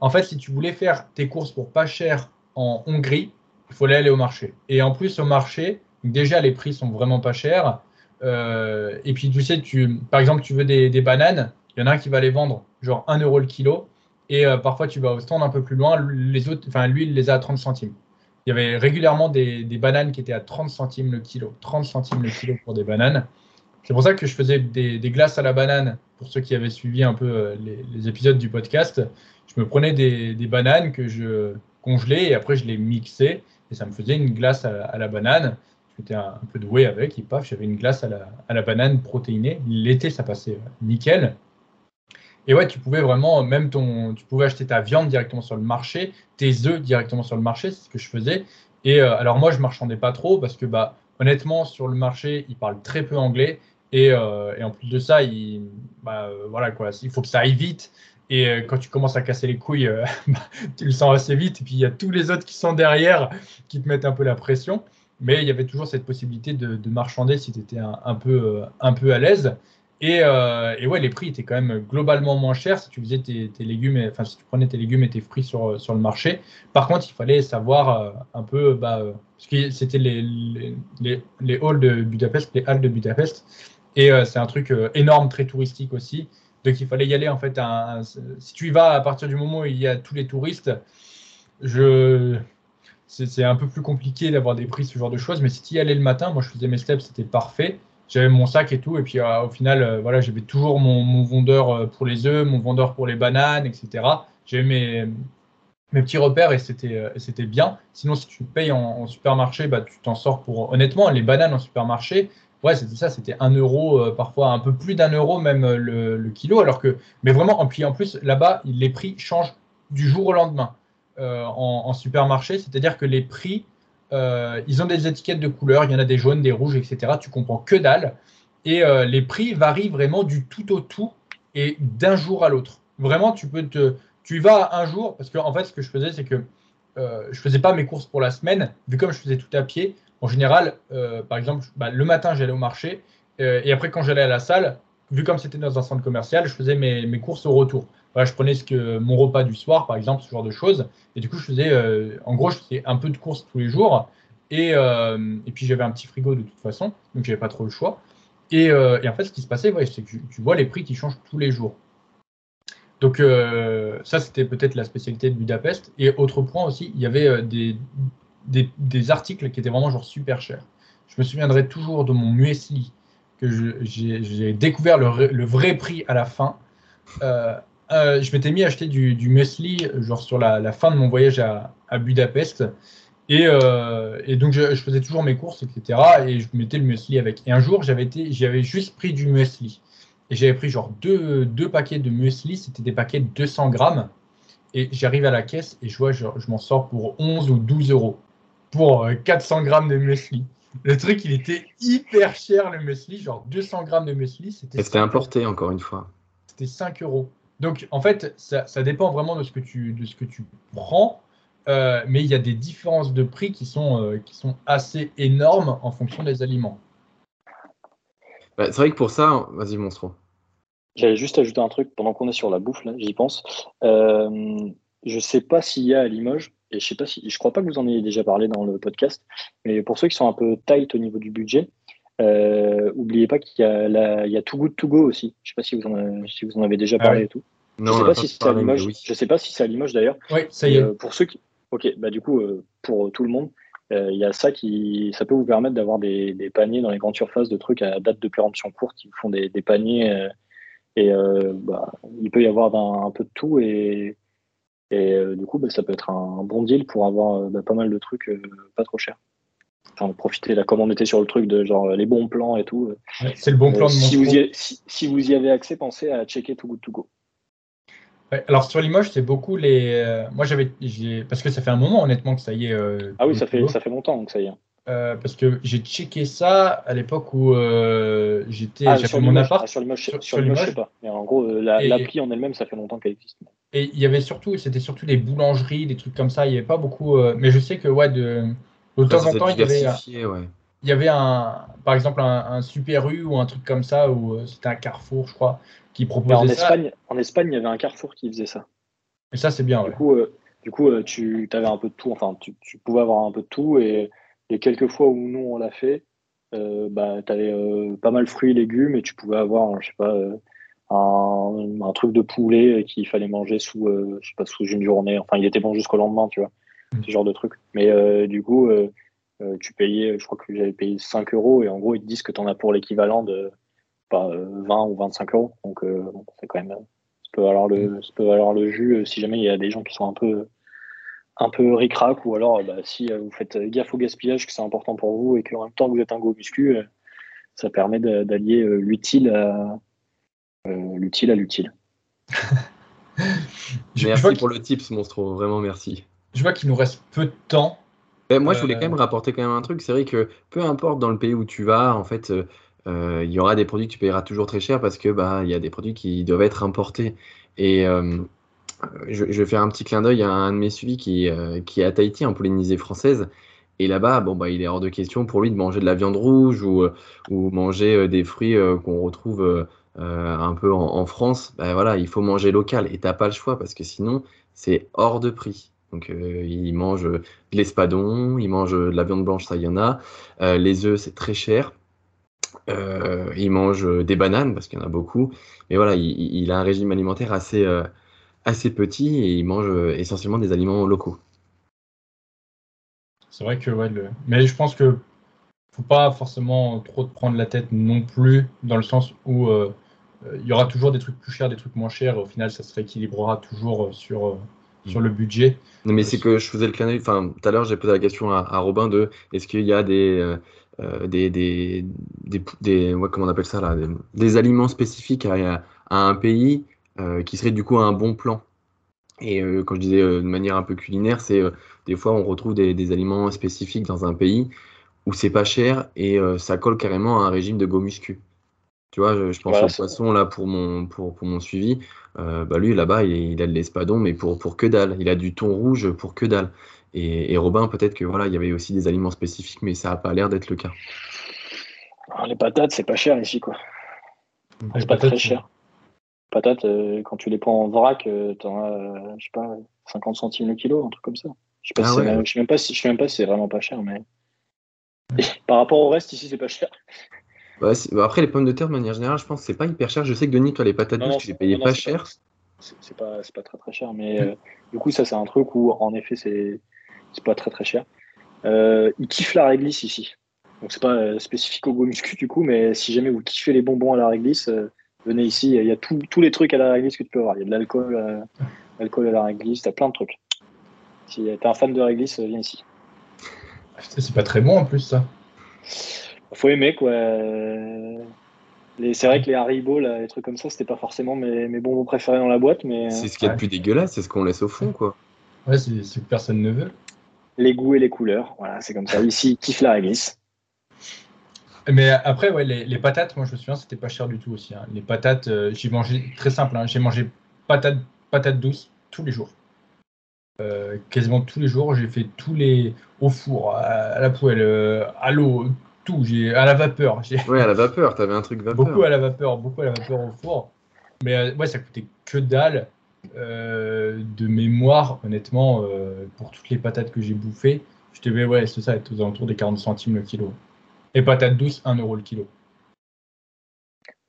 En fait, si tu voulais faire tes courses pour pas cher en Hongrie, il fallait aller au marché. Et en plus, au marché, déjà, les prix sont vraiment pas chers. Euh, et puis, tu sais, tu, par exemple, tu veux des, bananes, il y en a un qui va les vendre genre 1 euro le kilo. Et euh, parfois, tu vas au stand un peu plus loin, les autres, enfin, lui, il les a à 30 centimes. Il y avait régulièrement des, bananes qui étaient à 30 centimes le kilo. 30 centimes le kilo pour des bananes. C'est pour ça que je faisais des, glaces à la banane pour ceux qui avaient suivi un peu euh, les, épisodes du podcast. Je me prenais des, bananes que je congelais et après je les mixais et ça me faisait une glace à, la banane. J'étais un, un, peu doué avec et paf, j'avais une glace à la, banane protéinée. L'été, ça passait nickel. Et ouais, tu pouvais vraiment, même ton, tu pouvais acheter ta viande directement sur le marché, tes œufs directement sur le marché, c'est ce que je faisais. Et euh, alors moi, je marchandais pas trop parce que bah, honnêtement, sur le marché, ils parlent très peu anglais. Euh, et, en plus de ça, il, bah, euh, voilà, quoi, il faut que ça aille vite. Et euh, quand tu commences à casser les couilles, bah, tu le sens assez vite. Et puis il y a tous les autres qui sont derrière qui te mettent un peu la pression. Mais il y avait toujours cette possibilité de, marchander si tu étais un, peu, un peu à l'aise. Et, euh, et, ouais, les prix étaient quand même globalement moins chers si tu faisais tes, légumes, enfin si tu prenais tes légumes et tes fruits sur, sur le marché. Par contre, il fallait savoir euh, un peu, bah, euh, parce que c'était les, les, les, halls de Budapest, les halles de Budapest, et c'est un truc énorme, très touristique aussi. Donc il fallait y aller en fait. si tu y vas à partir du moment où il y a tous les touristes, c'est un peu plus compliqué d'avoir des prix, ce genre de choses. Mais si tu y allais le matin, moi je faisais mes steps, c'était parfait j'avais mon sac et tout. Et puis euh, au final, euh, voilà, j'avais toujours mon, vendeur euh, pour les œufs, mon vendeur pour les bananes, etc. J'avais mes, petits repères et c'était, bien. Sinon, si tu payes en, supermarché, bah, tu t'en sors pour. Honnêtement, les bananes en supermarché, ouais, c'était ça, c'était un euro, parfois un peu plus d'un euro même le, kilo. Alors que, mais vraiment, en plus, là-bas, les prix changent du jour au lendemain en, en, supermarché. C'est-à-dire que les prix euh, ils ont des étiquettes de couleurs, il y en a des jaunes, des rouges, etc. Tu comprends que dalle. Et euh, les prix varient vraiment du tout au tout et d'un jour à l'autre. Vraiment, tu peux te, tu y vas un jour parce que en fait, ce que je faisais, c'est que euh, je faisais pas mes courses pour la semaine, vu comme je faisais tout à pied. En général, euh, par exemple, bah, le matin, j'allais au marché et après, quand j'allais à la salle, vu comme c'était dans un centre commercial, je faisais mes, mes courses au retour je prenais ce que, mon repas du soir, par exemple, ce genre de choses. Et du coup, je faisais, euh, en gros, je faisais un peu de courses tous les jours. Et, euh, et puis, j'avais un petit frigo de toute façon, donc j'avais pas trop le choix. Et, euh, et, en fait, ce qui se passait, c'est que tu, vois les prix qui changent tous les jours. Donc, ça, c'était peut-être la spécialité de Budapest. Et autre point aussi, il y avait des, des, articles qui étaient vraiment genre super chers. Je me souviendrai toujours de mon muesli, que j'ai découvert le, vrai prix à la fin. Euh, je m'étais mis à acheter du, muesli genre sur la, fin de mon voyage à, Budapest. Euh, et, donc, je, faisais toujours mes courses, etc. Et je mettais le muesli avec. Et un jour, j'avais juste pris du muesli. Et j'avais pris genre deux, deux paquets de muesli. C'était des paquets de 200 grammes. Et j'arrive à la caisse et je vois, je m'en sors pour 11 ou 12 euros pour 400 euh, grammes de muesli. Le truc, il était hyper cher, le muesli. Genre 200 grammes de muesli. C'était importé, encore une fois. C'était 5 euros. Donc, en fait, ça, dépend vraiment de ce que tu, de ce que tu prends, euh, mais il y a des différences de prix qui sont, euh, qui sont assez énormes en fonction des aliments. Bah, c'est vrai que pour ça, vas-y, Monstro. J'allais juste ajouter un truc pendant qu'on est sur la bouffe, j'y pense. Euh, je ne sais pas s'il y a à Limoges, et je sais pas si, je crois pas que vous en ayez déjà parlé dans le podcast, mais pour ceux qui sont un peu tight au niveau du budget, euh, oubliez pas qu'il y a, la, il y a Too Good To Go aussi. Je sais pas si vous en, si vous en avez déjà ah parlé et tout. je sais pas, si c'est à Limoges. Je sais pas si c'est à Limoges d'ailleurs. Oui, ça y est. Euh, pour ceux qui, ok, bah du coup euh, pour tout le monde, il y a ça qui, ça peut vous permettre d'avoir des, des, paniers dans les grandes surfaces de trucs à date de péremption courte qui font des, des paniers et bah, il peut y avoir un, un peu de tout et et du coup, bah, ça peut être un, bon deal pour avoir bah, pas mal de trucs pas trop chers enfin, profiter là, comme on était sur le truc de genre les bons plans et tout. c'est le bon plan de euh, si, vous y, si, vous y avez accès, pensez à checker Too Good To Go. alors sur Limoges, c'est beaucoup les. Euh, moi j'avais, parce que ça fait un moment honnêtement que ça y est. Euh, ah oui, ça fait ça fait longtemps donc ça y est. parce que j'ai checké ça à l'époque où j'étais ah, sur mon appart. Ah, sur Limoges, sur, sur je sais pas. Mais en gros, l'appli en elle-même, ça fait longtemps qu'elle existe. Et il y avait surtout, c'était surtout des boulangeries, des trucs comme ça. Il n'y avait pas beaucoup. mais je sais que ouais, de, de temps en temps, il y avait, il y avait un, par exemple un, Super U ou un truc comme ça, où euh, c'était un Carrefour, je crois, qui proposait en ça. Espagne, en Espagne, il y avait un Carrefour qui faisait ça. Et ça, c'est bien. Du coup, euh, du coup euh, tu avais un peu de tout, enfin, tu, pouvais avoir un peu de tout, et les quelques fois où nous, on l'a fait, bah, tu avais pas mal fruits et légumes, et tu pouvais avoir, je sais pas, un, un, truc de poulet qu'il fallait manger sous, je sais pas, sous une journée. Enfin, il était bon jusqu'au lendemain, tu vois ce genre de truc. Mais euh, du coup, euh, euh, tu payais, je crois que j'avais payé 5 euros et en gros, ils te disent que tu en as pour l'équivalent de pas, 20 ou 25 euros. Donc, c'est quand même, ça peut valoir le, ça peut valoir le jus si jamais il y a des gens qui sont un peu, un peu ric-rac ou alors bah, si vous faites gaffe au gaspillage, que c'est important pour vous et qu'en même temps vous êtes un gros muscu, ça permet d'allier l'utile à l'utile à l'utile. merci pour le tips, Monstro, vraiment merci je vois qu'il nous reste peu de temps. moi, je voulais quand même euh, rapporter quand même un truc. C'est vrai que peu importe dans le pays où tu vas, en fait, euh, euh, il y aura des produits que tu payeras toujours très cher parce que bah il y a des produits qui doivent être importés. Et je, vais faire un petit clin d'œil à un de mes suivis qui, qui est à Tahiti, en Polynésie française. Et là-bas, bon, bah, il est hors de question pour lui de manger de la viande rouge ou, ou manger des fruits qu'on retrouve un peu en, France. Bah, voilà, il faut manger local et tu n'as pas le choix parce que sinon, c'est hors de prix. Donc, il mange de l'espadon, il mange de la viande blanche, ça, y en a. les œufs, c'est très cher. il mange des bananes parce qu'il y en a beaucoup. Mais voilà, il, a un régime alimentaire assez, assez petit et il mange essentiellement des aliments locaux. C'est vrai que, ouais, le... mais je pense que faut pas forcément trop te prendre la tête non plus, dans le sens où euh, euh, il y aura toujours des trucs plus chers, des trucs moins chers. Au final, ça se rééquilibrera toujours euh, sur, sur le budget. Non, mais c'est que je faisais le clin Enfin, tout à l'heure, j'ai posé la question à, Robin de est-ce qu'il y a des, des, des, des, comment on appelle ça là, des, aliments spécifiques à, à un pays qui seraient du coup un bon plan et euh, quand je disais euh, de manière un peu culinaire, c'est euh, des fois on retrouve des, aliments spécifiques dans un pays où c'est pas cher et ça colle carrément à un régime de go muscu. Tu vois, je, pense au poisson là pour mon, pour, pour mon suivi. bah lui là-bas, il, a de l'espadon, mais pour, pour que dalle. Il a du thon rouge pour que dalle. Et, Robin, peut-être que voilà, il y avait aussi des aliments spécifiques, mais ça n'a pas l'air d'être le cas. les patates, c'est pas cher ici, quoi. C'est pas très cher patates, euh, quand tu les prends en vrac, euh, tu en as, euh, je sais pas, 50 centimes le kilo, un truc comme ça. Je sais, ah sais même pas si, je sais même pas si c'est vraiment pas cher, mais par rapport au reste, ici, c'est pas cher. Bah, bah, après, les pommes de terre, de manière générale, je pense que c'est pas hyper cher. Je sais que Denis, toi, les patates douces, tu les payais pas cher. C'est pas, pas très très cher, mais du coup, ça, c'est un truc où, en effet, c'est pas très très cher. ils kiffent la réglisse ici. Donc, c'est pas spécifique au goût muscu, du coup, mais si jamais vous kiffez les bonbons à la réglisse, venez ici, il y a tous les trucs à la réglisse que tu peux avoir. Il y a de l'alcool, euh, à la réglisse, tu as plein de trucs. Si tu es un fan de réglisse, viens ici. C'est pas très bon en plus, ça. Faut aimer, quoi. C'est vrai que les Haribo, là, les trucs comme ça, c'était pas forcément mes, mes bonbons préférés dans la boîte, mais. C'est ce qui est le plus dégueulasse, c'est ce qu'on laisse au fond, quoi. Ouais, c'est ce que personne ne veut. Les goûts et les couleurs, voilà, c'est comme ça. Ici, kiffe la réglisse. Mais après, ouais, les, patates, moi je me souviens, c'était pas cher du tout aussi. Hein. Les patates, euh, j'ai mangé très simple. Hein. j'ai mangé patates, patates douces tous les jours. Euh, quasiment tous les jours. J'ai fait tous les au four, à, la poêle, euh, à l'eau, tout. J'ai à la vapeur. Ouais, à la vapeur. T'avais un truc vapeur. Beaucoup à la vapeur, beaucoup à la vapeur au four. Mais ouais, ça coûtait que dalle. de mémoire, honnêtement, pour toutes les patates que j'ai bouffées, je devais, ouais, c'est ça, être aux alentours des 40 centimes le kilo. Et patates douces, 1 euro le kilo.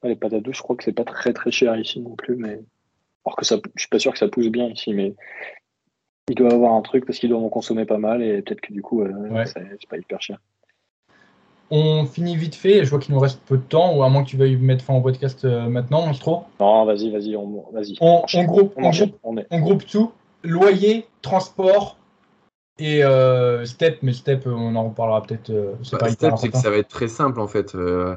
Les patates douces, je crois que c'est pas très très cher ici non plus, mais alors que ça, je suis pas sûr que ça pousse bien ici, mais il doit avoir un truc parce qu'ils doivent en consommer pas mal et peut-être que du coup, euh, c'est pas hyper cher. On finit vite fait, je vois qu'il nous reste peu de temps, ou à moins que tu veuilles mettre fin au podcast euh, maintenant, Monstro Non, vas-y, vas-y, on, vas-y. On, groupe, on, on groupe tout. Loyer, transport, et euh, Step, mais Step, on en reparlera peut-être. Euh, bah, step, c'est que ça va être très simple en fait. Euh,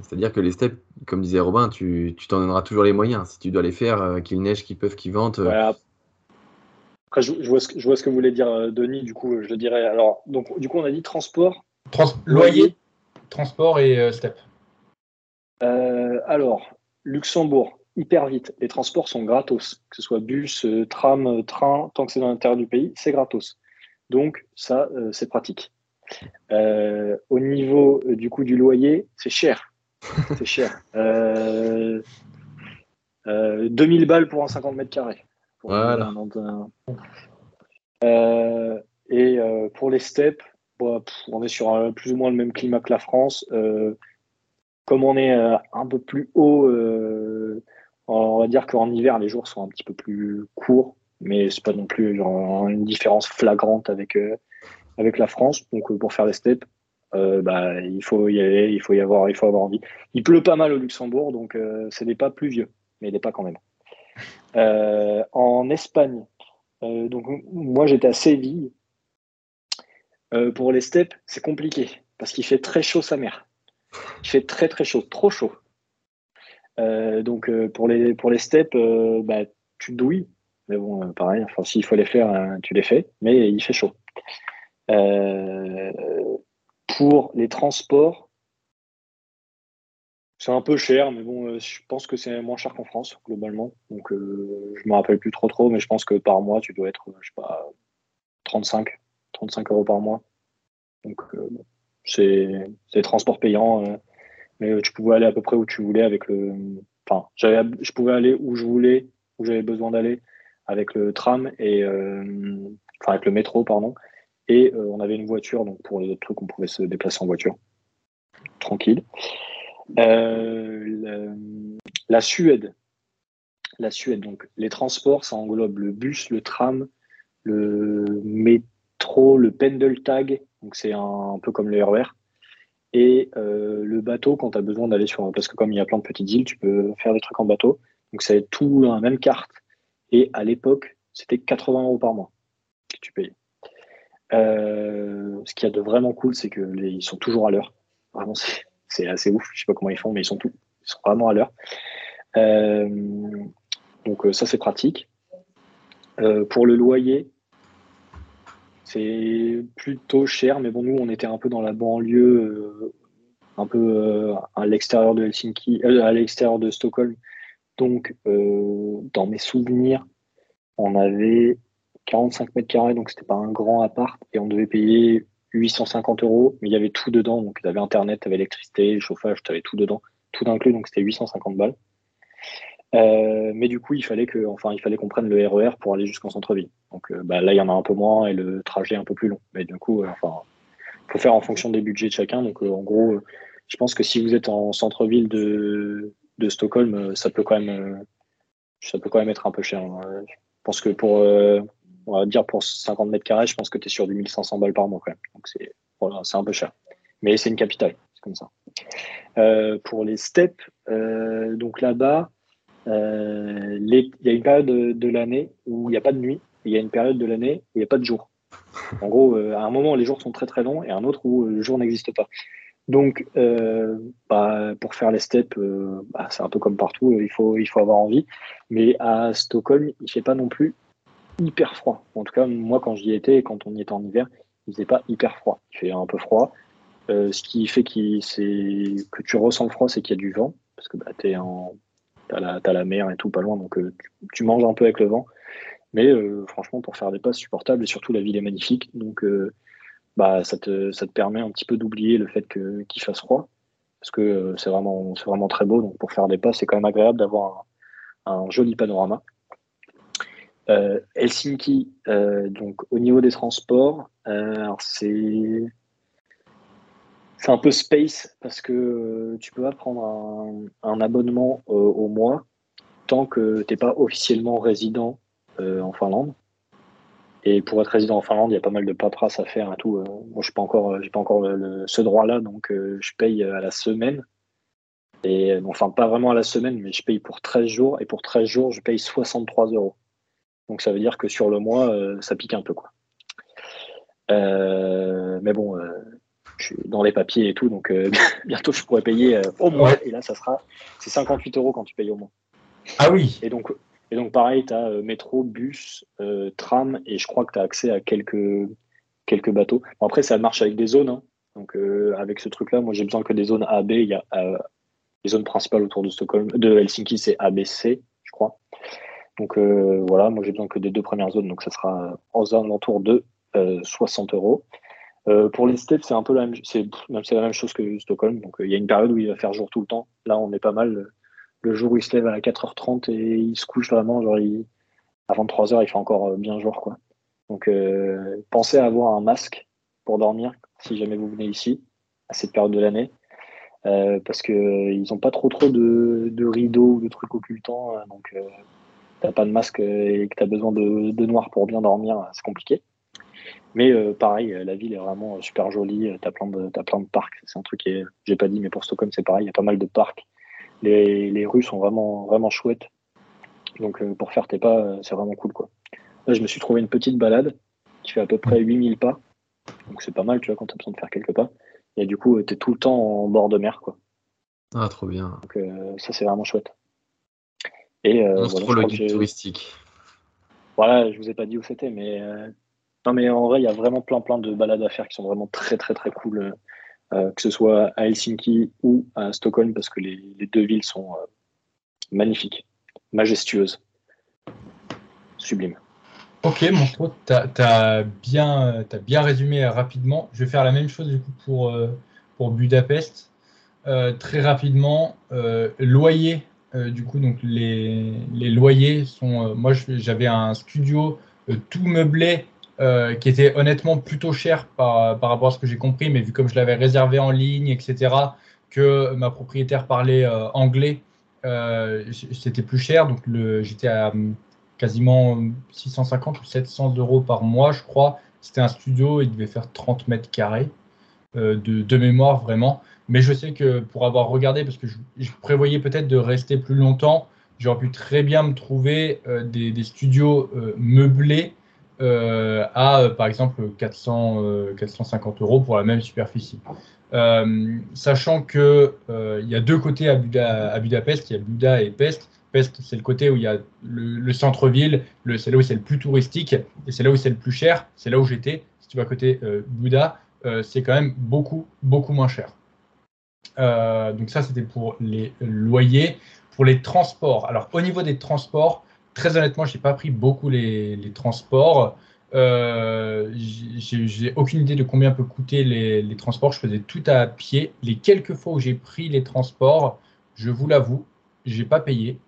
c'est-à-dire que les steps, comme disait Robin, tu t'en donneras toujours les moyens. Si tu dois les faire, qu'il neige, qu'il pleuve, qu'il vente. Après, je, vois ce que, je vois ce que voulait dire Denis, du coup, je le dirais. Alors, donc, du coup, on a dit transport. loyer, transport et step. alors, Luxembourg, hyper vite. Les transports sont gratos, que ce soit bus, tram, train, tant que c'est dans l'intérieur du pays, c'est gratos. Donc, ça, euh, c'est pratique. Euh, au niveau euh, du coût du loyer, c'est cher. C'est cher. 2000 balles pour un 50 mètres carrés. Voilà. et pour les steppes, on est sur plus ou moins le même climat que la France. comme on est un peu plus haut, on va dire qu'en hiver, les jours sont un petit peu plus courts mais c'est pas non plus une différence flagrante avec, euh, avec la France. Donc euh, pour faire les steps, euh, bah, il faut y aller, il faut y avoir, il faut avoir envie. Il pleut pas mal au Luxembourg, donc ce n'est pas pluvieux, mais n'est pas quand même. en Espagne, donc moi j'étais à Séville. pour les steppes, c'est compliqué parce qu'il fait très chaud sa mère. Il fait très très chaud, trop chaud. donc pour les pour les steppes, bah, tu douilles mais bon, euh, pareil, enfin, s'il faut les faire, euh, tu les fais, mais il fait chaud. Euh, pour les transports, c'est un peu cher, mais bon, je pense que c'est moins cher qu'en France, globalement. Donc, je ne me rappelle plus trop trop, mais je pense que par mois, tu dois être, je sais pas, 35, 35 euros par mois. Donc, c'est des transports payants, mais tu pouvais aller à peu près où tu voulais avec le. Enfin, je pouvais aller où je voulais, où j'avais besoin d'aller avec le tram et enfin avec le métro, pardon. Et on avait une voiture, donc pour les autres trucs, on pouvait se déplacer en voiture, tranquille. la, la Suède, la Suède. Donc, les transports, ça englobe le bus, le tram, le métro, le pendeltag, donc c'est un, peu comme le RER, et euh, le bateau quand tu as besoin d'aller sur. Parce que comme il y a plein de petites îles, tu peux faire des trucs en bateau. Donc, c'est tout la même carte. Et à l'époque, c'était 80 euros par mois que tu payais. Euh, ce qu'il y a de vraiment cool, c'est qu'ils sont toujours à l'heure. Vraiment, c'est assez ouf. Je sais pas comment ils font, mais ils sont, tout, ils sont vraiment à l'heure. Euh, donc euh, ça, c'est pratique. Pour le loyer, c'est plutôt cher, mais bon, nous, on était un peu dans la banlieue, un peu à l'extérieur de Helsinki, à l'extérieur de Stockholm. Donc, dans mes souvenirs, on avait 45 mètres carrés, donc c'était pas un grand appart, et on devait payer 850 euros, mais il y avait tout dedans, donc tu avais Internet, tu avais l'électricité, le chauffage, tu avais tout dedans, tout inclus, donc c'était 850 balles. Euh, mais du coup, il fallait que, enfin, il qu'on prenne le RER e pour aller jusqu'en centre-ville. Donc euh, bah, là, il y en a un peu moins et le trajet un peu plus long. Mais du coup, euh, enfin, faut faire en fonction des budgets de chacun. Donc en gros, je pense que si vous êtes en centre-ville de, de, Stockholm, ça peut quand même, ça peut quand même être un peu cher. Hein. Je pense que pour, on va dire pour 50 mètres carrés, je pense que tu es sur du 1500 balles par mois quand même. Donc c'est, voilà, c'est un peu cher. Mais c'est une capitale, c'est comme ça. pour les steps, donc là-bas. Euh, il y a une période de, l'année où il n'y a pas de nuit, il y a une période de l'année où il n'y a pas de jour. En gros, euh, à un moment, les jours sont très très longs et à un autre où le jour n'existe pas. Donc, euh, bah, pour faire les steps, bah, c'est un peu comme partout, il faut, il faut avoir envie. Mais à Stockholm, il ne fait pas non plus hyper froid. En tout cas, moi, quand j'y étais, quand on y était en hiver, il ne faisait pas hyper froid. Il fait un peu froid. ce qui fait que tu ressens le froid, c'est qu'il y a du vent, parce que bah, tu en, T'as la, as la mer et tout pas loin, donc euh, tu, manges un peu avec le vent. Mais euh, franchement, pour faire des passes supportables, et surtout la ville est magnifique, donc euh, bah, ça, te, ça te permet un petit peu d'oublier le fait qu'il fasse froid, parce que c'est vraiment, vraiment très beau. Donc pour faire des passes, c'est quand même agréable d'avoir un, joli panorama. Helsinki, donc au niveau des transports, c'est c'est un peu space parce que euh, tu peux pas prendre un, abonnement euh, au mois tant que tu n'es pas officiellement résident euh, en Finlande. Et pour être résident en Finlande, il y a pas mal de paperasse à faire et tout. moi, je n'ai pas encore, j'ai pas encore ce droit-là, donc je paye à la semaine. Et enfin, pas vraiment à la semaine, mais je paye pour 13 jours. Et pour 13 jours, je paye 63 euros. Donc ça veut dire que sur le mois, ça pique un peu. quoi. mais bon, je suis dans les papiers et tout, donc euh, bientôt je pourrais payer euh, au moins. Et là, ça sera, c'est 58 euros quand tu payes au moins. Ah oui. Et donc, et donc pareil, tu as euh, métro, bus, tram, et je crois que tu as accès à quelques, quelques bateaux. après, ça marche avec des zones. Hein. Donc avec ce truc-là, moi j'ai besoin que des zones A, B. Il y a les zones principales autour de Stockholm, de Helsinki, c'est A, B, C, je crois. Donc voilà, moi j'ai besoin que des deux premières zones, donc ça sera en zone autour de 60 euros. Euh, pour les c'est un peu la même, c'est, la même chose que Stockholm. Donc, euh, il y a une période où il va faire jour tout le temps. Là, on est pas mal. Le jour où il se lève à 4h30 et il se couche vraiment, genre, il, avant 3h, il fait encore euh, bien jour, quoi. Donc, pensez à avoir un masque pour dormir si jamais vous venez ici, à cette période de l'année. parce qu'ils n'ont pas trop trop de, de, rideaux ou de trucs occultants. donc, t'as pas de masque et que tu as besoin de, noir pour bien dormir, c'est compliqué. Mais euh, pareil, la ville est vraiment super jolie. Tu as, as plein de parcs. C'est un truc que j'ai pas dit, mais pour Stockholm, c'est pareil. Il y a pas mal de parcs. Les, les rues sont vraiment, vraiment chouettes. Donc euh, pour faire tes pas, euh, c'est vraiment cool. Quoi. Là, je me suis trouvé une petite balade qui fait à peu près 8000 pas. Donc c'est pas mal, tu vois, quand tu as besoin de faire quelques pas. Et du coup, tu es tout le temps en bord de mer. Quoi. Ah, trop bien. Donc ça, c'est vraiment chouette. Et, Astrologie touristique. Voilà, je vous ai pas dit où c'était, mais non, mais en vrai, il y a vraiment plein, plein de balades à faire qui sont vraiment très, très, très cool, euh, que ce soit à Helsinki ou à Stockholm, parce que les, deux villes sont euh, magnifiques, majestueuses, sublimes. Ok, mon tu as, bien, résumé rapidement. Je vais faire la même chose du coup pour, euh, pour Budapest. Très rapidement, loyer, du coup, donc les, les loyers sont. moi, j'avais un studio tout meublé qui était honnêtement plutôt cher par, par rapport à ce que j'ai compris, mais vu comme je l'avais réservé en ligne, etc., que ma propriétaire parlait anglais, c'était plus cher. Donc, j'étais à quasiment 650 ou 700 euros par mois, je crois. C'était un studio, il devait faire 30 mètres carrés euh, de, mémoire vraiment. Mais je sais que pour avoir regardé, parce que je, prévoyais peut-être de rester plus longtemps, j'aurais pu très bien me trouver euh, des, studios euh, à, par exemple, 400, 450 euros pour la même superficie. sachant qu'il il y a deux côtés à, Budapest, il y a Buda et Pest c'est le côté où il y a le, centre-ville, c'est là où c'est le plus touristique, et c'est là où c'est le plus cher, c'est là où j'étais. Si tu vas côté euh, euh, c'est quand même beaucoup, beaucoup moins cher. Euh, donc ça, c'était pour les loyers. Pour les transports, alors au niveau des transports, très honnêtement, je n'ai pas pris beaucoup les, transports. j'ai aucune idée de combien peut coûter les, les, transports. Je faisais tout à pied. Les quelques fois où j'ai pris les transports, je vous l'avoue, j'ai pas payé.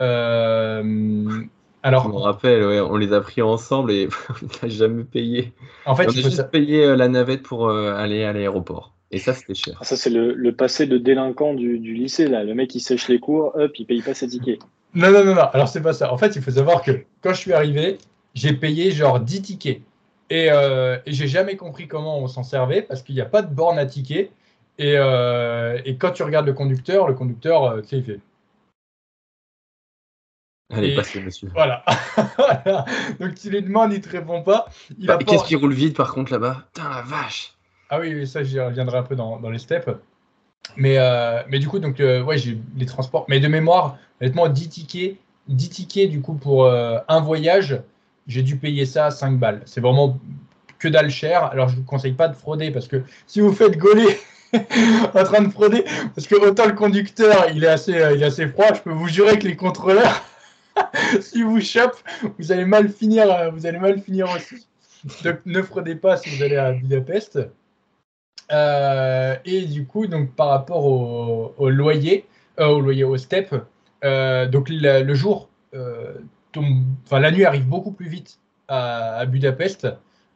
Euh, alors, je me rappelle, on les a pris ensemble et on n'a jamais payé. En fait, on a juste payé euh, la navette pour euh, aller à l'aéroport. Et ça, c'était cher. Ah, ça, c'est le, passé de délinquant du, lycée. Là. Le mec, il sèche les cours, hop, il paye pas ses tickets. Non, non, non, non. Alors, c'est pas ça. En fait, il faut savoir que quand je suis arrivé, j'ai payé genre 10 tickets. Et, et j'ai jamais compris comment on s'en servait parce qu'il n'y a pas de borne à tickets. Et, et, quand tu regardes le conducteur, le conducteur, tu sais, il fait Allez, passez, monsieur. Voilà. Donc tu lui demandes, il te répond pas. Bah, qu'est-ce qui roule vite par contre là-bas? Putain la vache Ah oui, ça j'y reviendrai un peu dans, les steps. Mais, euh, mais du coup, donc euh, ouais, j'ai les transports. Mais de mémoire, honnêtement, 10 tickets, 10 tickets du coup pour euh, un voyage, j'ai dû payer ça à 5 balles. C'est vraiment que dalle cher. Alors je vous conseille pas de frauder parce que si vous faites gauler en train de frauder, parce que autant le conducteur il est assez, il est assez froid, je peux vous jurer que les contrôleurs si vous chope, vous allez mal finir, vous allez mal finir aussi. Donc ne fraudez pas si vous allez à Budapest. Euh, et du coup, donc par rapport au, loyer, euh, au loyer au step, donc le, jour, la nuit arrive beaucoup plus vite à, Budapest.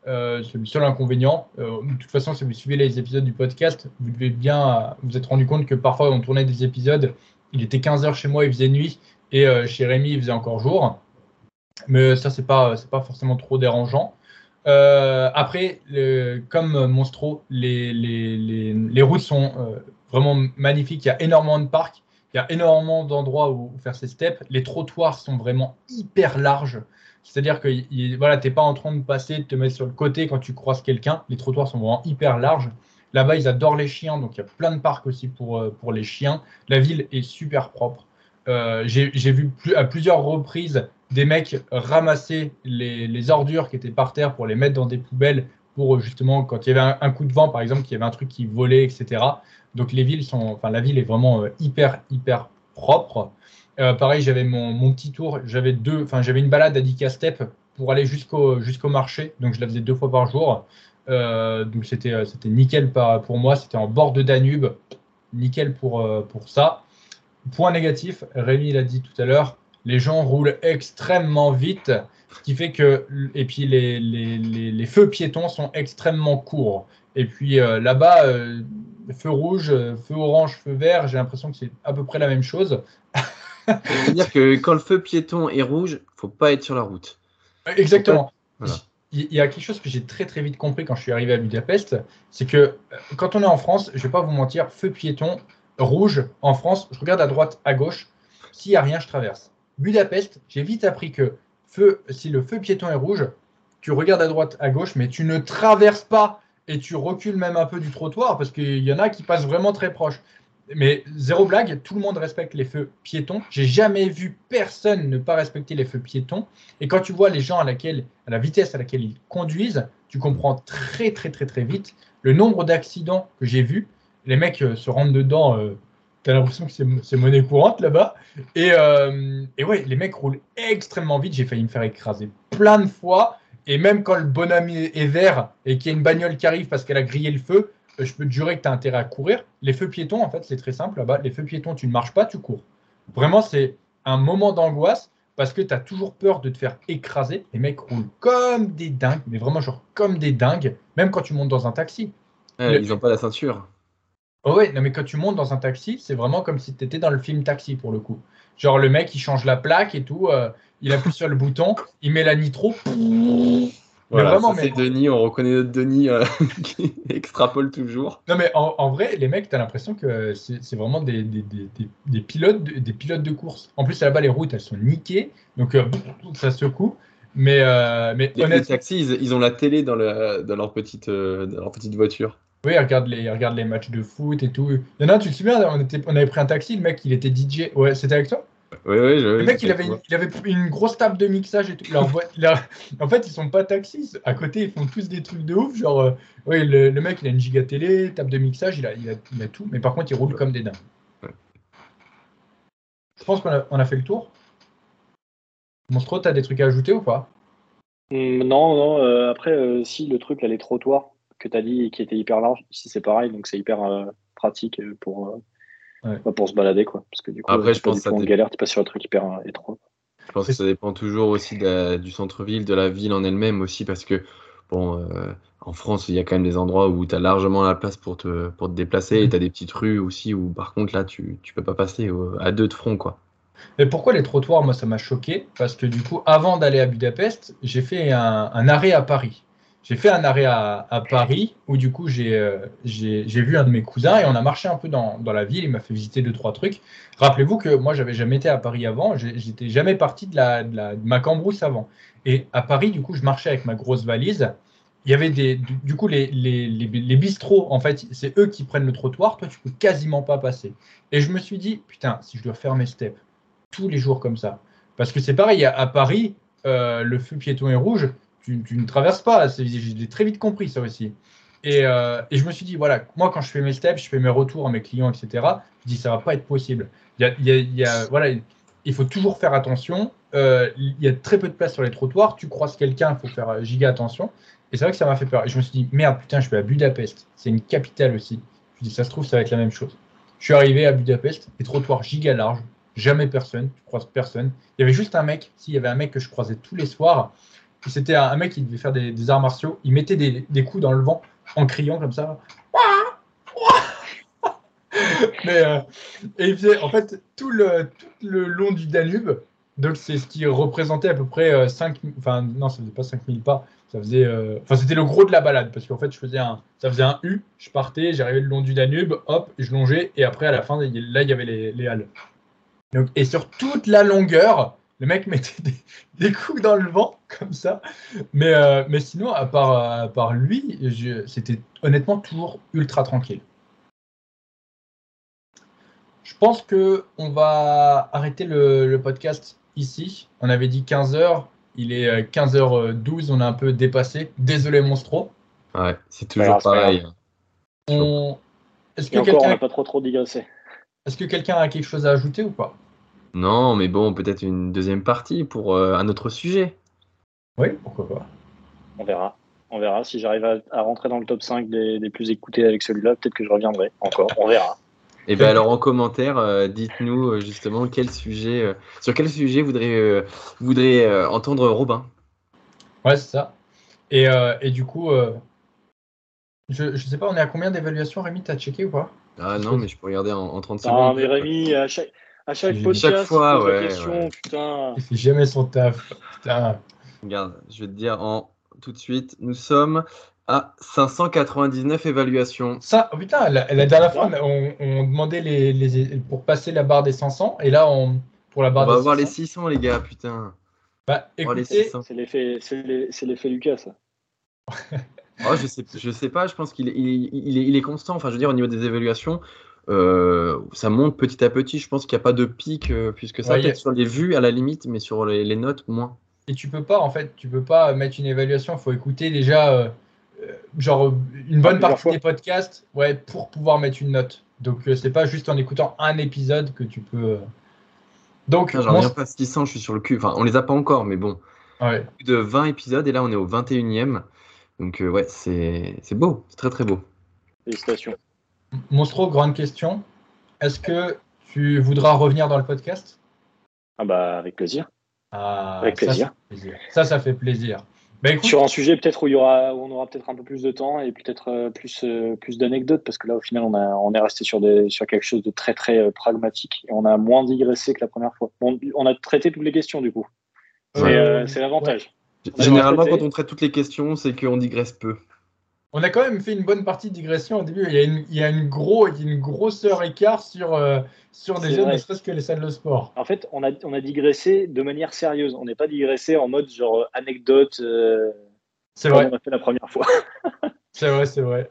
c'est le seul inconvénient. de toute façon, si vous suivez les épisodes du podcast, vous devez bien vous être rendu compte que parfois on tournait des épisodes, il était 15h chez moi, il faisait nuit, et euh, chez Rémi, il faisait encore jour. Mais ça, c'est pas, pas forcément trop dérangeant. Euh, après, comme Monstro, les, les, les, routes sont euh, vraiment magnifiques. Il y a énormément de parcs, il y a énormément d'endroits où, faire ces steps. Les trottoirs sont vraiment hyper larges. C'est-à-dire que voilà, tu n'es pas en train de passer, de te mettre sur le côté quand tu croises quelqu'un. Les trottoirs sont vraiment hyper larges. Là-bas, ils adorent les chiens, donc il y a plein de parcs aussi pour, pour les chiens. La ville est super propre. Euh, j'ai vu à plusieurs reprises des mecs ramasser les, ordures qui étaient par terre pour les mettre dans des poubelles pour justement quand il y avait un, coup de vent par exemple qu'il y avait un truc qui volait etc donc les villes sont enfin la ville est vraiment euh, hyper hyper propre. Euh, pareil j'avais mon, petit tour. J'avais deux enfin j'avais une balade à Dika Step pour aller jusqu'au jusqu'au marché. Donc je la faisais deux fois par jour. Donc c'était c'était nickel pour moi. C'était en bord de Danube. Nickel pour pour ça. Point négatif, Rémi l'a dit tout à l'heure, les gens roulent extrêmement vite, ce qui fait que, et puis les, les, feux piétons sont extrêmement courts. Et puis euh, là-bas, euh, feu rouge, feu orange, feu vert, j'ai l'impression que c'est à peu près la même chose. C'est-à-dire que quand le feu piéton est rouge, faut pas être sur la route. Exactement. Il y a quelque chose que j'ai très très vite compris quand je suis arrivé à Budapest, c'est que euh, quand on est en France, je vais pas vous mentir, feu piéton, rouge en France, je regarde à droite, à gauche. S'il n'y a rien, je traverse. Budapest, j'ai vite appris que feu, si le feu piéton est rouge, tu regardes à droite, à gauche, mais tu ne traverses pas et tu recules même un peu du trottoir parce qu'il y en a qui passent vraiment très proche. Mais zéro blague, tout le monde respecte les feux piétons. J'ai jamais vu personne ne pas respecter les feux piétons. Et quand tu vois les gens à, laquelle, à la vitesse à laquelle ils conduisent, tu comprends très très très très vite le nombre d'accidents que j'ai vus les mecs euh, se rendent dedans euh, T'as l'impression que c'est monnaie courante là-bas. Et, euh, et, ouais, les mecs roulent extrêmement vite. J'ai failli me faire écraser plein de fois. Et même quand le bonhomme est vert et qu'il y a une bagnole qui arrive parce qu'elle a grillé le feu, euh, je peux te jurer que tu as intérêt à courir. Les feux piétons, en fait, c'est très simple là-bas. Les feux piétons, tu ne marches pas, tu cours. Vraiment, c'est un moment d'angoisse parce que tu as toujours peur de te faire écraser. Les mecs roulent comme des dingues, mais vraiment genre comme des dingues, même quand tu montes dans un taxi. Ils n'ont pas la ceinture. Oh ouais, non mais quand tu montes dans un taxi, c'est vraiment comme si tu étais dans le film Taxi pour le coup. Genre le mec il change la plaque et tout, euh, il appuie sur le bouton, il met la nitro. Voilà, vraiment, c'est Denis, on reconnaît notre Denis euh, qui extrapole toujours. Non mais en, vrai, les mecs, tu as l'impression que c'est vraiment des, des, des, pilotes de, des pilotes de course. En plus là-bas les routes elles sont niquées, donc euh, ça secoue. Mais, mais les, les taxis, ils, ont la télé dans, le, dans, leur, petite, dans leur petite voiture. Oui, regarde les, regarde les matchs de foot et tout. Il y en a, tu te souviens, on, était, on avait pris un taxi, le mec, il était DJ. Ouais, c'était avec toi? Oui, oui, je, Le mec, il avait, une, il avait une grosse table de mixage et tout. en fait, ils sont pas taxis. À côté, ils font tous des trucs de ouf. Genre, euh, oui, le, mec, il a une giga télé, table de mixage, il a, il a, tout. Mais par contre, il roule comme des dingues. Je pense qu'on a, on a fait le tour. Monstro, t'as des trucs à ajouter ou pas? Hum, Non, non. Euh, après, euh, si le truc, elle est trottoir que tu as dit qui était hyper large. Ici, c'est pareil, donc c'est hyper euh, pratique euh, pour, euh, bah, pour se balader. Quoi. Parce que du coup, Après, je pense que galère, tu passes sur un truc hyper étroit. Je pense que ça dépend toujours aussi du centre-ville, de la ville en elle-même aussi, parce que bon, en France, il y a quand même des endroits où tu as largement la place pour te, pour te déplacer, et mm. tu as des petites rues aussi où par contre là, tu ne peux pas passer à deux de front. quoi. Mais pourquoi les trottoirs? Moi, ça m'a choqué, parce que du coup, avant d'aller à Budapest, j'ai fait un arrêt à Paris j'ai fait un arrêt à, Paris où du coup euh, j'ai vu un de mes cousins et on a marché un peu dans, dans la ville. Il m'a fait visiter deux trois trucs. Rappelez-vous que moi j'avais jamais été à Paris avant. J'étais jamais parti de, la, de, ma cambrousse avant. Et à Paris du coup je marchais avec ma grosse valise. Il y avait des du, coup les, les, les, bistrots en fait c'est eux qui prennent le trottoir. Toi tu peux quasiment pas passer. Et je me suis dit putain si je dois faire mes steps tous les jours comme ça parce que c'est pareil à, Paris euh, le feu piéton est rouge tu, ne traverses pas. J'ai très vite compris ça aussi. Euh, et, je me suis dit, voilà, moi quand je fais mes steps, je fais mes retours à mes clients, etc., je dis, ça va pas être possible. Il, faut toujours faire attention. Euh, il y a très peu de place sur les trottoirs. Tu croises quelqu'un, il faut faire giga attention. Et c'est vrai que ça m'a fait peur. Et je me suis dit, merde, putain, je vais à Budapest. C'est une capitale aussi. Je me dis, ça se trouve, ça va être la même chose. Je suis arrivé à Budapest, les trottoirs giga larges, jamais personne, tu croises personne. Il y avait juste un mec, s'il y avait un mec que je croisais tous les soirs, c'était un, mec qui devait faire des, arts martiaux. Il mettait des, coups dans le vent en criant comme ça. Mais, euh, et il faisait en fait tout le, le long du Danube. Donc c'est ce qui représentait à peu près 5 euh, enfin non ça faisait pas 5000 pas, ça faisait euh, enfin c'était le gros de la balade parce qu'en fait je faisais un ça faisait un U, je partais, j'arrivais le long du Danube, hop, je longeais et après à la fin là il y avait les, les halles. Donc, et sur toute la longueur, le mec mettait des, coups dans le vent, comme ça. Mais, euh, mais sinon, à part, part lui, c'était honnêtement toujours ultra tranquille. Je pense que on va arrêter le, podcast ici. On avait dit 15h. Il est 15h12. On a un peu dépassé. Désolé, Monstro. Ouais, c'est toujours pareil. Est-ce que quelqu'un n'a pas trop trop digressé Est-ce que quelqu'un a quelque chose à ajouter ou pas? Non, mais bon, peut-être une deuxième partie pour euh, un autre sujet. Oui, pourquoi pas. On verra. On verra. Si j'arrive à, rentrer dans le top 5 des, plus écoutés avec celui-là, peut-être que je reviendrai encore. On verra. Et eh bien alors en commentaire, euh, dites-nous euh, justement quel sujet, sur quel sujet voudrait, voudrait entendre Robin. Ouais, c'est ça. Et, et, du coup, je ne sais pas, on est à combien d'évaluations, Rémi T'as checké ou pas? Ah non, mais je peux regarder en, en 30 secondes. Ah, mais Rémi, à chaque, à chaque podcast, chaque fois, ouais, question, putain. Il fait jamais son taf. Putain. Regarde, je vais te dire en tout de suite, nous sommes à 599 évaluations. Ça, oh putain, la, dernière fois, on, demandait les, les, pour passer la barre des 500, et là, on, pour la barre on va voir les 600, les gars, putain. Bah, écoutez, c'est l'effet, c'est l'effet Lucas, ça. oh, je sais, je sais pas. Je pense qu'il il, il, est, il est constant. Enfin, je veux dire, au niveau des évaluations, euh, ça monte petit à petit. Je pense qu'il n'y a pas de pic euh, puisque ça, peut-être sur les vues à la limite, mais sur les, notes, moins. Et tu peux pas, en fait, tu peux pas mettre une évaluation. Il faut écouter déjà, euh, genre, une bonne partie des podcasts ouais, pour pouvoir mettre une note. Donc, euh, c'est pas juste en écoutant un épisode que tu peux. Donc, J'en reviens pas à 600, je suis sur le cul. Enfin, on les a pas encore, mais bon. ouais. Plus de 20 épisodes et là, on est au 21e. Donc, euh, ouais, c'est c'est beau. C'est très, très beau. Félicitations. Monstro, grande question. Est-ce que tu voudras revenir dans le podcast? Ah bah avec plaisir. Ah, Avec ça, plaisir. ça fait plaisir. Ça, ça fait plaisir. Bah, écoute, Sur un sujet peut-être où il y aura, où on aura peut-être un peu plus de temps et peut-être euh, plus euh, plus d'anecdotes parce que là au final on a on est resté sur des sur quelque chose de très très euh, pragmatique et on a moins digressé que la première fois. On a traité toutes les questions du coup. C'est euh, l'avantage. Ouais, Généralement, quand on traite toutes les questions, c'est qu'on digresse peu. On a quand même fait une bonne partie de digression au début. Il y a une, il y a une, gros, il y a une grosseur écart sur, euh, sur déjà ne serait-ce que les salles de sport. En fait, on a on a digressé de manière sérieuse. On n'est pas digressé en mode genre euh, anecdote. euh, C'est vrai, on a fait la première fois. c'est vrai, c'est vrai.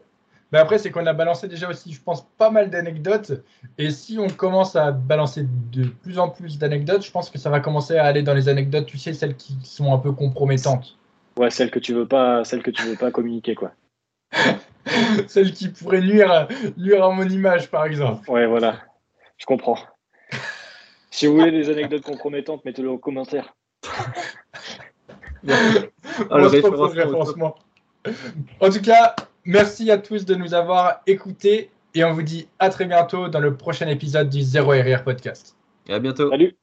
Mais après, c'est qu'on a balancé déjà aussi, je pense, pas mal d'anecdotes. Et si on commence à balancer de plus en plus d'anecdotes, je pense que ça va commencer à aller dans les anecdotes, tu sais, celles qui sont un peu compromettantes. Ouais, celle que tu veux pas, celle que tu veux pas communiquer quoi. celles qui pourraient nuire à, nuire à mon image, par exemple. Ouais, voilà. Je comprends. Si vous voulez des anecdotes compromettantes, mettez-le en commentaire. Ah, référencement. En tout cas, merci à tous de nous avoir écoutés et on vous dit à très bientôt dans le prochain épisode du Zéro RR Podcast. Et à bientôt. Salut